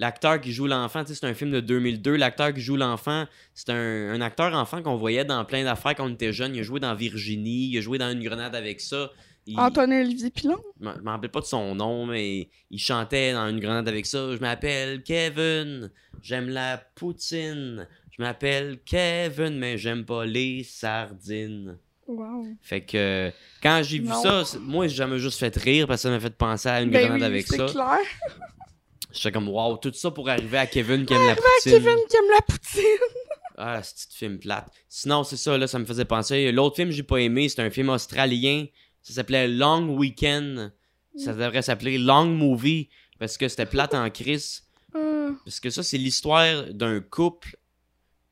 l'acteur qui joue l'enfant, c'est un film de 2002. L'acteur qui joue l'enfant, c'est un, un acteur enfant qu'on voyait dans plein d'affaires quand on était jeune. Il a joué dans Virginie, il a joué dans Une grenade avec ça. Il- Antoine-Olivier Pilon? je me rappelle pas de son nom, mais il chantait dans une grenade avec ça. Je m'appelle Kevin, j'aime la poutine. Je m'appelle Kevin, mais j'aime pas les sardines. Wow. Fait que quand j'ai vu ça, moi j'ai jamais juste fait rire parce que ça m'a fait penser à une Ben grenade oui, avec c'est ça. clair. J'étais comme wow, tout ça pour arriver à Kevin qui aime la poutine. Kevin qui aime la poutine. Ah, c'est petit film plate. Sinon, c'est ça, là, ça me faisait penser. L'autre film que j'ai pas aimé, c'est un film australien. Ça s'appelait Long Weekend. Ça devrait s'appeler Long Movie parce que c'était plate en crise. Euh, Parce que ça, c'est l'histoire d'un couple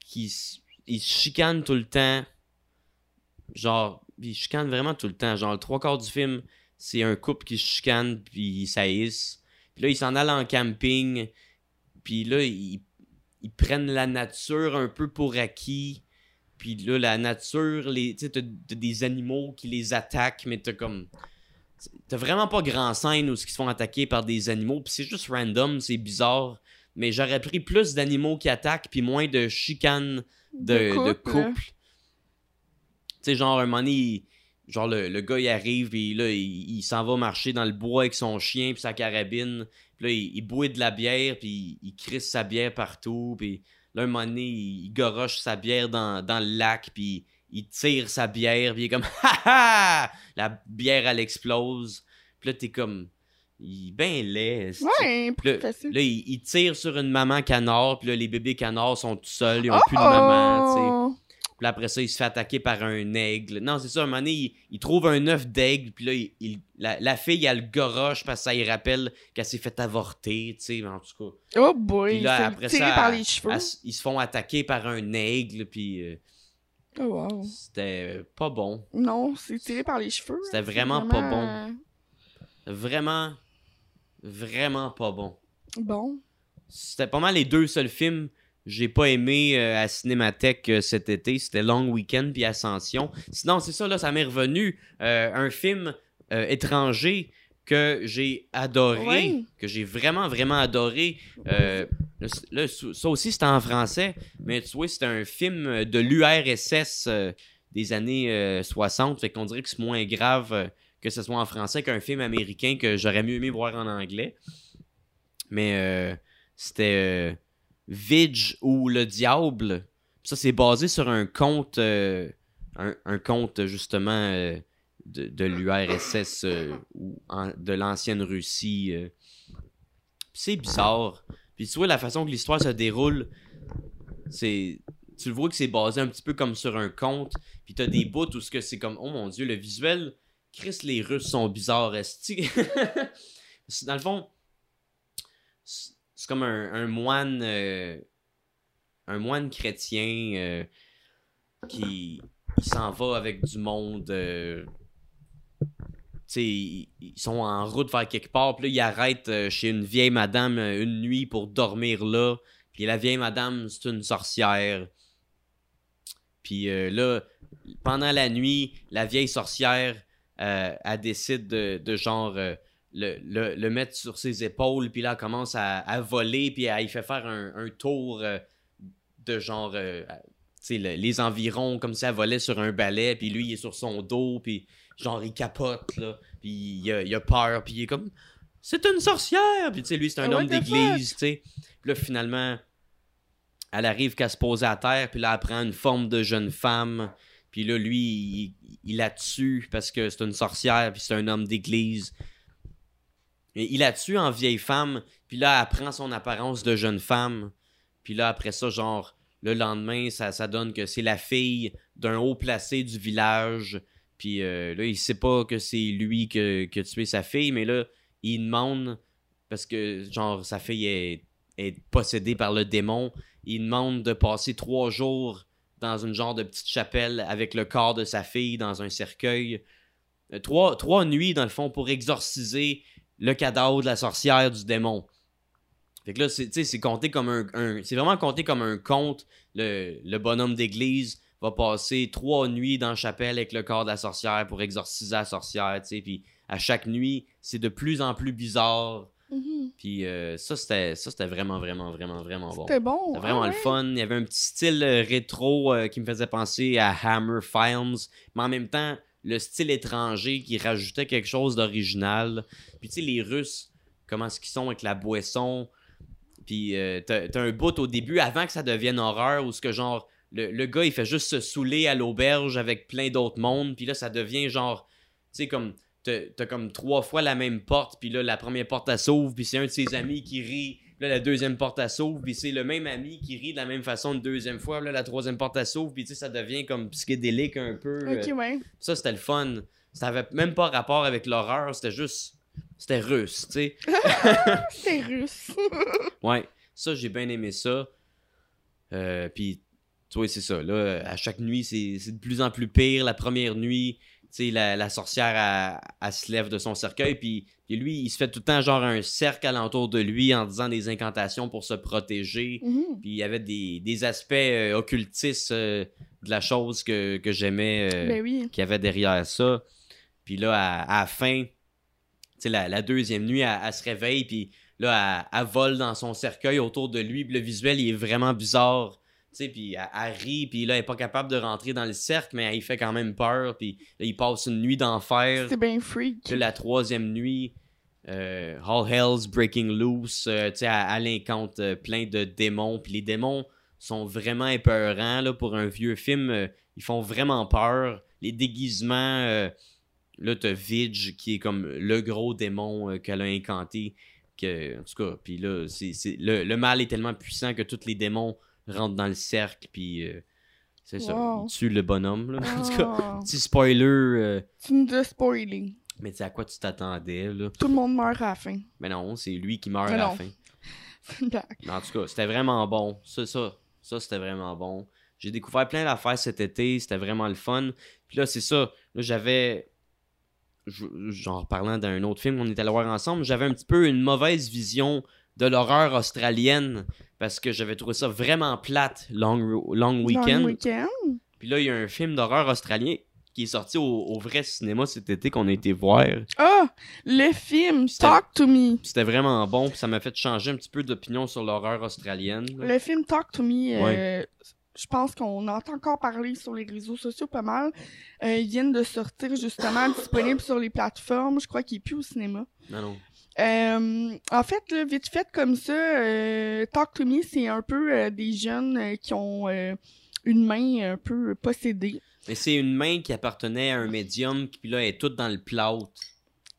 qui ils se chicanent tout le temps. Genre, ils chicanent vraiment tout le temps. Genre, le trois quarts du film, c'est un couple qui se chicane puis ils saillissent. Puis là, ils s'en allent en camping. Puis là, ils, ils prennent la nature un peu pour acquis. Puis là, la nature, les, tu sais, t'as des animaux qui les attaquent, mais t'as comme. T'as vraiment pas grand scène où ils se font attaquer par des animaux. Puis c'est juste random, c'est bizarre. Mais j'aurais pris plus d'animaux qui attaquent, puis moins de chicanes de, de couple. Tu sais, genre, un moment donné, genre, le, le gars, il arrive, puis là, il, il s'en va marcher dans le bois avec son chien, puis sa carabine. Puis là, il, il boit de la bière, puis il, il crisse sa bière partout. Puis là, un moment donné, il, il goroche sa bière dans, dans le lac, puis il tire sa bière, puis il est comme « Ha ha! » La bière, elle explose. Puis là, t'es comme... Il est ben laid. Ouais, là, il, il tire sur une maman canard, puis là, les bébés canards sont tout seuls, ils ont Oh! plus de maman, tu sais. Puis là, après ça, il se fait attaquer par un aigle. Non, c'est ça, un moment donné, il, il trouve un œuf d'aigle, puis là, il, il- la, la fille, elle le goroche parce que ça lui rappelle qu'elle s'est fait avorter, tu sais, en tout cas. Oh boy, Puis là, c'est après tiré ça, par les cheveux. elle- ils se font attaquer par un aigle, puis euh, Oh wow. c'était pas bon. Non, c'est tiré par les cheveux. C'était hein, vraiment pas vraiment, Vraiment, vraiment pas bon. Bon. C'était pas mal les deux seuls films j'ai pas aimé euh, à Cinémathèque euh, cet été. C'était Long Weekend puis Ascension. Sinon, c'est ça, là, ça m'est revenu. euh, un film étranger que j'ai adoré, Ouais. que j'ai vraiment, vraiment adoré. Là, c- là, ça aussi, c'était en français, mais tu vois, c'était un film de l'URSS des années euh, 60. Fait qu'on dirait que c'est moins grave que ce soit en français qu'un film américain que j'aurais mieux aimé voir en anglais. Mais c'était Vidge ou le Diable. Ça, c'est basé sur un conte, euh, un, un conte justement euh, de, l'URSS euh, ou de l'ancienne Russie. euh. C'est bizarre. Puis tu vois, la façon que l'histoire se déroule, c'est. Tu vois que c'est basé un petit peu comme sur un conte. Puis t'as des bouts où ce que c'est comme, oh mon dieu, le visuel. Chris, les Russes sont bizarres, Dans le fond, c'est comme un, un moine. euh, un moine chrétien euh, qui s'en va avec du monde. euh, tu sais, ils, sont en route vers quelque part. Puis là, ils arrêtent euh, chez une vieille madame une nuit pour dormir là. Puis la vieille madame, c'est une sorcière. Puis là, pendant la nuit, la vieille sorcière, elle décide de, de genre le, le- le mettre sur ses épaules. Puis là, elle commence à, à voler. Puis elle, il fait faire un, un tour euh, de genre, euh, tu sais, le- les environs, comme si elle volait sur un balai. Puis lui, il est sur son dos. Puis genre, il capote, là. Puis il a, il a peur. Puis il est comme, c'est une sorcière. Puis tu sais, lui, c'est un What homme d'église, tu sais. Puis là, finalement, elle arrive qu'à se poser à terre, puis là, elle prend une forme de jeune femme. Puis là, lui, il, il la tue parce que c'est une sorcière, puis c'est un homme d'église. Il la tue en vieille femme, puis là, elle prend son apparence de jeune femme. Puis là, après ça, genre, le lendemain, ça, ça donne que c'est la fille d'un haut placé du village. Puis euh, là, il sait pas que c'est lui que, que tué sa fille, mais là, il demande, parce que, genre, sa fille est, est possédée par le démon, il demande de passer trois jours dans une genre de petite chapelle avec le corps de sa fille dans un cercueil. Euh, trois, trois nuits, dans le fond, pour exorciser le cadavre de la sorcière du démon. Fait que là, c'est, compté comme un, un- C'est vraiment compté comme un conte. Le, le bonhomme d'église va passer trois nuits dans la chapelle avec le corps de la sorcière pour exorciser la sorcière, tu sais. Puis à chaque nuit, c'est de plus en plus bizarre. Mhm. Puis euh, ça, c'était ça c'était vraiment, vraiment, vraiment, vraiment bon. C'était bon. C'était vraiment ah le ouais. fun. Il y avait un petit style euh, rétro euh, qui me faisait penser à Hammer Films, mais en même temps, le style étranger qui rajoutait quelque chose d'original. Puis tu sais, les Russes, comment est-ce qu'ils sont avec la boisson? Puis euh, t'as un bout au début, avant que ça devienne horreur, où ce que genre, le, le gars, il fait juste se saouler à l'auberge avec plein d'autres mondes. Puis là, ça devient genre, tu sais, comme t'as t'as comme trois fois la même porte, puis là, la première porte, elle s'ouvre, puis c'est un de ses amis qui rit. Là, la deuxième porte, elle s'ouvre, puis c'est le même ami qui rit de la même façon une deuxième fois. Là, la troisième porte, elle s'ouvre, puis tu sais, ça devient comme psychédélique un peu. euh. Ok, ouais. Ça, c'était le fun. Ça avait même pas rapport avec l'horreur, c'était juste... C'était russe, tu sais. C'est russe. Ouais, ça, j'ai bien aimé ça. Euh, puis, tu vois, c'est ça. Là, à chaque nuit, c'est de plus en plus pire. La première nuit, la, la sorcière, elle, elle se lève de son cercueil. Puis, puis lui, il se fait tout le temps genre un cercle alentour de lui en disant des incantations pour se protéger. Mhm. Puis il y avait des, des aspects euh, occultistes euh, de la chose que, que j'aimais. euh, Ben oui. qu'il y avait derrière ça. Puis là, à, à la fin, la, la deuxième nuit, elle, elle se réveille, puis là, elle, elle vole dans son cercueil autour de lui, puis le visuel, il est vraiment bizarre. Tu sais, puis elle, elle rit, puis là, elle est pas capable de rentrer dans le cercle, mais elle il fait quand même peur, puis là, il passe une nuit d'enfer. C'est bien freak. Puis la troisième nuit, euh, All Hell's Breaking Loose, euh, tu sais, elle, elle incante euh, plein de démons, puis les démons sont vraiment épeurants, là, pour un vieux film, euh, ils font vraiment peur. Les déguisements, là, t'as Vidge, qui est comme le gros démon qu'elle a incanté, que, en tout cas, puis là, c'est, c'est- le, le mal est tellement puissant que tous les démons rentrent dans le cercle, puis euh, c'est ça, Wow. ils tuent le bonhomme, là. En tout cas, Ah, petit spoiler... euh, tu nous as spoilé. mais tu sais à quoi tu t'attendais, là? Tout le monde meurt à la fin. Mais non, c'est lui qui meurt Mais à la fin. D'accord. Mais en tout cas, c'était vraiment bon. Ça, ça, ça c'était vraiment bon. J'ai découvert plein d'affaires cet été, c'était vraiment le fun. Puis là, c'est ça. Là, j'avais. Genre, parlant d'un autre film qu'on était allé voir ensemble, j'avais un petit peu une mauvaise vision de l'horreur australienne parce que j'avais trouvé ça vraiment plate, Long, long Weekend. Long weekend. Puis là, il y a un film d'horreur australien qui est sorti au, au vrai cinéma cet été qu'on a été voir. Ah, le film Talk to Me. C'était vraiment bon, puis ça m'a fait changer un petit peu d'opinion sur l'horreur australienne. là. Le film Talk to Me, euh, je pense qu'on entend encore parler sur les réseaux sociaux pas mal. Euh, ils viennent de sortir justement disponible sur les plateformes. Je crois qu'il est plus au cinéma. Non, non. Euh, en fait, là, vite fait comme ça, euh, Talk to Me, c'est un peu euh, des jeunes euh, qui ont une main un peu possédée. Mais c'est une main qui appartenait à un médium, qui puis là, elle est toute dans le plâtre.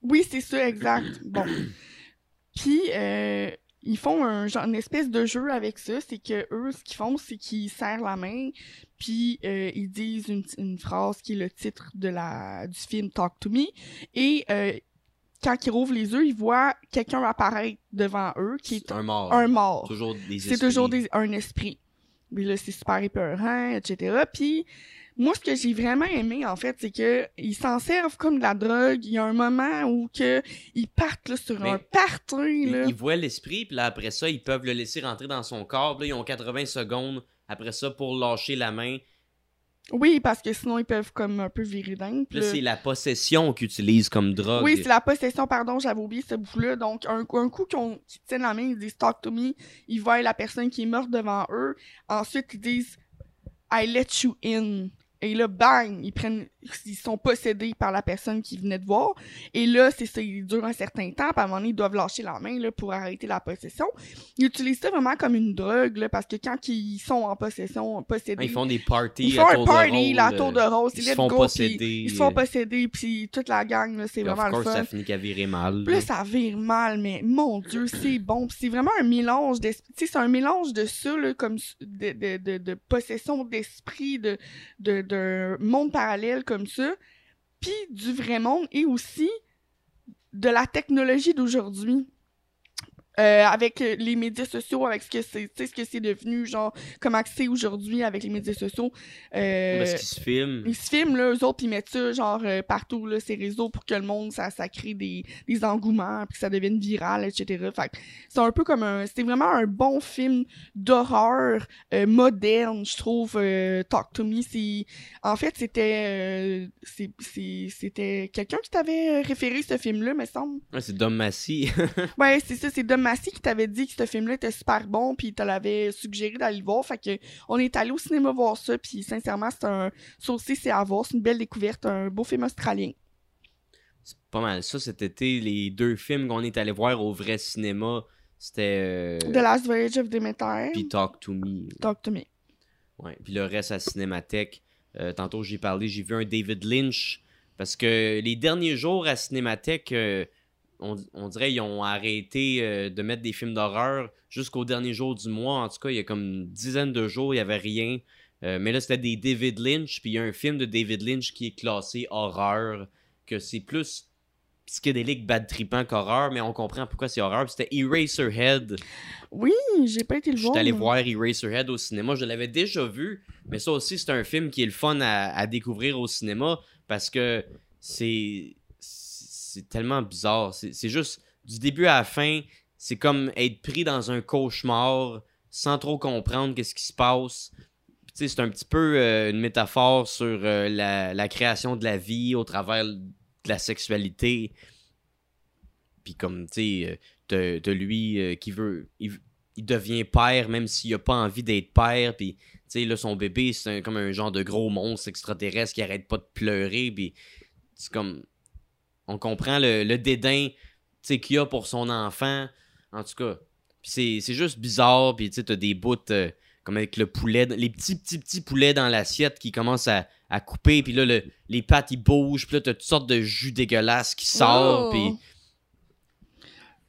Oui, c'est ça, exact. Bon. Puis, euh, ils font un genre, une espèce de jeu avec ça. C'est que eux, ce qu'ils font, c'est qu'ils serrent la main, puis euh, ils disent une, une phrase qui est le titre de la, du film Talk to Me. Et euh, quand ils rouvrent les yeux, ils voient quelqu'un apparaître devant eux, qui est un mort. un mort. Toujours des C'est toujours des- un esprit. Mais là, c'est super épeurant, etc. Puis, moi, ce que j'ai vraiment aimé, en fait, c'est que ils s'en servent comme de la drogue. Il y a un moment où que ils partent là, sur Mais un party, Ils, voient l'esprit, puis là, après ça, ils peuvent le laisser rentrer dans son corps. Puis là, ils ont 80 secondes après ça pour lâcher la main. Oui, parce que sinon, ils peuvent comme un peu virer dingue. Là, c'est la possession qu'ils utilisent comme drogue. Oui, c'est la possession, pardon, j'avais oublié ce bout-là. Donc, un, un coup qu'on- qu'ils tiennent la main, ils disent Talk to me, ils voient la personne qui est morte devant eux. Ensuite, ils disent I let you in. Et là, bang, ils prennent, ils sont possédés par la personne qui venait de voir. Et là, c'est ça, il dure un certain temps, puis à un moment donné, ils doivent lâcher la main, là, pour arrêter la possession. Ils utilisent ça vraiment comme une drogue, là, parce que quand ils sont en possession, possédés, Ils font des parties ils font à un tour party, de rôle. la tour de rose, ils se font go, posséder, ils se font euh, posséder, puis toute la gang, là, c'est of vraiment le course, fun. ça finit qu'à virer mal. Là, ça vire mal, mais mon Dieu, c'est bon. C'est vraiment un mélange d'esprit. C'est un mélange de ça, là, comme de, de, de possession d'esprit, de, de, de monde parallèle comme ça, puis du vrai monde et aussi de la technologie d'aujourd'hui. Euh, avec les médias sociaux, avec ce que c'est, ce que c'est devenu, genre, comment c'est aujourd'hui avec les médias sociaux. Euh, Parce qu'ils se filment. ils se filment, là, eux autres, ils mettent ça, genre, euh, partout, là, ces réseaux, pour que le monde, ça, ça crée des, des engouements, puis que ça devienne viral, etc. Fait c'est un peu comme un... C'est vraiment un bon film d'horreur euh, moderne, je trouve, Talk to Me. C'est... En fait, c'était... c'est, c'était quelqu'un qui t'avait référé ce film-là, me semble. Ouais, c'est Dom Massy. Ouais, c'est ça, c'est Dom Massy qui t'avait dit que ce film-là était super bon, puis il te l'avait suggéré d'aller le voir. Fait que on est allé au cinéma voir ça, puis sincèrement, c'est un. Ça aussi, c'est à voir. C'est une belle découverte, un beau film australien. C'est pas mal ça cet été. Les deux films qu'on est allé voir au vrai cinéma, c'était. euh, The Last Voyage of Demeter. puis Talk to Me. Talk to me. Ouais. Puis le reste à Cinémathèque. Euh, tantôt, j'ai parlé, j'ai vu un David Lynch. Parce que les derniers jours à Cinémathèque, euh, on, on dirait ils ont arrêté euh, de mettre des films d'horreur jusqu'au dernier jour du mois. En tout cas, il y a comme une dizaine de jours, il n'y avait rien. Euh, mais là, c'était des David Lynch. Puis il y a un film de David Lynch qui est classé horreur. Que c'est plus psychédélique, bad trippant qu'horreur. Mais on comprend pourquoi c'est horreur. C'était Eraserhead. Oui, j'ai pas été le Je voir. suis allé voir Eraserhead au cinéma. Je l'avais déjà vu, mais ça aussi, c'est un film qui est le fun à, à découvrir au cinéma parce que c'est c'est tellement bizarre. C'est juste du début à la fin, c'est comme être pris dans un cauchemar sans trop comprendre qu'est-ce qui se passe. C'est un petit peu euh, une métaphore sur euh, la, la création de la vie au travers de la sexualité. Puis comme, tu sais, euh, de, de lui euh, qui veut... Il, devient père même s'il a pas envie d'être père. Puis, tu sais, là, son bébé, c'est comme un genre de gros monstre extraterrestre qui arrête pas de pleurer. Puis, c'est comme... On comprend le, le dédain, tu qu'il a pour son enfant. En tout cas, c'est c'est juste bizarre. Puis, tu t'as des bouts... euh, comme avec le poulet, les petits, petits, petits poulets dans l'assiette qui commencent à, à couper, puis là, le- les pattes, ils bougent, puis là, t'as toutes sortes de jus dégueulasses qui sortent, Oh! puis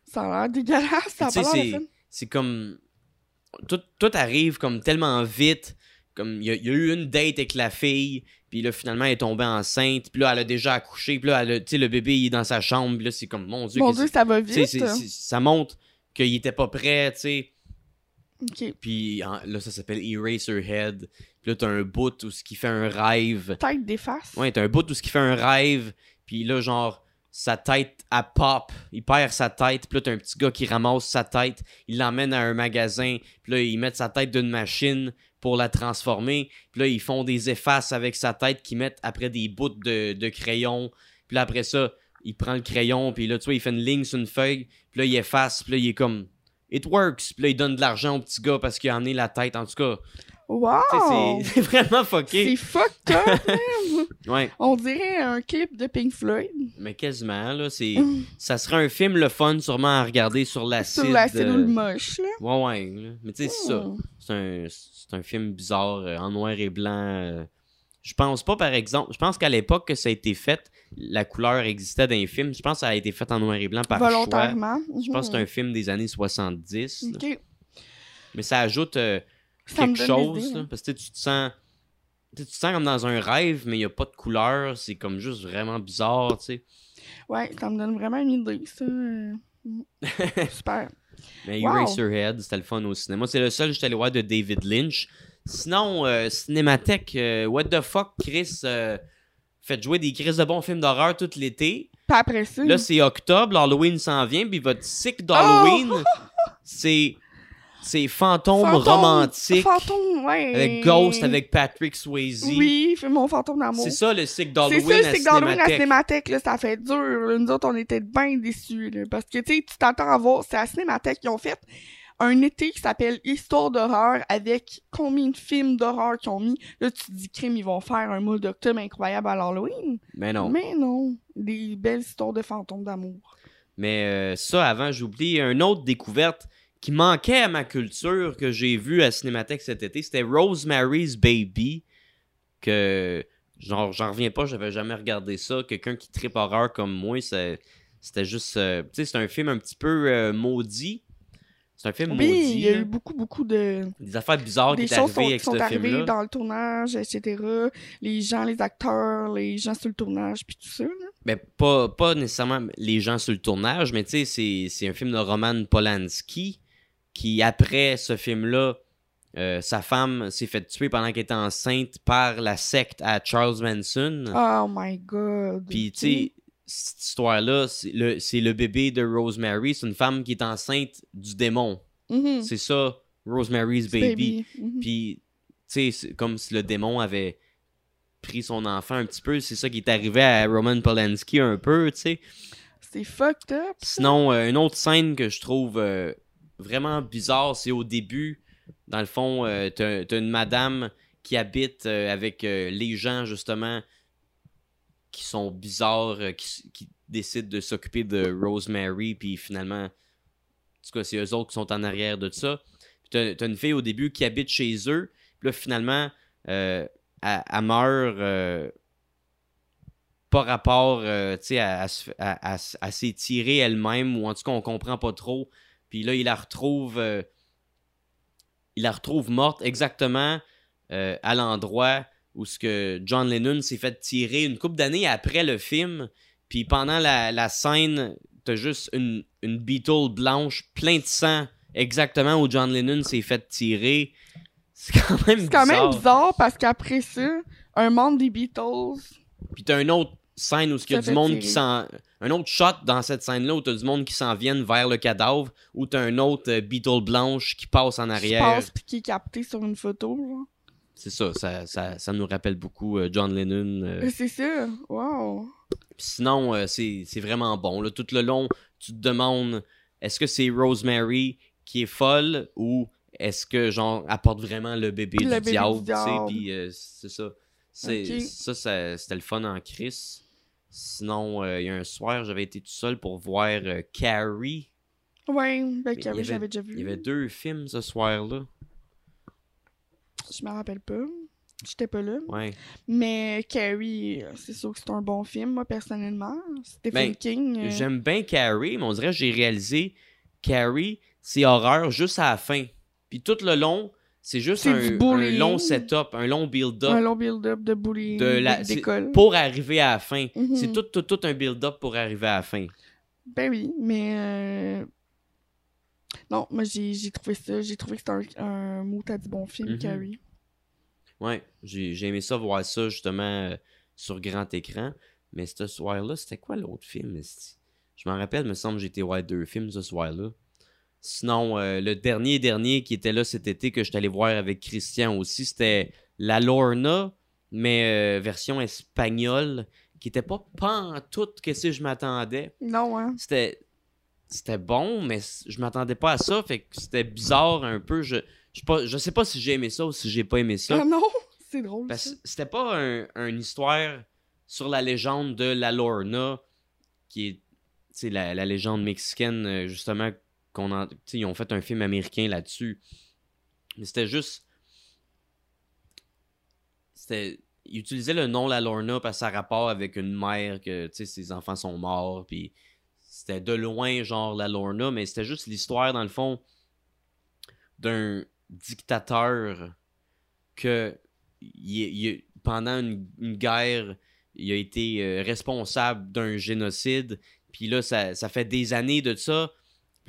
Ça a l'air dégueulasse, ça Tu c'est- comme... Tout, tout arrive comme tellement vite, comme il y, a- il y a eu une date avec la fille, puis là, finalement, elle est tombée enceinte, puis là, elle a déjà accouché, puis là, elle a- tu sais, le bébé, il est dans sa chambre, puis là, c'est comme, mon Dieu, Mon qu'est-ce- Dieu, ça va vite. ça montre qu'il était pas prêt, tu sais. Puis là, ça s'appelle Eraserhead. Puis là, t'as un bout où ce qui fait un rêve. Tête des faces. Ouais, t'as un bout où ce qui fait un rêve. Puis là, genre, sa tête, elle pop. Il perd sa tête. Puis là, t'as un petit gars qui ramasse sa tête. Il l'emmène à un magasin. Puis là, ils mettent sa tête d'une machine pour la transformer. Puis là, ils font des effaces avec sa tête qu'ils mettent après des bouts de, de crayon. Puis là, après ça, il prend le crayon. Puis là, tu vois, il fait une ligne sur une feuille. Puis là, il efface. Puis là, il est comme... It works. Puis là, il donne de l'argent au petit gars parce qu'il a emmené la tête. En tout cas, Wow! c'est vraiment fucké. C'est fucked up, man. Ouais, On dirait un clip de Pink Floyd. mais quasiment, là, c'est... Ça serait un film le fun sûrement à regarder sur l'acide. Sur la cellule euh, moche, là. Ouais, ouais. là. Mais tu sais, c'est ça. Hmm. C'est un, c'est un film bizarre, euh, en noir et blanc. euh. Je pense pas, par exemple... Je pense qu'à l'époque que ça a été fait, la couleur existait dans les films. Je pense que ça a été fait en noir et blanc par choix. Volontairement. Je pense que c'est un film des années 70. là. Ok. Mais ça ajoute euh, Ça quelque chose, là, parce que tu te sens... tu te sens comme dans un rêve, mais il n'y a pas de couleur. C'est comme juste vraiment bizarre, tu sais. Ouais, ça me donne vraiment une idée, ça. Super. Mais Wow. Eraserhead, c'était le fun au cinéma. C'est le seul que j'étais allé voir de David Lynch. Sinon, euh, Cinémathèque, euh, what the fuck, Chris, euh, faites jouer des Chris de bons films d'horreur tout l'été. Puis après ça. Là, c'est octobre, l'Halloween s'en vient, puis votre cycle d'Halloween, c'est c'est fantôme, Fantôme- romantique Fantôme, ouais. avec Ghost, avec Patrick Swayze. Oui, mon fantôme d'amour. C'est ça le cycle C'est d'Halloween ça, c'est que dans l'Halloween à Cinémathèque. Là, ça fait dur. Nous autres, on était bien déçus, là, Parce que, tu sais, tu t'attends à voir, c'est à Cinémathèque qu'ils ont fait un été qui s'appelle Histoire d'horreur avec combien de films d'horreur qu'ils ont mis. Là, tu te dis, crime, ils vont faire un moule d'octobre incroyable à l'Halloween. Mais non. Mais non. Des belles histoires de fantômes d'amour. Mais euh, ça, avant, j'oublie une autre découverte qui manquait à ma culture que j'ai vue à Cinémathèque cet été. C'était Rosemary's Baby. Que, genre, j'en reviens pas, j'avais jamais regardé ça. Quelqu'un qui tripe horreur comme moi, c'était juste. euh, tu sais, c'est un film un petit peu euh, maudit. C'est un film Oui, maudit. il y a eu beaucoup, beaucoup de... Des affaires bizarres des qui choses sont- avec qui sont ce arrivées dans le tournage, etc. Les gens, les acteurs, les gens sur le tournage, puis tout ça. Là. Ben, pas, pas nécessairement les gens sur le tournage, mais tu sais, c'est, c'est un film de Roman Polanski qui, après ce film-là, euh, sa femme s'est fait tuer pendant qu'elle était enceinte par la secte à Charles Manson. Oh my god. Puis, tu sais, cette histoire-là, c'est le, bébé de Rosemary. C'est une femme qui est enceinte du démon. Mhm. C'est ça, Rosemary's Baby. Mhm. Puis, tu sais, c'est comme si le démon avait pris son enfant un petit peu. C'est ça qui est arrivé à Roman Polanski un peu, tu sais. C'est fucked up. Sinon, euh, une autre scène que je trouve euh, vraiment bizarre, c'est au début. Dans le fond, euh, t'as une madame qui habite euh, avec euh, les gens, justement, qui sont bizarres, qui, décident de s'occuper de Rosemary, puis finalement, en tout cas, c'est eux autres qui sont en arrière de ça. Puis t'as une fille au début qui habite chez eux, puis là, finalement, elle, meurt pas rapport, à, à à- à s'étirer elle-même, ou en tout cas, on comprend pas trop. Puis là, il la retrouve, euh, il la retrouve morte exactement euh, à l'endroit où ce que John Lennon s'est fait tirer une couple d'années après le film. Puis pendant la, la scène, t'as juste une, une Beetle blanche plein de sang exactement où John Lennon s'est fait tirer. C'est quand même C'est quand bizarre. même bizarre parce qu'après ça, un membre des Beatles. Puis t'as une autre scène où il y a du monde tirer. qui s'en. Un autre shot dans cette scène-là où t'as du monde qui s'en viennent vers le cadavre, où t'as un autre euh, Beetle blanche qui passe en Qui arrière. passe pis qui est capté sur une photo. genre. C'est ça, ça, ça, ça nous rappelle beaucoup euh, John Lennon. euh. Euh, C'est ça. Wow. Sinon, c'est c'est vraiment bon. Là. Tout le long, tu te demandes est-ce que c'est Rosemary qui est folle ou est-ce que, genre, apporte vraiment le bébé Le du bébé diable, tu sais, puis euh, c'est ça. C'est. Ça, ça- c'était le fun en Chris. Sinon, euh, il y a un soir, j'avais été tout seul pour voir euh, Carrie. Ouais, ben Carrie, j'avais déjà vu. Il y avait deux films ce soir-là. Je me rappelle pas. J'étais pas là. Ouais. Mais Carrie, euh, c'est sûr que c'est un bon film, moi, personnellement. Stephen Ben, King. euh, J'aime bien Carrie, mais on dirait que j'ai réalisé Carrie, c'est horreur juste à la fin. Puis tout le long, c'est juste un, long setup, un long build-up un long build-up de bullying de la- pour arriver à la fin. Mhm. C'est tout, tout, tout un build-up pour arriver à la fin. Ben oui, mais... euh, Non, moi, j'ai trouvé ça. J'ai trouvé que c'était un, un mot à du bon film, Mhm. Carrie. Ouais, j'ai aimé ça voir ça justement euh, sur grand écran. Mais ce soir-là, c'était quoi l'autre film? Je m'en rappelle, me semble que j'ai été voir deux films ce soir-là. Sinon, euh, le dernier dernier qui était là cet été que je suis allé voir avec Christian aussi, c'était La Lorna, mais euh, version espagnole, qui était pas pantoute que si je m'attendais. Non, hein? C'était c'était bon, mais je m'attendais pas à ça, fait que c'était bizarre un peu. Je, je, sais pas, je sais pas si j'ai aimé ça ou si j'ai pas aimé ça. Ah non! C'est drôle, Parce c'était pas un- une histoire sur la légende de la Lorna, qui est la, la légende mexicaine, euh, justement, qu'on ils ont fait un film américain là-dessus. Mais c'était juste. C'était. Ils utilisaient le nom La Lorna parce que ça rapport avec une mère que, ses enfants sont morts, puis c'était de loin, genre, La Lorna, mais c'était juste l'histoire, dans le fond, d'un dictateur que pendant une, une guerre, il a été euh, responsable d'un génocide. Puis là, ça, ça fait des années de ça.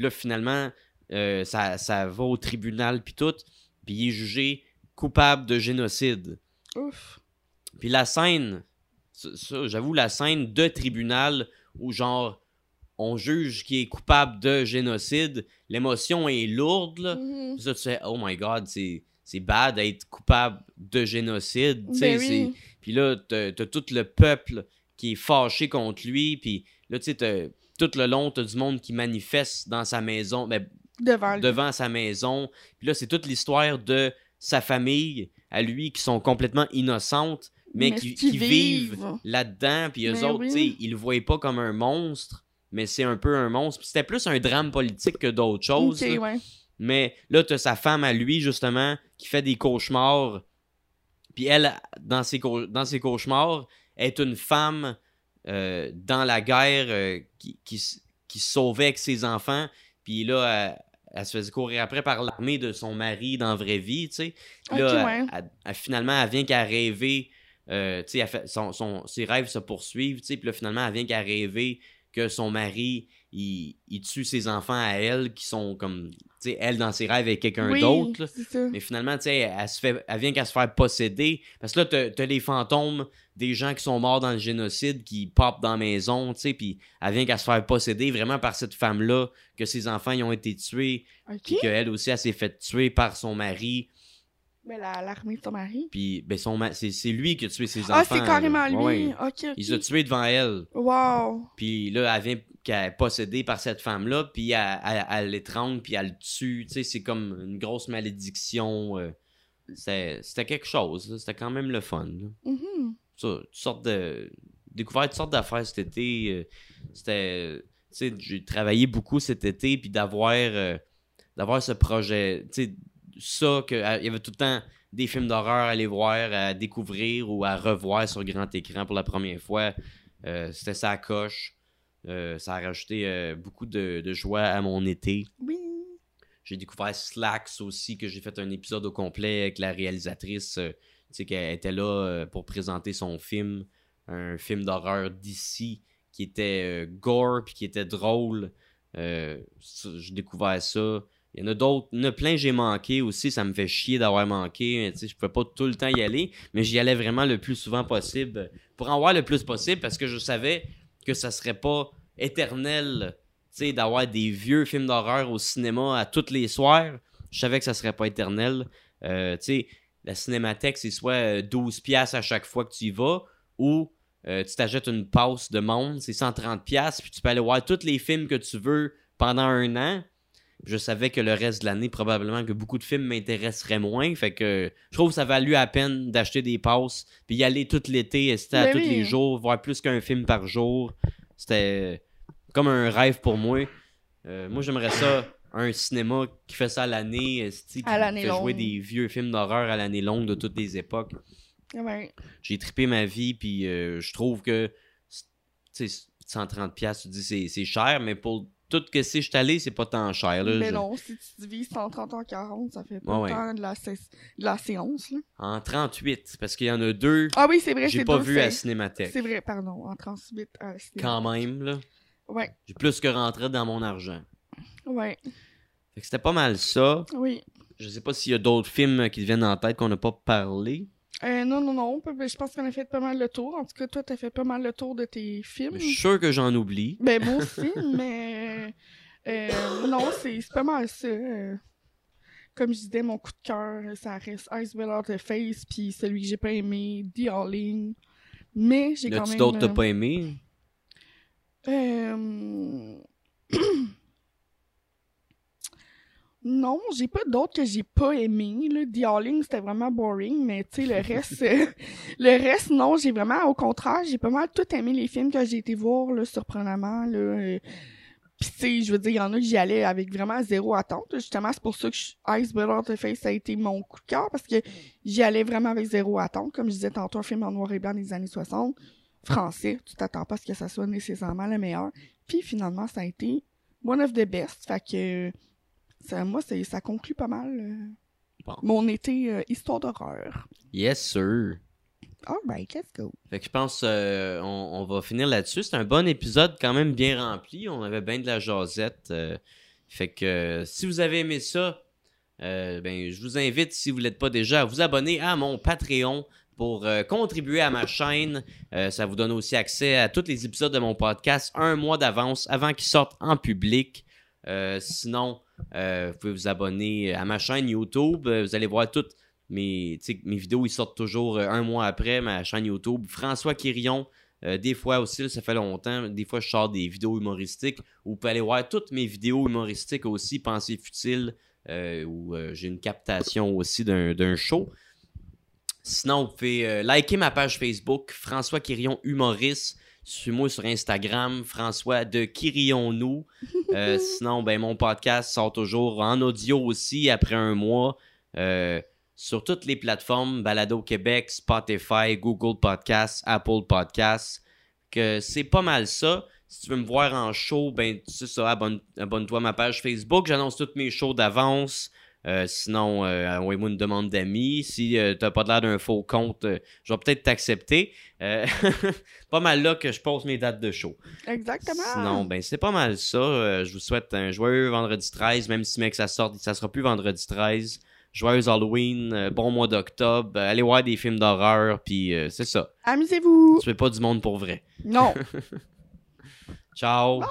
Puis là, finalement, euh, ça, ça va au tribunal, puis tout. Puis il est jugé coupable de génocide. Ouf. Puis la scène, j'avoue, la scène de tribunal où, genre, on juge qui est coupable de génocide, l'émotion est lourde, là. Puis ça, tu fais, oh my god, c'est, c'est bad d'être coupable de génocide. Ben oui. Puis là, t'as, t'as tout le peuple qui est fâché contre lui. Puis là, tu sais, t'as- tout le long, t'as du monde qui manifeste dans sa maison, ben, Devant sa maison. Puis là, c'est toute l'histoire de sa famille, à lui, qui sont complètement innocentes, mais, Mais qui, vivent vivent. là-dedans. Puis eux Mais autres, oui. tu sais, ils le voyaient pas comme un monstre, mais c'est un peu un monstre. Puis c'était plus un drame politique que d'autres choses. Ouais. Mais là, t'as sa femme à lui, justement, qui fait des cauchemars. Puis elle, dans ses, cau- dans ses cauchemars, est une femme euh, dans la guerre euh, qui, qui, sauvait avec ses enfants. Puis là, elle, elle se faisait courir après par l'armée de son mari dans la vraie vie, tu sais. Là, ouais. elle- elle- elle- finalement, elle vient qu'à rêver. euh, tu sais, son, son- ses rêves se poursuivent, tu sais. Puis là, finalement, elle vient qu'à rêver que son mari, il, il tue ses enfants à elle, qui sont comme, elle dans ses rêves avec quelqu'un Oui, d'autre. Mais finalement, sais, elle, se fait, elle vient qu'à se faire posséder. Parce que là, t'as, t'as les fantômes des gens qui sont morts dans le génocide qui popent dans la maison, puis elle vient qu'à se faire posséder vraiment par cette femme-là, que ses enfants y ont été tués, Ok. puis qu'elle aussi, elle s'est fait tuer par son mari. Ben, la- l'armée de son mari. Puis, ben, son ma- c'est, lui qui a tué ses Ah, enfants. c'est carrément lui. Ouais, ouais. Ok, ok. Il tués devant elle. Wow. Puis là, elle vient qu'elle est possédée par cette femme-là, puis elle, elle, elle l'étrangle, puis elle le tue. Tu sais, c'est comme une grosse malédiction. euh, c'était, quelque chose. C'était quand même le fun. là. Mhm. Ça, toutes sortes de... Découvert toutes sortes d'affaires cet été. euh, c'était... Tu sais, j'ai travaillé beaucoup cet été, puis d'avoir... euh, d'avoir ce projet... Tu sais, ça, que, euh, il y avait tout le temps des films d'horreur à aller voir, à découvrir ou à revoir sur grand écran pour la première fois. Euh, c'était ça à coche. Euh, ça a rajouté euh, beaucoup de, de joie à mon été. Oui. J'ai découvert Slacks aussi, que j'ai fait un épisode au complet avec la réalisatrice. tu sais, qu'elle était là pour présenter son film, un film d'horreur d'ici, qui était gore puis qui était drôle. J'ai découvert ça. Il y en a d'autres, il y en a plein j'ai manqué aussi, ça me fait chier d'avoir manqué. je pouvais pas tout le temps y aller, mais j'y allais vraiment le plus souvent possible pour en voir le plus possible parce que je savais que ça serait pas éternel d'avoir des vieux films d'horreur au cinéma à tous les soirs, je savais que ça serait pas éternel. Euh, la cinémathèque, c'est soit euh, 12 pièces à chaque fois que tu y vas, ou euh, tu t'achètes une passe de monde, c'est 130 pièces, puis tu peux aller voir tous les films que tu veux pendant un an. Je savais que le reste de l'année, probablement que beaucoup de films m'intéresseraient moins. Fait que je trouve que ça valut à peine d'acheter des passes, puis y aller tout l'été, c'était à Ben tous les jours, voir plus qu'un film par jour. C'était comme un rêve pour moi. Euh, moi, j'aimerais ça, un cinéma qui fait ça à l'année, qui fait jouer longue. des vieux films d'horreur à l'année longue de toutes les époques. Ouais. J'ai trippé ma vie, puis euh, je trouve que, tu sais, 130$, piastres, tu dis c'est c'est cher, mais pour tout que c'est, je suis allé, c'est pas tant cher. Là, Mais Je- non, si tu divises 130 en 40, ça fait pas Ouais, ouais. tant de la, sé- de la séance. Là. En 38, parce qu'il y en a deux, Ah oui, c'est vrai, j'ai pas deux vu à. Cinémathèque. C'est vrai, pardon, en 38 à la cinéma. Quand même, là. Ouais, J'ai plus que rentré dans mon argent. ouais, Fait que c'était pas mal ça. oui. Je sais pas s'il y a d'autres films qui te viennent en tête qu'on n'a pas parlé. Euh, non, non, non, je pense qu'on a fait pas mal le tour. En tout cas, toi, t'as fait pas mal le tour de tes films. Je suis sûr que j'en oublie. Ben, moi aussi, mais... euh, non, c'est pas mal ça. euh. Comme je disais, mon coup de cœur, ça reste Ice Without a Face, puis celui que j'ai pas aimé, The Howling. Mais j'ai quand même... d'autres que t'as pas aimé? Euh... non, j'ai pas d'autres que j'ai pas aimé. Là. The Howling, c'était vraiment boring, mais tu sais, le reste, euh, le reste, non, j'ai vraiment, au contraire, j'ai pas mal tout aimé les films que j'ai été voir, là, surprenamment, là. euh. Puis tu sais, je veux dire, il y en a que j'y allais avec vraiment zéro attente. Justement, c'est pour ça que Ice Without a Face, ça a été mon coup de cœur, parce que j'y allais vraiment avec zéro attente. Comme je disais tantôt, un film en noir et blanc des années 60 français, tu t'attends pas à ce que ça soit nécessairement le meilleur. Puis finalement, ça a été one of the best. Fait que ça, moi, ça conclut pas mal euh, Bon. mon été euh, histoire d'horreur. Yes, sir. Alright, let's go. Fait que je pense euh, on, on va finir là-dessus. C'est un bon épisode quand même bien rempli. On avait bien de la jasette. euh, fait que si vous avez aimé ça, ben, je vous invite, si vous ne l'êtes pas déjà, à vous abonner à mon Patreon pour euh, contribuer à ma chaîne. Euh, ça vous donne aussi accès à tous les épisodes de mon podcast un mois d'avance avant qu'ils sortent en public. Euh, sinon, euh, vous pouvez vous abonner à ma chaîne YouTube. Euh, Vous allez voir toutes mes, mes vidéos. Ils sortent toujours euh, un mois après ma chaîne YouTube. François Quirion. Des fois aussi, ça fait longtemps, des fois je sors des vidéos humoristiques. Vous pouvez aller voir toutes mes vidéos humoristiques aussi, Pensée futile, euh, où j'ai une captation aussi d'un show. Sinon, vous pouvez liker ma page Facebook, François Quirion Humoriste. Suis-moi sur Instagram, François de Quirion-nous. Euh, sinon, ben, mon podcast sort toujours en audio aussi après un mois. euh, sur toutes les plateformes, Balado Québec, Spotify, Google Podcasts, Apple Podcasts. Que c'est pas mal ça. Si tu veux me voir en show, ben c'est ça, abonne- abonne-toi à ma page Facebook. J'annonce toutes mes shows d'avance. Euh, sinon, euh, envoie-moi une demande d'amis. Si euh, t'as pas l'air d'un faux compte, euh, je vais peut-être t'accepter. Euh, pas mal là que je pose mes dates de show. Exactement. Sinon, ben c'est pas mal ça. Je vous souhaite un joyeux vendredi 13, même si mec ça sort, ça sera plus vendredi 13. Joyeux Halloween, bon mois d'octobre. Allez voir des films d'horreur, puis c'est ça. Amusez-vous. Tu fais pas du monde pour vrai. Non. Ciao. Bye.